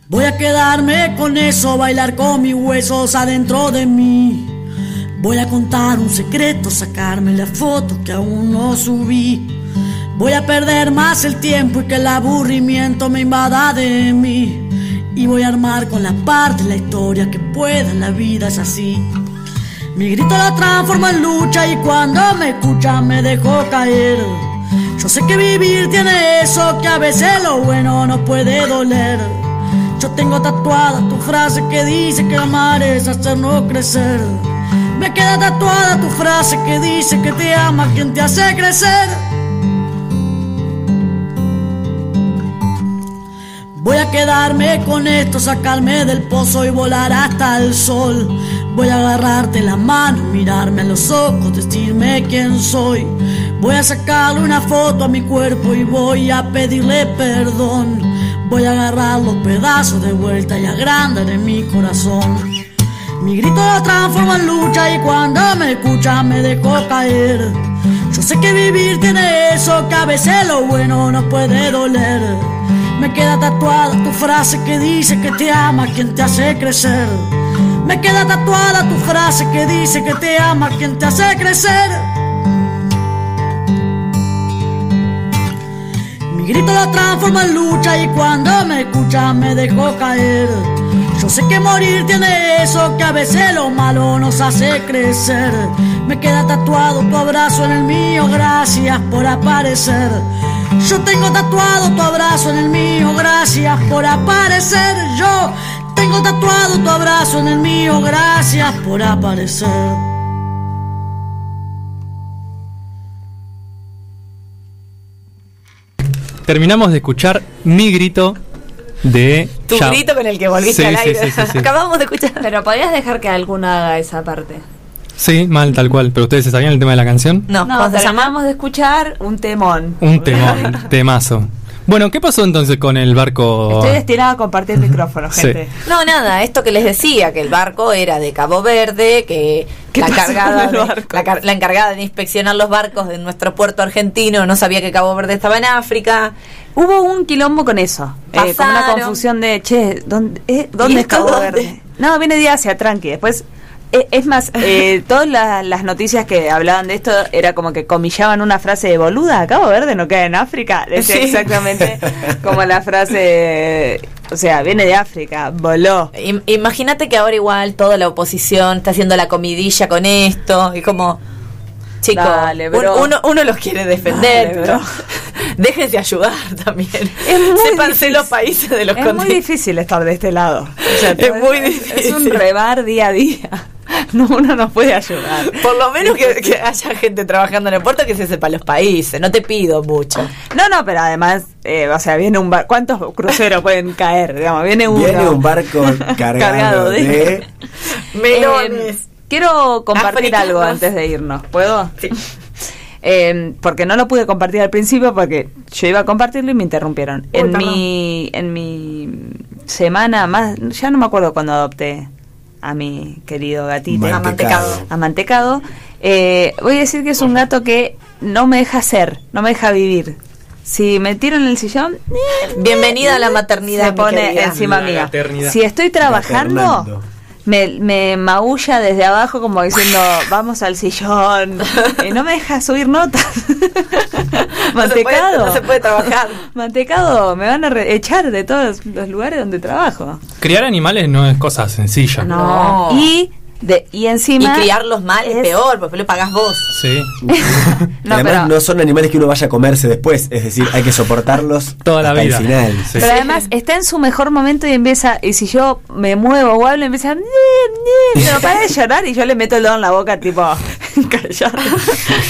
Voy a quedarme con eso, bailar con mis huesos adentro de mí. Voy a contar un secreto, sacarme la foto que aún no subí. Voy a perder más el tiempo y que el aburrimiento me invada de mí. Y voy a armar con la parte la historia que pueda, la vida es así. Mi grito la transforma en lucha y cuando me escucha me dejo caer. Yo sé que vivir tiene eso, que a veces lo bueno no puede doler. Yo tengo tatuada tu frase que dice que amar es hacernos crecer. Me queda tatuada tu frase que dice que te ama quien te hace crecer. Voy a quedarme con esto, sacarme del pozo y volar hasta el sol. Voy a agarrarte la mano, mirarme a los ojos, decirme quién soy. Voy a sacarle una foto a mi cuerpo y voy a pedirle perdón. Voy a agarrar los pedazos de vuelta y agrandar en mi corazón. Mi grito lo transforma en lucha y cuando me escucha me dejo caer. Yo sé que vivir tiene eso, que a veces lo bueno no puede doler. Me queda tatuada tu frase que dice que te ama quien te hace crecer. Me queda tatuada tu frase que dice que te ama quien te hace crecer. Mi grito lo transforma en lucha y cuando me escucha me dejo caer. Yo sé que morir tiene eso, que a veces lo malo nos hace crecer. Me queda tatuado tu abrazo en el mío, gracias por aparecer. Yo tengo tatuado tu abrazo en el mío, gracias por aparecer. Yo tengo tatuado tu abrazo en el mío, gracias por aparecer. Terminamos de escuchar mi grito de. Tu Ya- grito con el que volviste Sí, al sí, aire. sí, sí, sí. Acabamos de escuchar. Pero podrías dejar que alguno haga esa parte. Sí, mal, tal cual. ¿Pero ustedes se sabían el tema de la canción? No, No, ¿cómo se pero llama? acabamos de escuchar un temón. Un temón, temazo. Bueno, ¿qué pasó entonces con el barco? Estoy destinado a compartir micrófono, Sí. gente. No, nada, esto que les decía, que el barco era de Cabo Verde, que la encargada, con el de, la, car- la encargada de inspeccionar los barcos de nuestro puerto argentino no sabía que Cabo Verde estaba en África. Hubo un quilombo con eso. Eh, como una confusión de, che, ¿dónde, eh, ¿dónde ¿Y es Cabo Verde? dónde? No, viene de Asia, tranqui. Después, es más, eh, todas la- las noticias que hablaban de esto era como que comillaban una frase de boluda, Cabo Verde no queda en África. Decía Sí. exactamente como la frase, o sea, viene de África, voló. Im- Imagínate que ahora igual toda la oposición está haciendo la comidilla con esto y como Chicos, Dale, un- bro. uno, uno los quiere defender, Dale, pero bro. déjense ayudar también. Es Sépanse los países de los Es muy difícil estar de este lado. O sea, Es muy Es difícil. un rebar día a día. No, uno nos puede ayudar. Por lo menos que, que haya gente trabajando en el puerto que se sepa los países. No te pido mucho. No, no, pero además, eh, o sea, viene un bar. ¿Cuántos cruceros pueden caer? Digamos, viene uno. Viene un barco cargado, Cargado de- de... Melones. Eh, quiero compartir Africanos. algo antes de irnos. ¿Puedo? Eh, porque no lo pude compartir al principio porque yo iba a compartirlo y me interrumpieron. Uy, en perdón. mi en mi semana más, ya no me acuerdo cuando adopté a mi querido gatito Mantecado. amantecado. Eh, voy a decir que es un gato que no me deja ser, no me deja vivir. Si me tiro en el sillón, Bienvenida a la maternidad. se pone encima mía. Si estoy trabajando, Maternando. Me, me maulla desde abajo como diciendo, vamos al sillón. Y no me deja subir notas. No se puede- Mantecado. no se puede trabajar. Mantecado, me van a re- echar de todos los lugares donde trabajo. Criar animales no es cosa sencilla. No. Y, de, y Y encima... criarlos mal es, es- peor, porque lo pagás vos. Sí. No, Además, pero- no son animales que uno vaya a comerse después. Es decir, hay que soportarlos Toda la hasta vida. el final. Sí. Pero además está en su mejor momento y empieza, y si yo me muevo o hablo, empieza, pero para de llorar y yo le meto el dedo en la boca, tipo, callate.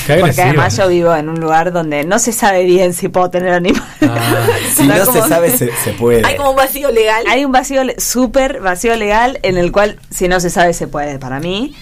Qué Porque además yo vivo en un lugar donde no se sabe bien si puedo tener animales. Ah, Si no como- se sabe, se, se puede. Hay como un vacío legal. Hay un vacío, súper vacío legal en el cual si no se sabe se puede, para mí.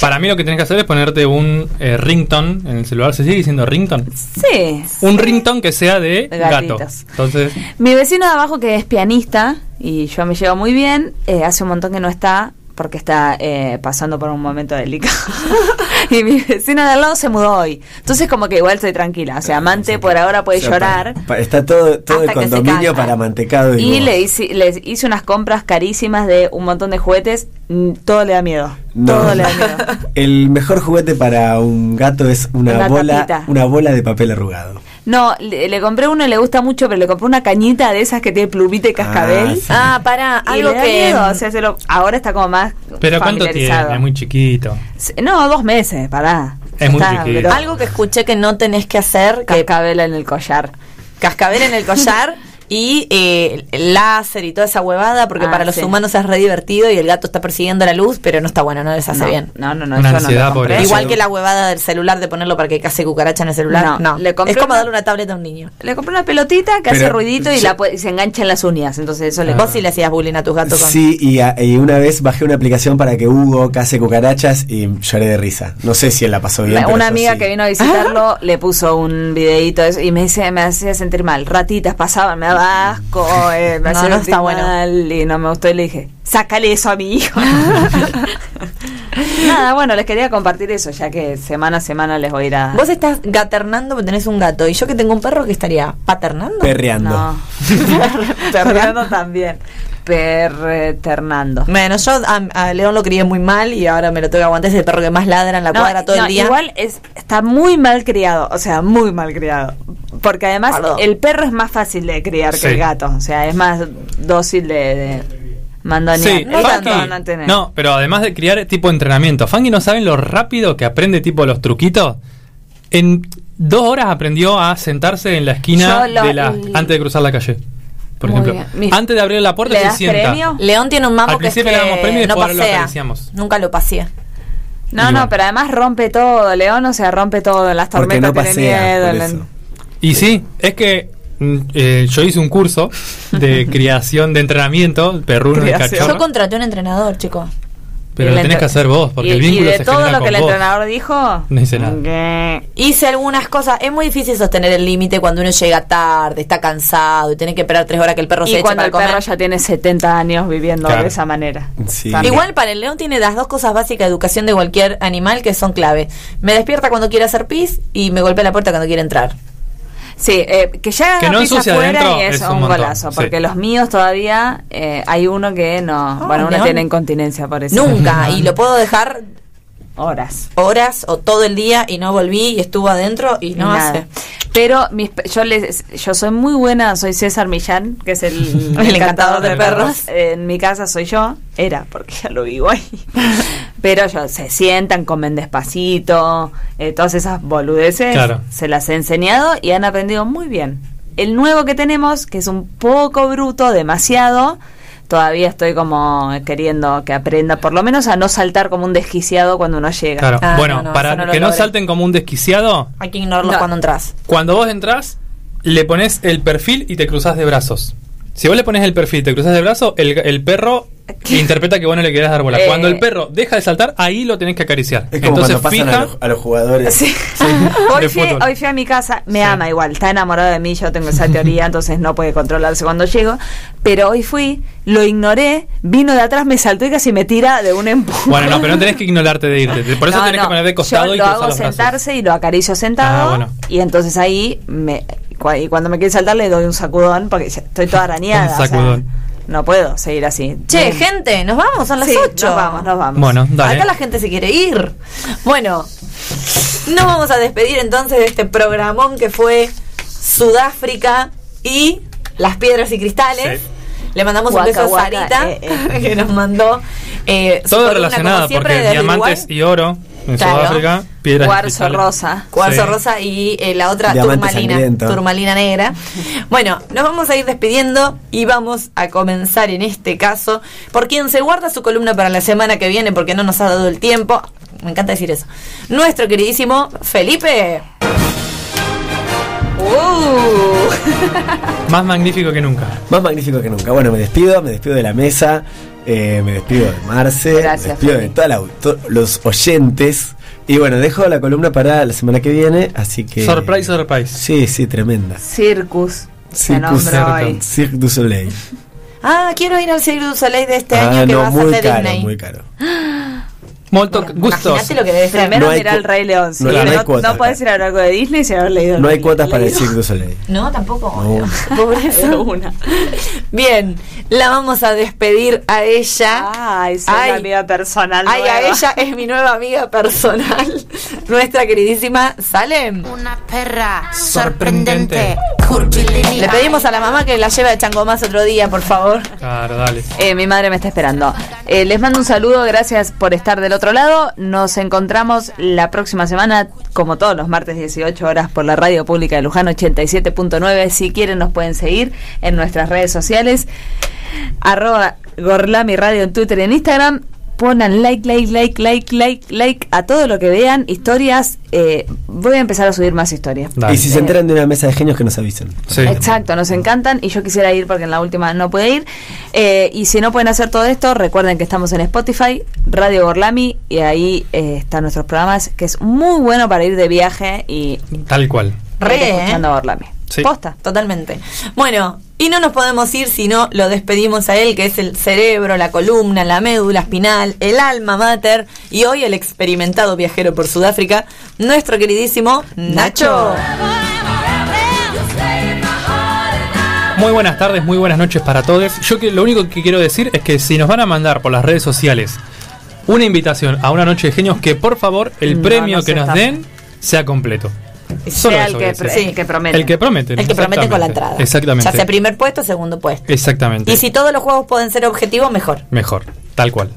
Para mí lo que tienes que hacer es ponerte un eh, ringtone en el celular. ¿Se sigue diciendo ringtone? Sí. Un ringtone que sea de De gato. gatitos. Entonces, Mi vecino de abajo, que es pianista, y yo me llevo muy bien, eh, hace un montón que no está porque está eh, pasando por un momento delicado. y mi vecino de al lado se mudó hoy. Entonces como que igual estoy tranquila. O sea, Amante por ahora puede O sea, llorar. pa- pa- está todo, todo el condominio para mantecado y, Y le hice, les hice unas compras carísimas de un montón de juguetes. Mm, Todo le da miedo. No. Todo le da miedo. El mejor juguete para un gato es una, Una bola, tapita. una bola de papel arrugado. No, le, le compré uno, le gusta mucho, pero le compré una cañita de esas que tiene plumita y cascabel. sí. Ah, para, Y algo le da que. miedo, o sea, se lo- ahora está como más ¿pero cuánto tiene? Es muy chiquito. No, dos meses, pará. Es muy Está, chiquito. Algo que escuché que no tenés que hacer, que Cascabel en el collar. cascabel en el collar y eh, el láser y toda esa huevada, porque Ah, para los sí. humanos es re divertido y el gato está persiguiendo la luz, pero no está bueno, no les hace no, bien. No, no, no, Una yo ansiedad no lo por eso. Igual que la huevada del celular de ponerlo para que case cucaracha en el celular. No, No, le compré es como una- darle una tableta a un niño. Le compré una pelotita que hace ruidito y, sí. la puede- y se engancha en las uñas. Entonces eso le Vos sí le hacías bullying a tus gatos con. Sí, y, a- y una vez bajé una aplicación para que Hugo case cucarachas y lloré de risa. No sé si él la pasó bien. Una amiga sí. que vino a visitarlo le puso un videito de eso y me dice me hacía sentir mal ratitas pasaban me daba asco eh, me No, no está bueno. mal y no me gustó y le dije sácale eso a mi hijo nada bueno les quería compartir eso ya que semana a semana les voy a ir a Vos estás gaternando porque tenés un gato y yo que tengo un perro que estaría paternando. Perreando. no perreando también perternando Bueno, yo a, a León lo crié muy mal y ahora me lo tengo que aguantar. Es el perro que más ladra en la No, cuadra todo no, el día. Igual es, está muy mal criado, o sea, muy mal criado. Porque además Perdón. el perro es más fácil de criar que el gato, o sea, es más dócil de, de mandonear. Sí, Funky- no pero además de criar tipo entrenamiento, Funky no saben lo rápido que aprende tipo los truquitos. En dos horas aprendió a sentarse en la esquina Yo lo- de la, el- antes de cruzar la calle. Por Muy ejemplo, bien. Antes de abrir la puerta ¿Le se das sienta. premio? León tiene un mambo Al que es principio que le damos premio y no lo pasea. acariciamos. Nunca lo pasea. No, no, bueno. pero además rompe todo, León, o sea, rompe todo, en las tormentas no tiene pasea, miedo. la- eso. Y sí, es que mm, eh, yo hice un curso de criación de entrenamiento, perruno y cachorro. Yo contraté un entrenador, chico. Pero lo tenés que hacer vos, porque y, el vínculo y de se todo lo que el vos. entrenador dijo, No hice nada. que- Hice algunas cosas. Es muy difícil sostener el límite cuando uno llega tarde, está cansado y tiene que esperar tres horas que el perro se y eche cuando para el comer. perro ya tiene 70 años viviendo Claro. de esa manera. Sí. Igual para el león tiene las dos cosas básicas de educación de cualquier animal que son clave. Me despierta cuando quiere hacer pis y me golpea la puerta cuando quiere entrar. Sí, eh, que ya Que no afuera adentro y es, es un montón, golazo. sí. Porque los míos todavía eh, hay uno que no. bueno, uno tiene incontinencia por eso. Nunca. y lo puedo dejar Horas. horas o todo el día y no volví y estuvo adentro y no Nada. hace. Pero mis, pe- yo les, yo soy muy buena, soy César Millán, que es el, El encantador de perros. En mi casa soy yo, era, porque ya lo vivo ahí. Pero ellos se sientan, comen despacito, eh, todas esas boludeces Claro. se las he enseñado y han aprendido muy bien. El nuevo que tenemos, que es un poco bruto, demasiado, todavía estoy como queriendo que aprenda, por lo menos a no saltar como un desquiciado cuando uno llega. Claro. Ah, bueno, no, no, para no que no salten como un desquiciado, Hay que ignorarlos No. cuando entras. cuando vos entras, le pones el perfil y te cruzás de brazos. Si vos le pones el perfil y te cruzás de brazos, el, el perro interpreta que vos no le querés dar bola. Eh. Cuando el perro deja de saltar, ahí lo tenés que acariciar. Es como Entonces cuando pasan fija. a, los, a los jugadores. Sí. hoy, fui, fútbol. hoy fui a mi casa, me Sí. ama igual, está enamorado de mí, yo tengo esa teoría, entonces no puede controlarse cuando llego. Pero hoy fui, lo ignoré, vino de atrás, me saltó y casi me tira de un empujón. Bueno, no, pero no tenés que ignorarte de irte. Por eso No, tenés no, que poner de costado yo y lo hago los brazos. sentarse y lo acaricio sentado. Ah, bueno. Y entonces ahí, me, cua- y cuando me quiere saltar, le doy un sacudón porque estoy toda arañada. Un o sea, sacudón. No puedo seguir así. Che, Bien. gente, nos vamos, son las Sí, 8. Nos vamos, nos vamos. Bueno, dale. Acá la gente se quiere ir. Bueno, nos vamos a despedir entonces de este programón que fue Sudáfrica y las piedras y cristales. Sí. Le mandamos Guaca, un beso a Sarita, eh, eh. que nos mandó eh, Todo relacionado, porque diamantes Uruguay. y oro en Claro. Sudáfrica, piedras Cuarzo cristales. rosa. Cuarzo Sí. rosa y eh, la otra Diamante turmalina, sangriento. turmalina negra. Bueno, nos vamos a ir despidiendo y vamos a comenzar en este caso por quien se guarda su columna para la semana que viene porque no nos ha dado el tiempo. Me encanta decir eso. Nuestro queridísimo Felipe. Más magnífico que nunca. Más magnífico que nunca. Bueno, me despido, me despido de la mesa, eh, me despido de Marce, Gracias, me despido de todos los oyentes. Y bueno, dejo la columna para la semana que viene, así que... Surprise, surprise. Sí, sí, tremenda. Circus. Se Circus nombra hoy. Cirque du Soleil. Ah, quiero ir al Cirque du Soleil de este ah, año que no, va a ser muy de caro, Disney. muy caro. Molto gustos. Imagínate lo que debe ser. Primero No mirar el Rey León. sí. no, No, no hay no, cuota puedes acá. ir a ver algo de Disney sin haber leído No hay cuotas para el. Cirque du Soleil. No, tampoco. No. Pobreza. Una. Bien, la vamos a despedir a ella. Ay, soy Ay. la amiga personal. Ay, a ella es mi nueva amiga personal, nuestra queridísima Salem. Una perra Sorprendente. Le pedimos a la mamá que la lleve a Changomás otro día, por favor. Claro, dale. Eh, mi madre me está esperando. Eh, les mando un saludo, gracias por estar del otro lado. Nos encontramos la próxima semana, como todos los martes 18 horas, por la radio pública de Luján 87.9. Si quieren nos pueden seguir en nuestras redes sociales. Arroba Gorlami Radio en Twitter y en Instagram. Ponan like, like, like, like, like, like a todo lo que vean. Historias. eh, voy a empezar a subir más historias. Dale. Y si se enteran de una mesa de genios que nos avisen. Sí. Exacto, nos encantan y yo quisiera ir porque en la última no pude ir. Eh, y si no pueden hacer todo esto, recuerden que estamos en Spotify, Radio Gorlami y ahí eh, están nuestros programas, que es muy bueno para ir de viaje y Tal cual. Re, ¿eh? escuchando Gorlami. Sí. Posta. Totalmente. Bueno, y no nos podemos ir si no lo despedimos a él, que es el cerebro, la columna, la médula espinal, el alma mater y hoy el experimentado viajero por Sudáfrica, nuestro queridísimo Nacho. Muy buenas tardes, muy buenas noches para todos. Yo que lo único que quiero decir es que si nos van a mandar por las redes sociales una invitación a una noche de genios, que por favor el No, premio no que nos den sea completo. Solo Sea el que, decir. el que promete. El que promete. El que promete con la entrada. Exactamente. Ya sea primer puesto, segundo puesto. Exactamente. Y si todos los juegos pueden ser objetivos, mejor. Mejor, tal cual.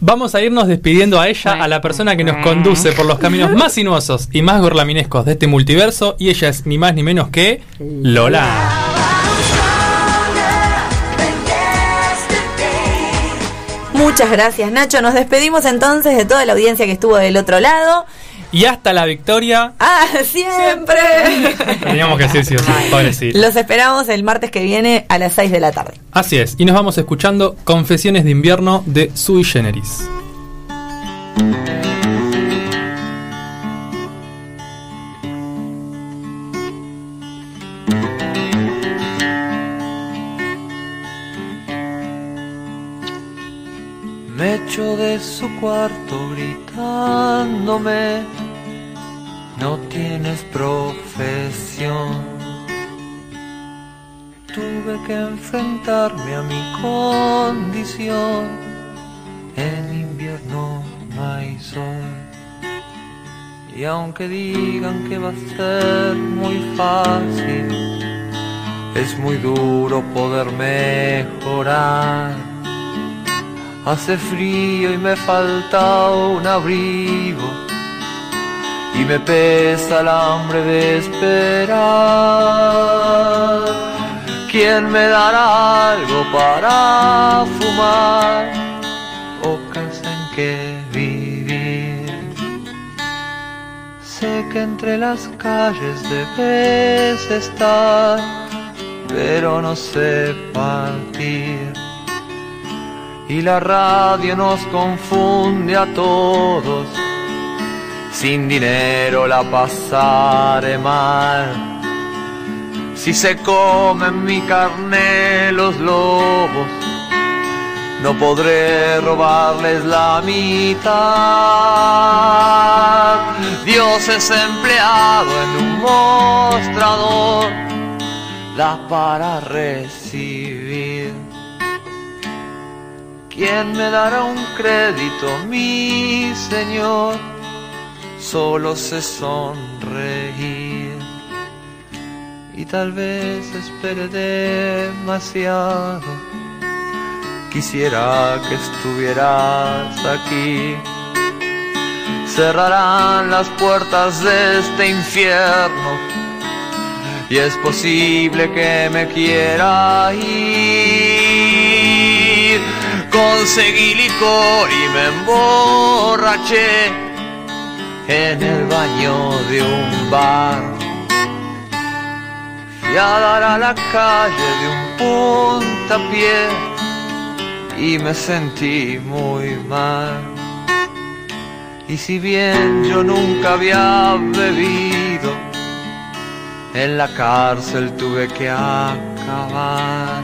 Vamos a irnos despidiendo a ella, a la persona que nos conduce por los caminos más sinuosos y más gorlaminescos de este multiverso, y ella es ni más ni menos que Lola. Muchas gracias, Nacho. Nos despedimos entonces de toda la audiencia que estuvo del otro lado. Y hasta la victoria. ¡Ah, siempre! Teníamos que decir sí o sí, pobrecito. Los esperamos el martes que viene a las 6 de la tarde. Así es, y nos vamos escuchando Confesiones de invierno de Sui Generis. Me echo de su cuarto gritándome, no tienes profesión. Tuve que enfrentarme a mi condición, en invierno no hay sol. Y aunque digan que va a ser muy fácil, es muy duro poder mejorar. Hace frío y me falta un abrigo y me pesa el hambre de esperar. ¿Quién me dará algo para fumar o casa en que vivir? Sé que entre las calles debes estar, pero no sé partir. Y la radio nos confunde a todos sin dinero la pasaré mal. Si se comen mi carne los lobos, no podré robarles la mitad. Dios es empleado en un mostrador, da para recibir. ¿Quién me dará un crédito, mi Señor? Solo sé sonreír y tal vez espere demasiado. Quisiera que estuvieras aquí. Cerrarán las puertas de este infierno y es posible que me quiera ir. Conseguí licor y me emborraché en el baño de un bar. Fui a dar a la calle de un puntapié y me sentí muy mal. Y si bien yo nunca había bebido, en la cárcel tuve que acabar.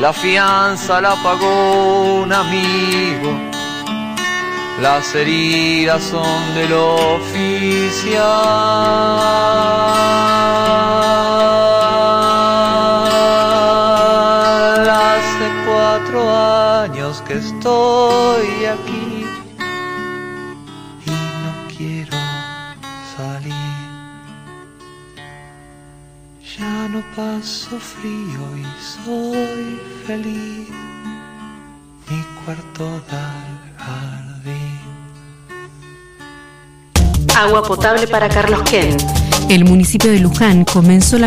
La fianza la pagó un amigo las heridas son del oficial. Hace cuatro años que estoy aquí y no quiero salir. Ya no paso frío y soy feliz. Mi cuarto da Agua potable para Carlos Ken. El municipio de Luján comenzó la